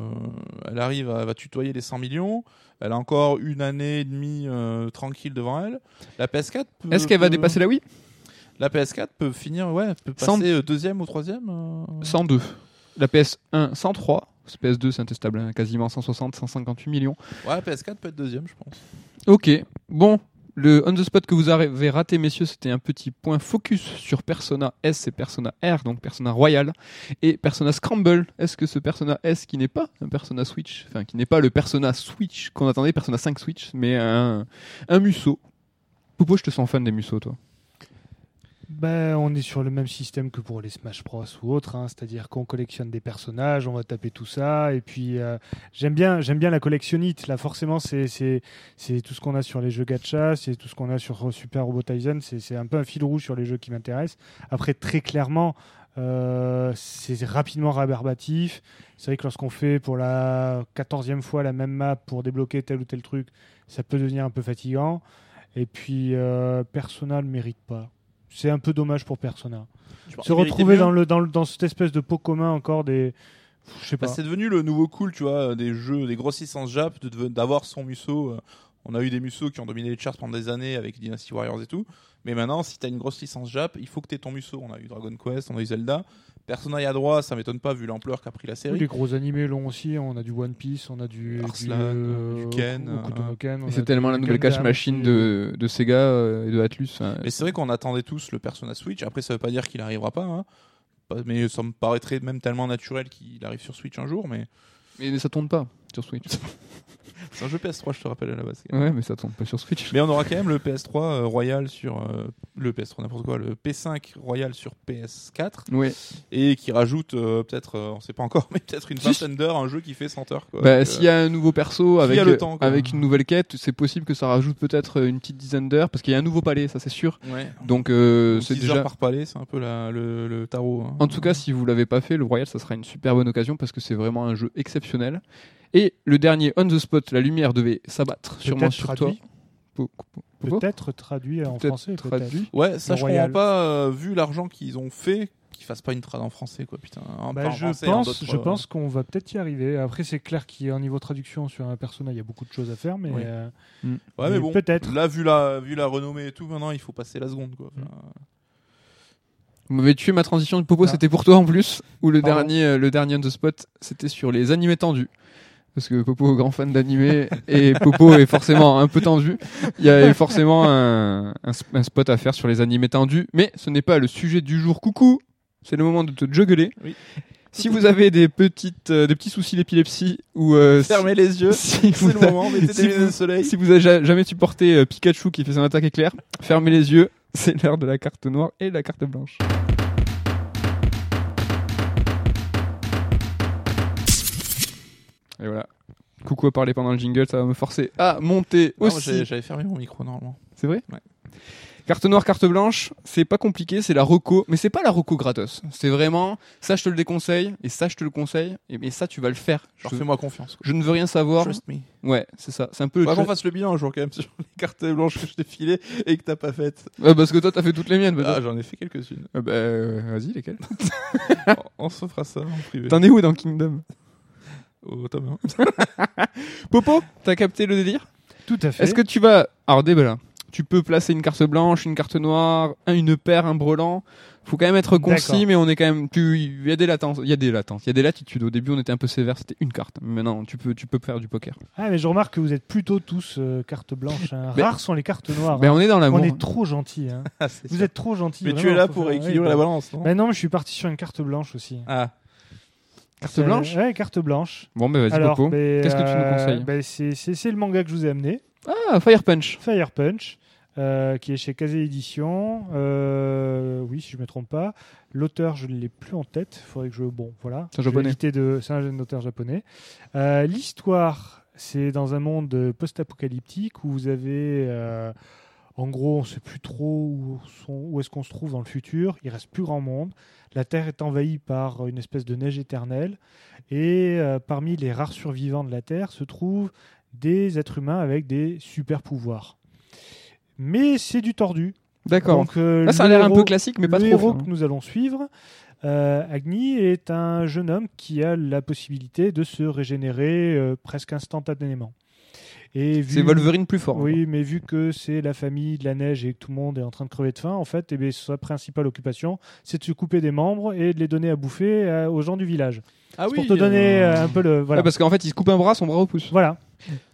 elle arrive à va tutoyer les 100 millions. Elle a encore une année et demie euh, tranquille devant elle. La PS4 peut- Est-ce qu'elle va dépasser la Wii? La PS4 peut finir, ouais, peut passer Cent- euh, deuxième ou troisième. euh. 102. La PS1, 103. La PS2, c'est intestable, hein, quasiment 160, 158 millions. Ouais, la PS4 peut être deuxième, je pense. Ok, bon. Le on the spot que vous avez raté, messieurs, c'était un petit point focus sur Persona S et Persona R, donc Persona Royal, et Persona Scramble. Est-ce que ce Persona S, qui n'est pas un Persona Switch, enfin qui n'est pas le Persona Switch qu'on attendait, Persona 5 Switch, mais un, un Musso? Poupo, je te sens fan des Musso, toi. Ben, on est sur le même système que pour les Smash Bros ou autres, hein, c'est-à-dire qu'on collectionne des personnages, on va taper tout ça, et puis euh, j'aime bien, bien la collectionnite. Là, forcément, c'est tout ce qu'on a sur les jeux gacha, c'est tout ce qu'on a sur Super Robot Tyson, c'est un peu un fil rouge sur les jeux qui m'intéressent. Après, très clairement, euh, c'est rapidement rébarbatif. C'est vrai que lorsqu'on fait pour la quatorzième fois la même map pour débloquer tel ou tel truc, ça peut devenir un peu fatigant. Et puis, euh, Persona ne mérite pas. C'est un peu dommage pour Persona. Se retrouver dans, le, dans, le- dans cette espèce de pot commun encore des. Je sais pas. Bah, c'est devenu le nouveau cool, tu vois, des jeux, des grosses licences Jap, d'avoir son Musso. euh, On a eu des Musso qui ont dominé les charts pendant des années avec Dynasty Warriors et tout. Mais maintenant, si t'as une grosse licence Jap, il faut que t'aies ton Musso. On a eu Dragon Quest, on a eu Zelda. Persona droit, ça m'étonne pas vu l'ampleur qu'a pris la Oui, série. les gros animés longs aussi. On a du One Piece, on a du. Arslan, du, euh, du Ken, euh, Ken, a c'est du tellement la nouvelle cache machine de, de Sega euh, et de Atlus. hein. Mais c'est vrai qu'on attendait tous le Persona Switch. Après, ça veut pas dire qu'il arrivera pas. hein. Pas- Mais ça me paraîtrait même tellement naturel qu'il arrive sur Switch un jour. Mais Mais ça tourne pas sur Switch. C'est un jeu PS3, je te rappelle à la base. Ouais, mais ça tombe pas sur Switch. Mais on aura quand même le PS3 euh, Royal sur euh, le PS3 n'importe quoi, le P5 Royal sur PS4 Ouais. et qui rajoute euh, peut-être, euh, on sait pas encore, mais peut-être une Si. vingtaine d'heures, un jeu qui fait 100 heures. Quoi. Bah, Donc, s'il y a un nouveau perso avec, a le temps, quoi. avec une nouvelle quête, c'est possible que ça rajoute peut-être une petite dizaine d'heures parce qu'il y a un nouveau palais, ça c'est sûr. ouais. Donc euh, c'est 10 déjà. par palais, c'est un peu la, le, le tarot. hein. En tout cas, si vous l'avez pas fait, le Royal, ça sera une super bonne occasion parce que c'est vraiment un jeu exceptionnel. Et le dernier, On the Spot, la lumière devait s'abattre sûrement sur traduit. toi. Peut-être traduit en français. traduit. Ouais, ça je comprends pas, euh, vu l'argent qu'ils ont fait, qu'ils fassent pas une trad en français, quoi, putain. Bah, je français, pense, je euh, pense qu'on va peut-être y arriver. Après, c'est clair qu'au niveau traduction sur un personnage, il y a beaucoup de choses à faire, mais Oui. euh, Ouais, mais mais bon, peut-être. là, vu la, vu la renommée et tout, maintenant, il faut passer la seconde, quoi. Enfin, Vous m'avez tué ma transition du Popo, Ah. c'était pour toi en plus. Ou le Pardon. dernier, le dernier On the Spot, c'était sur les animés tendus. Parce que Popo est grand fan d'animé et Popo est forcément un peu tendu. Il y a forcément un, un sp- un spot à faire sur les animés tendus. Mais ce n'est pas le sujet du jour. Coucou C'est le moment de te juggler. Oui. Si vous avez des, petites, euh, des petits soucis d'épilepsie ou euh, si- Fermez les yeux, si, c'est vous le moment, mettez si des lunettes vous- de soleil. si vous avez ja- jamais supporté euh, Pikachu qui fait son attaque éclair, fermez les yeux. C'est l'heure de la carte noire et de la carte blanche. Et voilà. Coucou à parler pendant le jingle, ça va me forcer à monter Non, aussi. J'avais fermé mon micro normalement. C'est vrai Ouais. Carte noire, carte blanche, c'est pas compliqué, c'est la reco, mais c'est pas la reco gratos. C'est vraiment, ça je te le déconseille, et ça je te le conseille, et mais ça tu vas le faire. Genre, Je, fais-moi confiance. quoi. je ne veux rien savoir. Trust me. Ouais, c'est ça. C'est un peu Faut qu'on fasse le bilan un jour quand même sur les cartes blanches que je t'ai filées et que t'as pas faites. Parce que toi t'as fait toutes les miennes. Ah, peut-être. j'en ai fait quelques-unes. Euh, bah, euh, vas-y, lesquelles On se fera ça en privé. T'en es où dans Kingdom? Au tome Popo, t'as capté le délire? Tout à fait. Est-ce que tu vas. Alors, débat là. Tu peux placer une carte blanche, une carte noire, un- une paire, un brelan. Faut quand même être concis, mais on est quand même. tu- Il y a des latences, il y a des latences, il y a des latitudes. Au début, on était un peu sévère, c'était une carte. Mais maintenant, tu peux, tu peux faire du poker. Ah, mais je remarque que vous êtes plutôt tous euh, carte blanche. hein. Mais- Rares sont les cartes noires. Ben, hein. on est dans l'amour. on est trop gentils. hein. Ah, Vous sûr. êtes trop gentils. Mais tu es là pour faire- équilibrer ouais, la balance, non? Ben non, mais je suis parti sur une carte blanche aussi. Ah, Carte blanche Ouais, carte blanche. Bon, ben vas-y, Alors, Popo. ben, Qu'est-ce que tu nous euh, conseilles ben, c'est- C'est c'est le manga que je vous ai amené. Ah, Fire Punch. Fire Punch, euh, qui est chez Kazé Édition. Euh, oui, si je me trompe pas. L'auteur, je ne l'ai plus en tête. Il faudrait que je. Bon, voilà. C'est un japonais. de. C'est un auteur japonais. Euh, L'histoire, c'est dans un monde post-apocalyptique où vous avez. En gros, on ne sait plus trop où, est-ce qu'on se trouve dans le futur. Il reste plus grand monde. La Terre est envahie par une espèce de neige éternelle. Et euh, parmi les rares survivants de la Terre se trouvent des êtres humains avec des super pouvoirs. Mais c'est du tordu. D'accord. Donc, euh, Là, ça a le l'air un peu classique, mais pas le trop. héros fin. que nous allons suivre, euh, Agni, est un jeune homme qui a la possibilité de se régénérer presque instantanément. Et vu- C'est Wolverine plus fort. Oui, mais vu que c'est la famille de la neige et que tout le monde est en train de crever de faim, en fait, eh bien, sa principale occupation, c'est de se couper des membres et de les donner à bouffer euh, aux gens du village. ah pour te donner euh, un peu le. Voilà. Ouais, parce qu'en fait, il se coupe un bras, son bras repousse. voilà.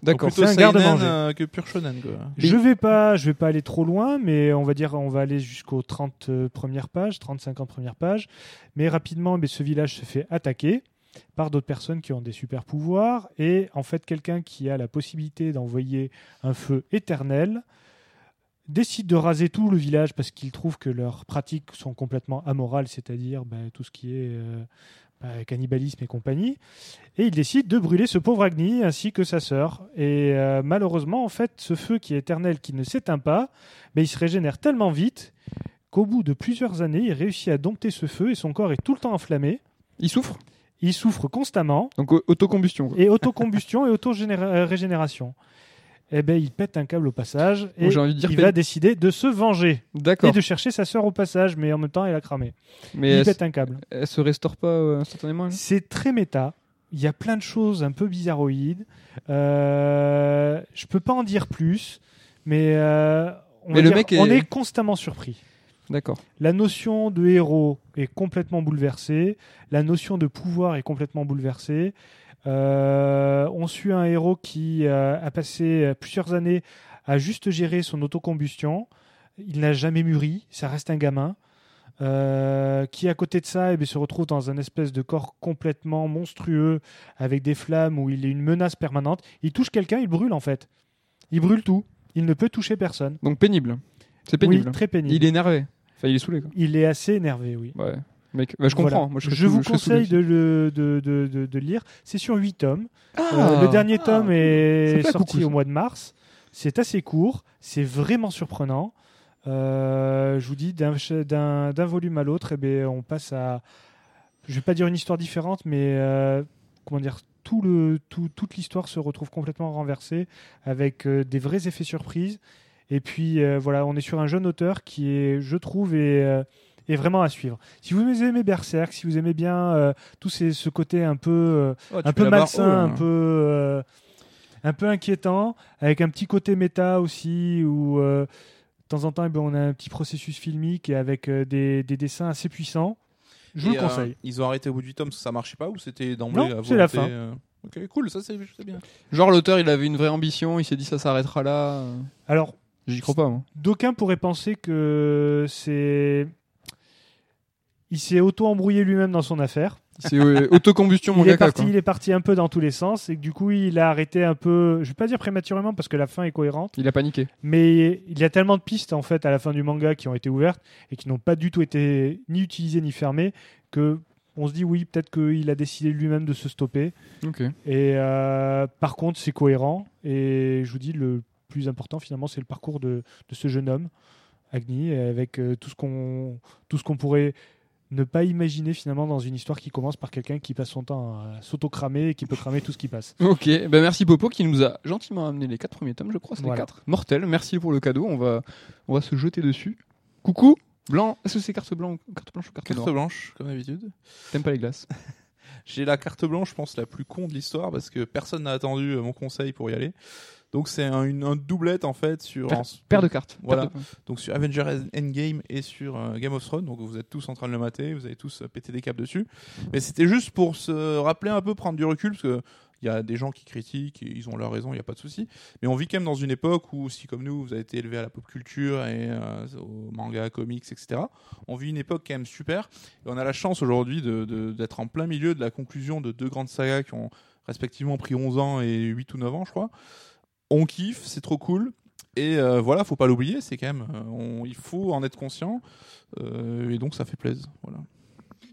D'accord. Plutôt c'est un garde-manger. euh, que pur shonen, quoi. Je vais pas, je vais pas aller trop loin, mais on va dire, on va aller jusqu'aux 30 euh, premières pages, 30-50 premières pages. Mais rapidement, mais ce village se fait attaquer par d'autres personnes qui ont des super pouvoirs et en fait quelqu'un qui a la possibilité d'envoyer un feu éternel décide de raser tout le village parce qu'il trouve que leurs pratiques sont complètement amorales, c'est-à-dire ben, tout ce qui est euh, ben, cannibalisme et compagnie. Et il décide de brûler ce pauvre Agni ainsi que sa sœur. Et euh, malheureusement, en fait, ce feu qui est éternel, qui ne s'éteint pas, ben, il se régénère tellement vite qu'au bout de plusieurs années, il réussit à dompter ce feu et son corps est tout le temps enflammé. Il souffre? Il souffre constamment Donc, au- autocombustion. quoi. et autocombustion et auto-régénération. Eh ben, il pète un câble au passage et envie de dire il va décider de se venger et D'accord. de chercher sa sœur au passage, mais en même temps, elle a cramé. Mais il pète un câble. elle se restaure pas euh, instantanément C'est très méta. Il y a plein de choses un peu bizarroïdes. Euh, je peux pas en dire plus, mais, euh, on, Mais va le dire- mec est- on est constamment surpris. D'accord. La notion de héros est complètement bouleversée. La notion de pouvoir est complètement bouleversée. Euh, on suit un héros qui euh, a passé euh, plusieurs années à juste gérer son autocombustion. Il n'a jamais mûri, ça reste un gamin. euh, qui à côté de ça eh bien, se retrouve dans un espèce de corps complètement monstrueux avec des flammes où il est une menace permanente. Il touche quelqu'un, il brûle en fait. Il brûle tout. Il ne peut toucher personne. Donc pénible. C'est pénible. Oui, très pénible. Il est énervé. Enfin, il est saoulé, quoi. Il est assez énervé, oui. Ouais. Mec, bah, je comprends. Voilà. Moi, je, vous conseille de le de, de, de- de lire. C'est sur 8 tomes. Ah, Euh, le dernier tome Ça est sorti Coucou, au mois de mars. C'est assez court. C'est vraiment surprenant. Euh, je vous dis, d'un volume à l'autre, eh ben, on passe à. Je vais pas dire une histoire différente, mais euh, comment dire tout le, tout, toute l'histoire se retrouve complètement renversée avec des vrais effets surprises. Et puis euh, voilà, on est sur un jeune auteur qui est, je trouve, est, euh, est vraiment à suivre. Si vous aimez Berserk, si vous aimez bien euh, tout ces- ce côté un peu euh, Oh, un peu malsain, haut, un peu, euh, un peu inquiétant, avec un petit côté méta aussi, où euh, de temps en temps, eh ben, on a un petit processus filmique et avec euh, des, des dessins assez puissants. Je vous le euh, conseille. ils ont arrêté au bout du tome parce que ça marchait pas ou c'était d'emblée Non, la c'est la fin. euh, Ok, cool, ça c'est bien. Genre, l'auteur, il avait une vraie ambition. Il s'est dit, ça s'arrêtera là. Alors, J'y crois pas, moi. d'aucuns pourraient penser que c'est. Il s'est auto-embrouillé lui-même dans son affaire. C'est euh, autocombustion, mon il, est gars. il est parti un peu dans tous les sens et que du coup, il a arrêté un peu. Je vais pas dire prématurément parce que la fin est cohérente. Il a paniqué. Mais il y a tellement de pistes en fait à la fin du manga qui ont été ouvertes et qui n'ont pas du tout été ni utilisées ni fermées que on se dit oui peut-être qu'il a décidé lui-même de se stopper. Ok. Et euh, par contre c'est cohérent et je vous dis le plus important finalement c'est le parcours de, de ce jeune homme Agni avec euh, tout ce qu'on tout ce qu'on pourrait ne pas imaginer finalement dans une histoire qui commence par quelqu'un qui passe son temps à s'auto-cramer et qui peut cramer tout ce qui passe. Ok, ben merci Popo qui nous a gentiment amené les quatre premiers tomes, je crois, c'est Voilà. les quatre. Mortel, merci pour le cadeau, on va, on va se jeter dessus. Coucou, blanc, est-ce que c'est carte blanc, carte blanche ou carte, Carte noire blanche, comme d'habitude. T'aimes pas les glaces? J'ai la carte blanche, je pense, la plus con de l'histoire parce que personne n'a attendu mon conseil pour y aller. Donc c'est un, une, un doublette en fait sur Paire- Paire de cartes. Voilà. De- donc sur Avengers Endgame et sur euh, Game of Thrones. Donc vous êtes tous en train de le mater, vous avez tous euh, pété des câbles dessus. Mais c'était juste pour se rappeler un peu, prendre du recul parce que il y a des gens qui critiquent, et ils ont leur raison, il n'y a pas de souci. Mais on vit quand même dans une époque où, si comme nous, vous avez été élevé à la pop culture et euh, au manga, comics, etc., on vit une époque quand même super. Et on a la chance aujourd'hui de- de- d'être en plein milieu de la conclusion de deux grandes sagas qui ont respectivement pris 11 ans et 8 ou 9 ans, je crois. On kiffe, c'est trop cool. Et euh, voilà, faut pas l'oublier, c'est quand même, euh, on- il faut en être conscient. Euh, et donc ça fait plaisir. Voilà.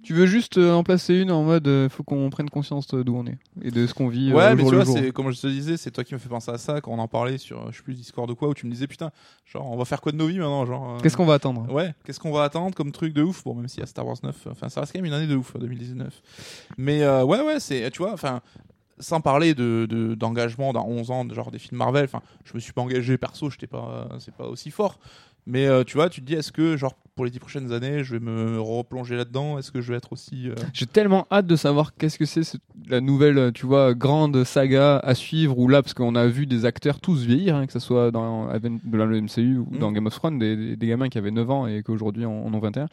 Tu veux juste euh, en placer une en mode, euh, faut qu'on prenne conscience de- d'où on est et de ce qu'on vit. Ouais, mais jour tu vois, c'est comme je te disais, c'est toi qui me fait penser à ça quand on en parlait sur, je sais plus, Discord ou quoi, où tu me disais putain, genre on va faire quoi de nos vies maintenant, genre. Qu'est-ce qu'on va attendre? Ouais, qu'est-ce qu'on va attendre comme truc de ouf? Bon, même s'il y a Star Wars 9, enfin, ça reste quand même une année de ouf, 2019. Mais ouais, ouais, c'est, tu vois, enfin, sans parler de, de- d'engagement dans 11 ans, de genre des films Marvel, enfin, je me suis pas engagé perso, j'étais pas, c'est pas aussi fort. Mais euh, tu vois, tu te dis, est-ce que, genre, pour les 10 prochaines années, je vais me replonger là-dedans? Est-ce que je vais être aussi. euh, J'ai tellement hâte de savoir qu'est-ce que c'est ce- la nouvelle, euh, tu vois, grande saga à suivre ou là, parce qu'on a vu des acteurs tous vieillir, hein, que ce soit dans, le MCU ou Mm. dans Game of Thrones, des, des- des gamins qui avaient 9 ans et qu'aujourd'hui en, en ont 21.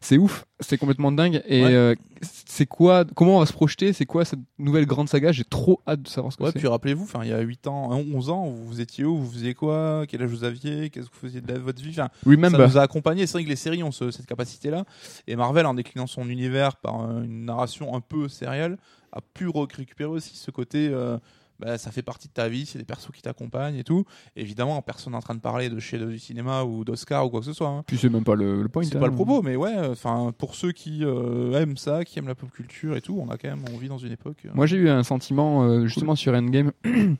C'est ouf, c'est complètement dingue. Et Ouais. euh, c'est quoi, comment on va se projeter? C'est quoi cette nouvelle grande saga? J'ai trop hâte de savoir ce que Ouais, c'est. puis rappelez-vous, enfin, il y a 8 ans, 11 ans, vous étiez où? Vous faisiez quoi? Quel âge vous aviez? Qu'est-ce que vous faisiez de la- votre vie? Enfin, ça nous a accompagnés. C'est vrai que les séries ont ce- cette capacité-là. Et Marvel, en déclinant son univers par euh, une narration un peu sérielle, a pu récupérer aussi ce côté. euh, bah, ça fait partie de ta vie, c'est des persos qui t'accompagnent et tout. Évidemment, personne n'est en train de parler de chef du cinéma ou d'Oscar ou quoi que ce soit. hein. Puis c'est même pas le, le point. C'est hein. pas le propos, mais ouais, enfin, pour ceux qui euh, aiment ça, qui aiment la pop culture et tout, on a quand même, on vit dans une époque. euh, Moi, j'ai eu un sentiment euh, justement sur Endgame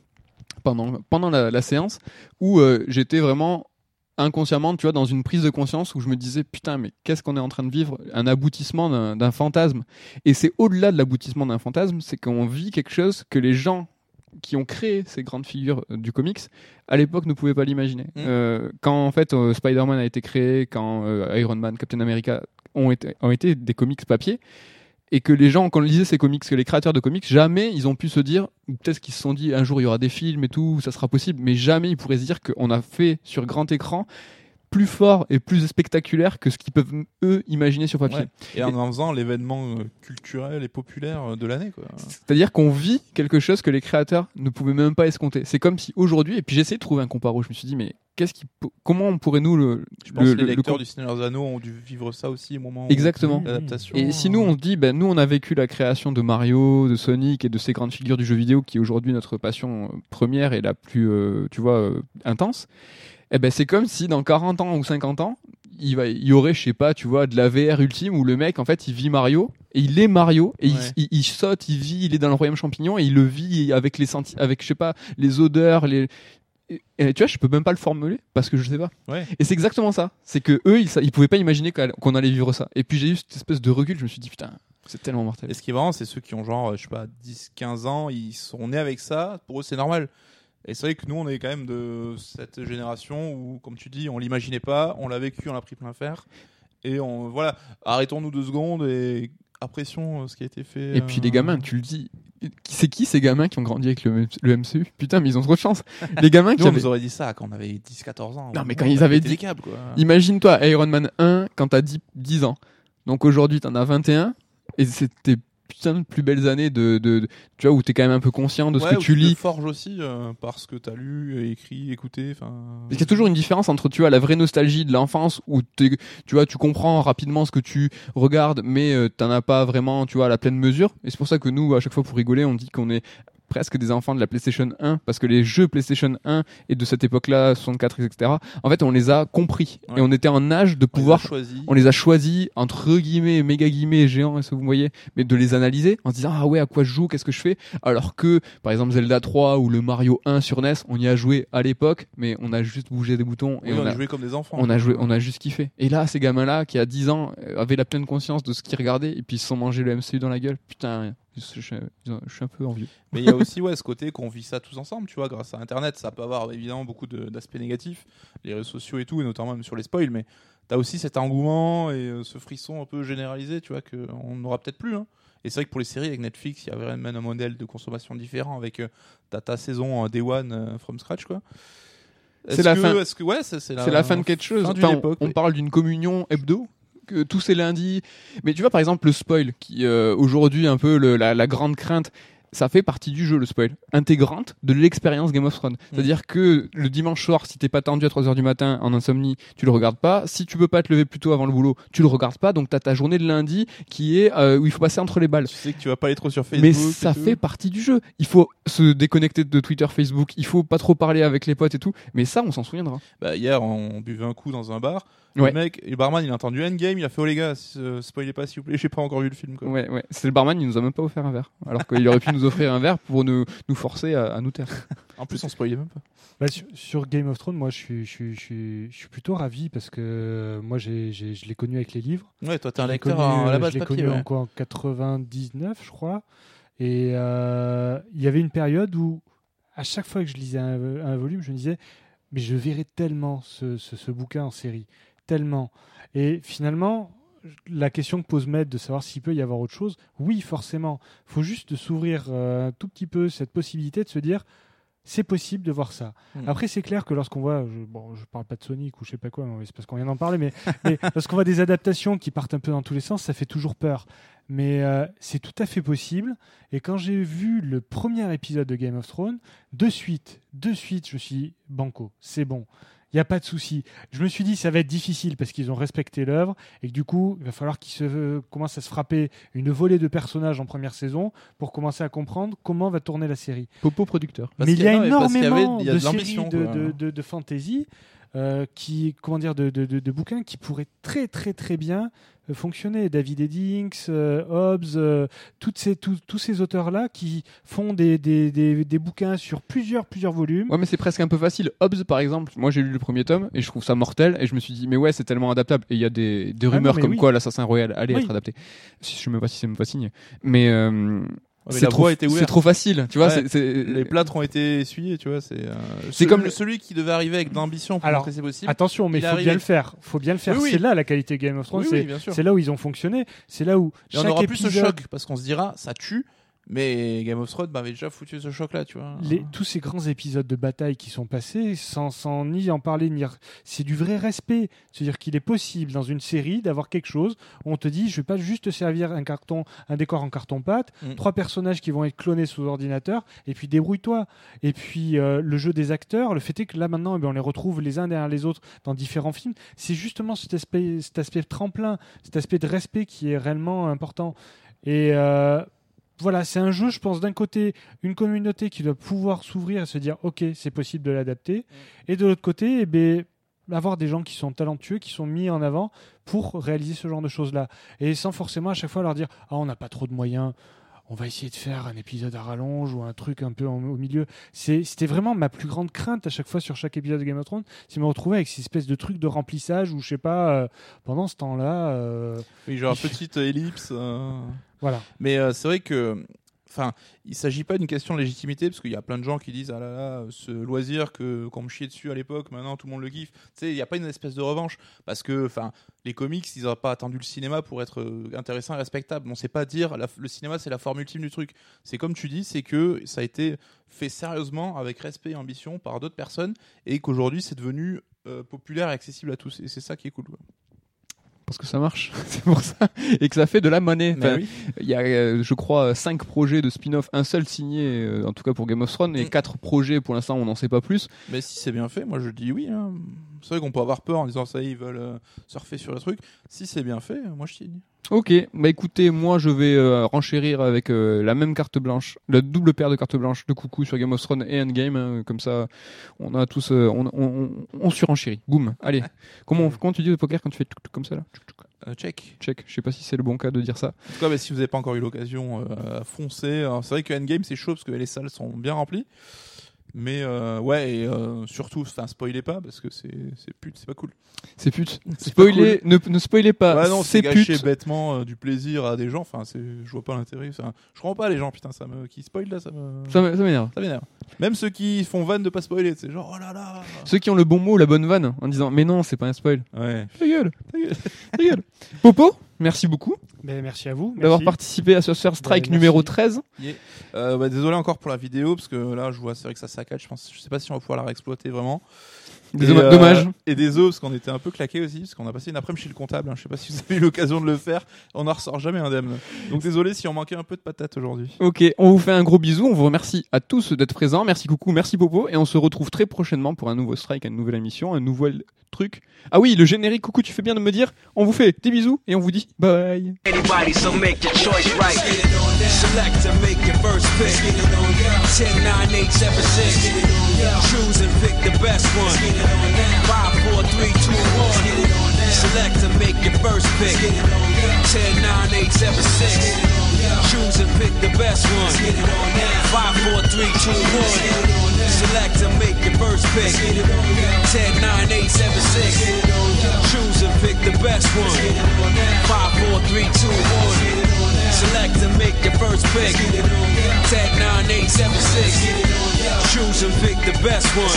pendant, pendant la, la séance où euh, j'étais vraiment inconsciemment, tu vois, dans une prise de conscience où je me disais putain, mais qu'est-ce qu'on est en train de vivre? Un aboutissement d'un fantasme. Et c'est au-delà de l'aboutissement d'un fantasme, c'est qu'on vit quelque chose que les gens qui ont créé ces grandes figures euh, du comics à l'époque ne pouvaient pas l'imaginer. Mm. Euh, quand en fait euh, Spider-Man a été créé, quand euh, Iron Man, Captain America ont été, ont été des comics papier, et que les gens, quand ils lisaient ces comics, que les créateurs de comics, jamais ils ont pu se dire, ou peut-être qu'ils se sont dit un jour il y aura des films et tout, ça sera possible, mais jamais ils pourraient se dire qu'on a fait sur grand écran plus fort et plus spectaculaire que ce qu'ils peuvent eux imaginer sur papier. Ouais. Et en en faisant l'événement euh, culturel et populaire euh, de l'année. C'est-à-dire qu'on vit quelque chose que les créateurs ne pouvaient même pas escompter. C'est comme si aujourd'hui, et puis j'ai essayé de trouver un comparo, je me suis dit, mais qu'est-ce qui, po- comment on pourrait nous le, Je pense le- que les le- le lecteurs du Seigneur des Anneaux ont dû vivre ça aussi au moment où Exactement. l'adaptation. Et si nous on se dit, ben nous on a vécu la création de Mario, de Sonic et de ces grandes figures du jeu vidéo qui est aujourd'hui notre passion euh, première et la plus, euh, tu vois, euh, intense. Eh ben c'est comme si dans 40 ans ou 50 ans, il va, il y aurait, je sais pas, tu vois, de la VR ultime où le mec en fait il vit Mario et il est Mario et il- Ouais. il, il saute, il vit, il est dans le royaume champignon et il le vit avec les senti avec je sais pas les odeurs, les et, et tu vois, je peux même pas le formuler parce que je sais pas. Ouais. Et c'est exactement ça. C'est que eux, ils, ils pouvaient pas imaginer qu'on allait vivre ça. Et puis j'ai eu cette espèce de recul. Je me suis dit putain, c'est tellement mortel. Et ce qui est marrant, c'est ceux qui ont genre, je sais pas, 10, 15 ans, ils sont nés avec ça, pour eux c'est normal. Et c'est vrai que nous, on est quand même de cette génération où, comme tu dis, on l'imaginait pas, on l'a vécu, on l'a pris plein fer. Et on, voilà, arrêtons-nous deux secondes et apprécions euh, ce qui a été fait. Et puis euh, les gamins, tu le dis. C'est qui ces gamins qui ont grandi avec le, le MCU Putain, mais ils ont trop de chance. Les gamins qui Nous, on avaient... nous aurait dit ça quand on avait 10-14 ans. Non, mais On quand ils avaient dit- les câbles, quoi. Imagine-toi Iron Man 1 quand t'as 10, 10 ans. Donc aujourd'hui, t'en as 21. Et c'était putain de plus belles années de, de, de- tu vois, où t'es quand même un peu conscient de ce que tu te lis. forges aussi euh, parce que t'as lu, écrit, écouté. Enfin. Parce qu'il y a toujours une différence entre tu vois la vraie nostalgie de l'enfance où tu vois tu comprends rapidement ce que tu regardes mais euh, t'en as pas vraiment tu vois à la pleine mesure et c'est pour ça que nous à chaque fois pour rigoler on dit qu'on est presque des enfants de la PlayStation 1 parce que les jeux PlayStation 1 et de cette époque-là 64 etc en fait on les a compris Ouais. et on était en âge de On les a pouvoir choisis. on les a choisis entre guillemets méga guillemets géants est-ce que vous voyez mais de les analyser en se disant ah ouais à quoi je joue qu'est-ce que je fais? Alors que par exemple Zelda 3 ou le Mario 1 sur NES on y a joué à l'époque mais on a juste bougé des boutons et Oui, on, on a, joué comme des enfants. on a joué on a juste kiffé et là ces gamins là qui à 10 ans euh, avaient la pleine conscience de ce qu'ils regardaient et puis ils se sont mangés le MCU dans la gueule putain je, je- je- je suis un peu envieux Mais il y a aussi ouais, ce côté qu'on vit ça tous ensemble, tu vois, grâce à Internet. Ça peut avoir évidemment beaucoup d'aspects négatifs, les réseaux sociaux et tout, et notamment même sur les spoils, mais t'as aussi cet engouement et euh, ce frisson un peu généralisé, tu vois, qu'on n'aura peut-être plus. hein. Et c'est vrai que pour les séries avec Netflix, il y a vraiment un modèle de consommation différent avec euh, ta saison Day One euh, from scratch, quoi. C'est la que- fin. Que ouais, c'est la, fin de quelque chose Enfin, on- on, parle d'une communion hebdo tous ces lundis. Mais tu vois par exemple le spoil qui euh, aujourd'hui un peu la grande crainte ça fait partie du jeu le spoil intégrante de l'expérience Game of Thrones c'est à dire que le dimanche soir si t'es pas tendu à 3h du matin en insomnie tu le regardes pas si tu peux pas te lever plus tôt avant le boulot tu le regardes pas donc t'as ta journée de lundi qui est euh, où il faut passer entre les balles Tu sais que tu vas pas aller trop sur Facebook. mais ça fait partie du jeu. Il faut se déconnecter de Twitter, Facebook. Il faut pas trop parler avec les potes et tout. Mais ça, on s'en souviendra. Bah, hier, on buvait un coup dans un bar. Ouais. Le mec, le barman, il a entendu Endgame, il a fait Oh les gars, euh, spoilez pas s'il vous plaît, j'ai pas encore vu le film. Quoi. Ouais, ouais. C'est le barman, il nous a même pas offert un verre. Alors qu'il aurait pu nous offrir un verre pour nous, nous forcer à, à nous taire. En plus, on spoilait même pas. Bah, sur, sur Game of Thrones, moi, je suis, je suis, je suis, je suis plutôt ravi parce que euh, moi, je l'ai connu avec les livres. Ouais, toi, t'es un lecteur connu, à la base je l'ai connu ouais. en quoi En 99, je crois. Et euh, il y avait une période où, à chaque fois que je lisais un, un volume, je me disais, mais je verrais tellement ce, ce, ce bouquin en série, tellement. Et finalement, la question que pose Maître de savoir s'il peut y avoir autre chose, oui, forcément. Il faut juste s'ouvrir euh, un tout petit peu cette possibilité de se dire, c'est possible de voir ça. Mm. Après, c'est clair que lorsqu'on voit, je, bon, je parle pas de Sonic ou je sais pas quoi, mais c'est parce qu'on vient d'en parler, mais, mais lorsqu'on voit des adaptations qui partent un peu dans tous les sens, ça fait toujours peur. Mais euh, c'est tout à fait possible. Et quand j'ai vu le premier épisode de Game of Thrones, de suite, de suite, je suis banco, c'est bon. Il n'y a pas de souci. Je me suis dit, ça va être difficile parce qu'ils ont respecté l'œuvre et que du coup, il va falloir qu'ils se, commencent à se frapper une volée de personnages en première saison pour commencer à comprendre comment va tourner la série. Popo producteur. Parce Mais il y a énormément il y a de, séries de, de, de- de fantasy, euh, qui, comment dire, de, de, de- de bouquins qui pourraient très très très bien fonctionner. David Eddings, euh, Hobbes, euh, toutes ces, tous- tous ces auteurs-là qui font des, des, des, des bouquins sur plusieurs plusieurs volumes. Ouais, mais c'est presque un peu facile. Hobbes, par exemple, moi j'ai lu le premier tome et je trouve ça mortel. Et je me suis dit, mais ouais, c'est tellement adaptable. Et il y a des, des Ah non, rumeurs comme oui. quoi l'assassin royal allait Oui. être adapté. Si- Je sais même pas si c'est même pas signé. Euh, mais c'est trop, c'est facile. Tu vois, Ouais. c'est- c'est- Les plâtres ont été essuyés, tu vois. C'est euh, C'est comme le- celui qui devait arriver avec d'ambition pour Alors, montrer que c'est possible. Attention, mais Il faut arrivé. bien le faire. faut bien le faire. Oui, oui. C'est là la qualité Game of Thrones. Oui, c'est là où ils ont fonctionné. C'est là où Et on aura plus ce choc parce qu'on se dira, ça tue. Mais Game of Thrones m'avait déjà foutu ce choc-là, tu vois. Les- tous ces grands épisodes de bataille qui sont passés, sans, sans ni en parler, ni. C'est du vrai respect. C'est-à-dire qu'il est possible dans une série d'avoir quelque chose où on te dit je vais pas juste te servir un carton, un décor en carton-pâte, Mm. trois personnages qui vont être clonés sous ordinateur, et puis débrouille-toi. Et puis euh, le jeu des acteurs, le fait est que là maintenant, eh bien, on les retrouve les uns derrière les autres dans différents films. C'est justement cet aspect, cet aspect tremplin, cet aspect de respect qui est réellement important. Et euh, voilà, c'est un jeu, je pense, d'un côté, une communauté qui doit pouvoir s'ouvrir et se dire, ok, c'est possible de l'adapter. Et de l'autre côté, eh ben, avoir des gens qui sont talentueux, qui sont mis en avant pour réaliser ce genre de choses-là. Et sans forcément à chaque fois leur dire, ah, on n'a pas trop de moyens. On va essayer de faire un épisode à rallonge ou un truc un peu en- au milieu. C'est- C'était vraiment ma plus grande crainte à chaque fois sur chaque épisode de Game of Thrones, c'est me retrouver avec ces espèces de trucs de remplissage où je sais pas, euh, pendant ce temps-là, euh, Oui, genre petite ellipse. euh. voilà. Mais c'est vrai que, enfin, il s'agit pas d'une question de légitimité parce qu'il y a plein de gens qui disent ah là là, ce loisir que qu'on me chiait dessus à l'époque, maintenant tout le monde le kiffe. Tu sais, il n'y a pas une espèce de revanche parce que, enfin, les comics, ils n'ont pas attendu le cinéma pour être euh, intéressants et respectables. On sait pas dire le cinéma c'est la forme ultime du truc. C'est comme tu dis, c'est que ça a été fait sérieusement avec respect et ambition par d'autres personnes et qu'aujourd'hui c'est devenu euh, populaire et accessible à tous. Et c'est ça qui est cool. Parce que ça marche, c'est pour ça. Et que ça fait de la monnaie. Mais Enfin, oui. Il y a, euh, je crois, cinq projets de spin-off, un seul signé, euh, en tout cas pour Game of Thrones, et Mm. quatre projets pour l'instant, on n'en sait pas plus. Mais si c'est bien fait, moi je dis oui. hein. C'est vrai qu'on peut avoir peur en disant ça, ils veulent euh, surfer sur le truc. Si c'est bien fait, moi je signe. Ok, bah écoutez, moi je vais euh, renchérir avec euh, la même carte blanche, la double paire de cartes blanches de coucou sur Game of Thrones et Endgame, hein, comme ça on a tous, euh, on, on, on, surenchérit. Boum, allez. comment, comment tu dis au poker quand tu fais tuk tuk comme ça là? Euh, check. Check, je sais pas si c'est le bon cas de dire ça. En tout cas, bah, si vous n'avez pas encore eu l'occasion, euh, foncez. Alors, C'est vrai que Endgame c'est chaud parce que les salles sont bien remplies. Mais euh, ouais, et euh, surtout, enfin, spoilez pas parce que c'est c'est pute, c'est pas cool. C'est pute. Spoiler, ne, ne spoilez pas. Ouais, non, c'est gâcher pute. bêtement euh, du plaisir à des gens. Enfin, c'est, je vois pas l'intérêt. Je comprends pas les gens, putain, ça me, qui spoil là, ça me, Ça m'énerve. ça m'énerve. Même ceux qui font van de pas spoiler, c'est genre, oh là là. Ceux qui ont le bon mot, la bonne vanne, en disant mais non, c'est pas un spoil. Ouais. Ta gueule, ta gueule, ta gueule. Popo, merci beaucoup Mais merci à vous. d'avoir participé à ce Sur Strike Ouais, merci. numéro 13. Euh, bah, désolé encore pour la vidéo parce que là, je vois, c'est vrai que ça saccade. Je pense, je sais pas si on va pouvoir la réexploiter vraiment. Des Et, euh, Dommage. Et des os, parce qu'on était un peu claqués aussi, parce qu'on a passé une après-midi chez le comptable. hein. Je sais pas si vous avez eu l'occasion de le faire. On n'en ressort jamais indemne. Donc désolé si on manquait un peu de patates aujourd'hui. Ok, on vous fait un gros bisou, on vous remercie à tous d'être présents, merci coucou, merci Popo, et on se retrouve très prochainement pour un nouveau strike, une nouvelle émission, un nouvel truc. Ah oui, le générique, coucou, tu fais bien de me dire, on vous fait des bisous et on vous dit bye. Anybody, so make your choice right. Select to make your first pick. 10, 9, 8, 7, 6. Choose and pick the best one. 5, 4, 3, 2, 1. Select to make your first pick. 10, 9, 8, 7, 6. Choose and pick the best one. 5, 4, 3, 2, 1. Select to make your first pick. 10, 9, 8, 7, 6. Choose and pick the best one. 5, 4, 3, 2, 1. Select and make your first pick. 10, 9, 8, 7, 6. Choose and pick the best one.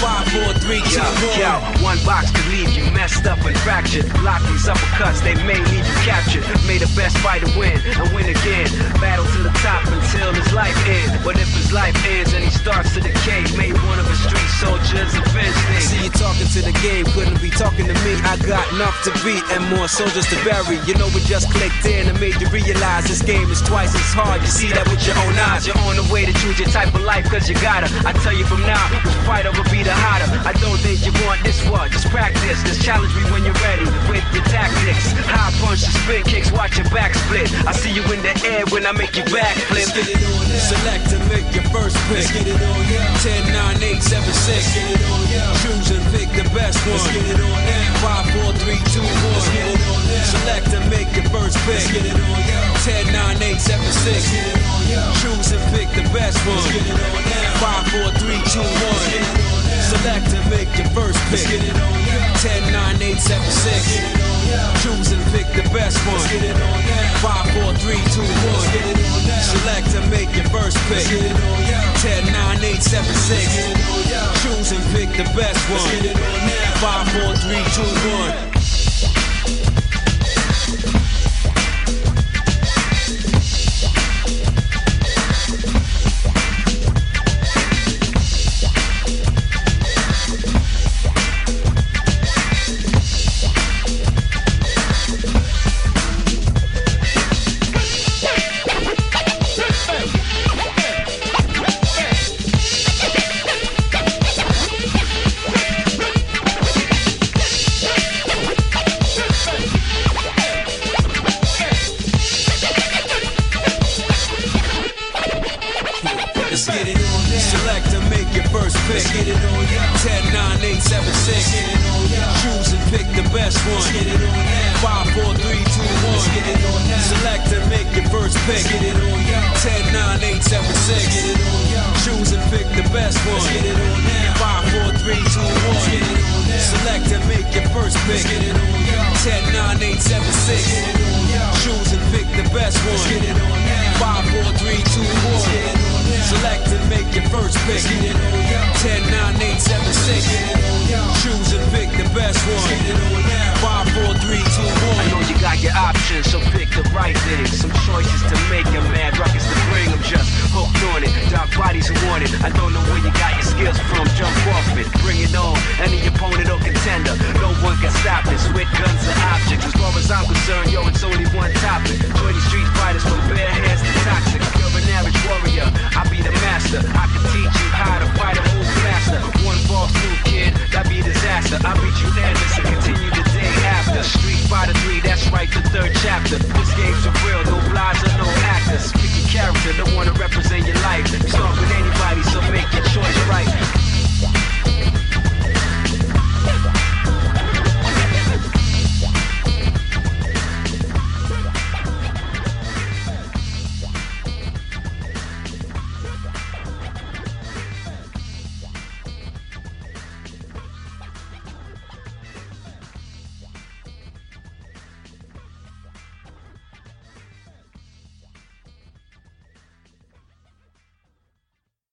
5, 4, 3, 2, 1. One box could leave you messed up and fractured. Block these uppercuts, they may leave you captured. May the best fighter win and win again. Battle to the top until his life ends. But if his life ends and he starts to decay, may one of his street soldiers avenge things. See you talking to the game, couldn't be talking to me. I got enough to beat and more soldiers to bury. You know we just clicked in and made you realize this game is twice as hard. You see that with your own eyes. You're on the way to choose your type of life cause you gotta. I tell you from now, which fighter will be the hotter. I don't think you want this one. Just practice. Just challenge me when you're ready with your tactics. High punch, spin kicks, watch your back split. I see you in the air when I make you back flip. Let's get it on now. Select to make your first pick. Let's get it on now. 10, 9, 8, 7, 6. Let's get it on now. Choose and pick the best one. Let's get it on now. 5, 4, 3, 2, 1. Let's get it on now. Select to make your first pick. Let's get it on now. 10, 9, 8, 7, 6. Let's get it on now. Choose and pick the best one. Let's get it on now. 5, 4, 3, 2, 1. Select and make your first pick. 10, 9, 8, 7, 6. Choose and pick the best one. 5, 4, 3, 2, 1. Select and make your first pick. 10, 9, 8, 7, 6. Choose and pick the best one. 5, 4, 3, 2, 1.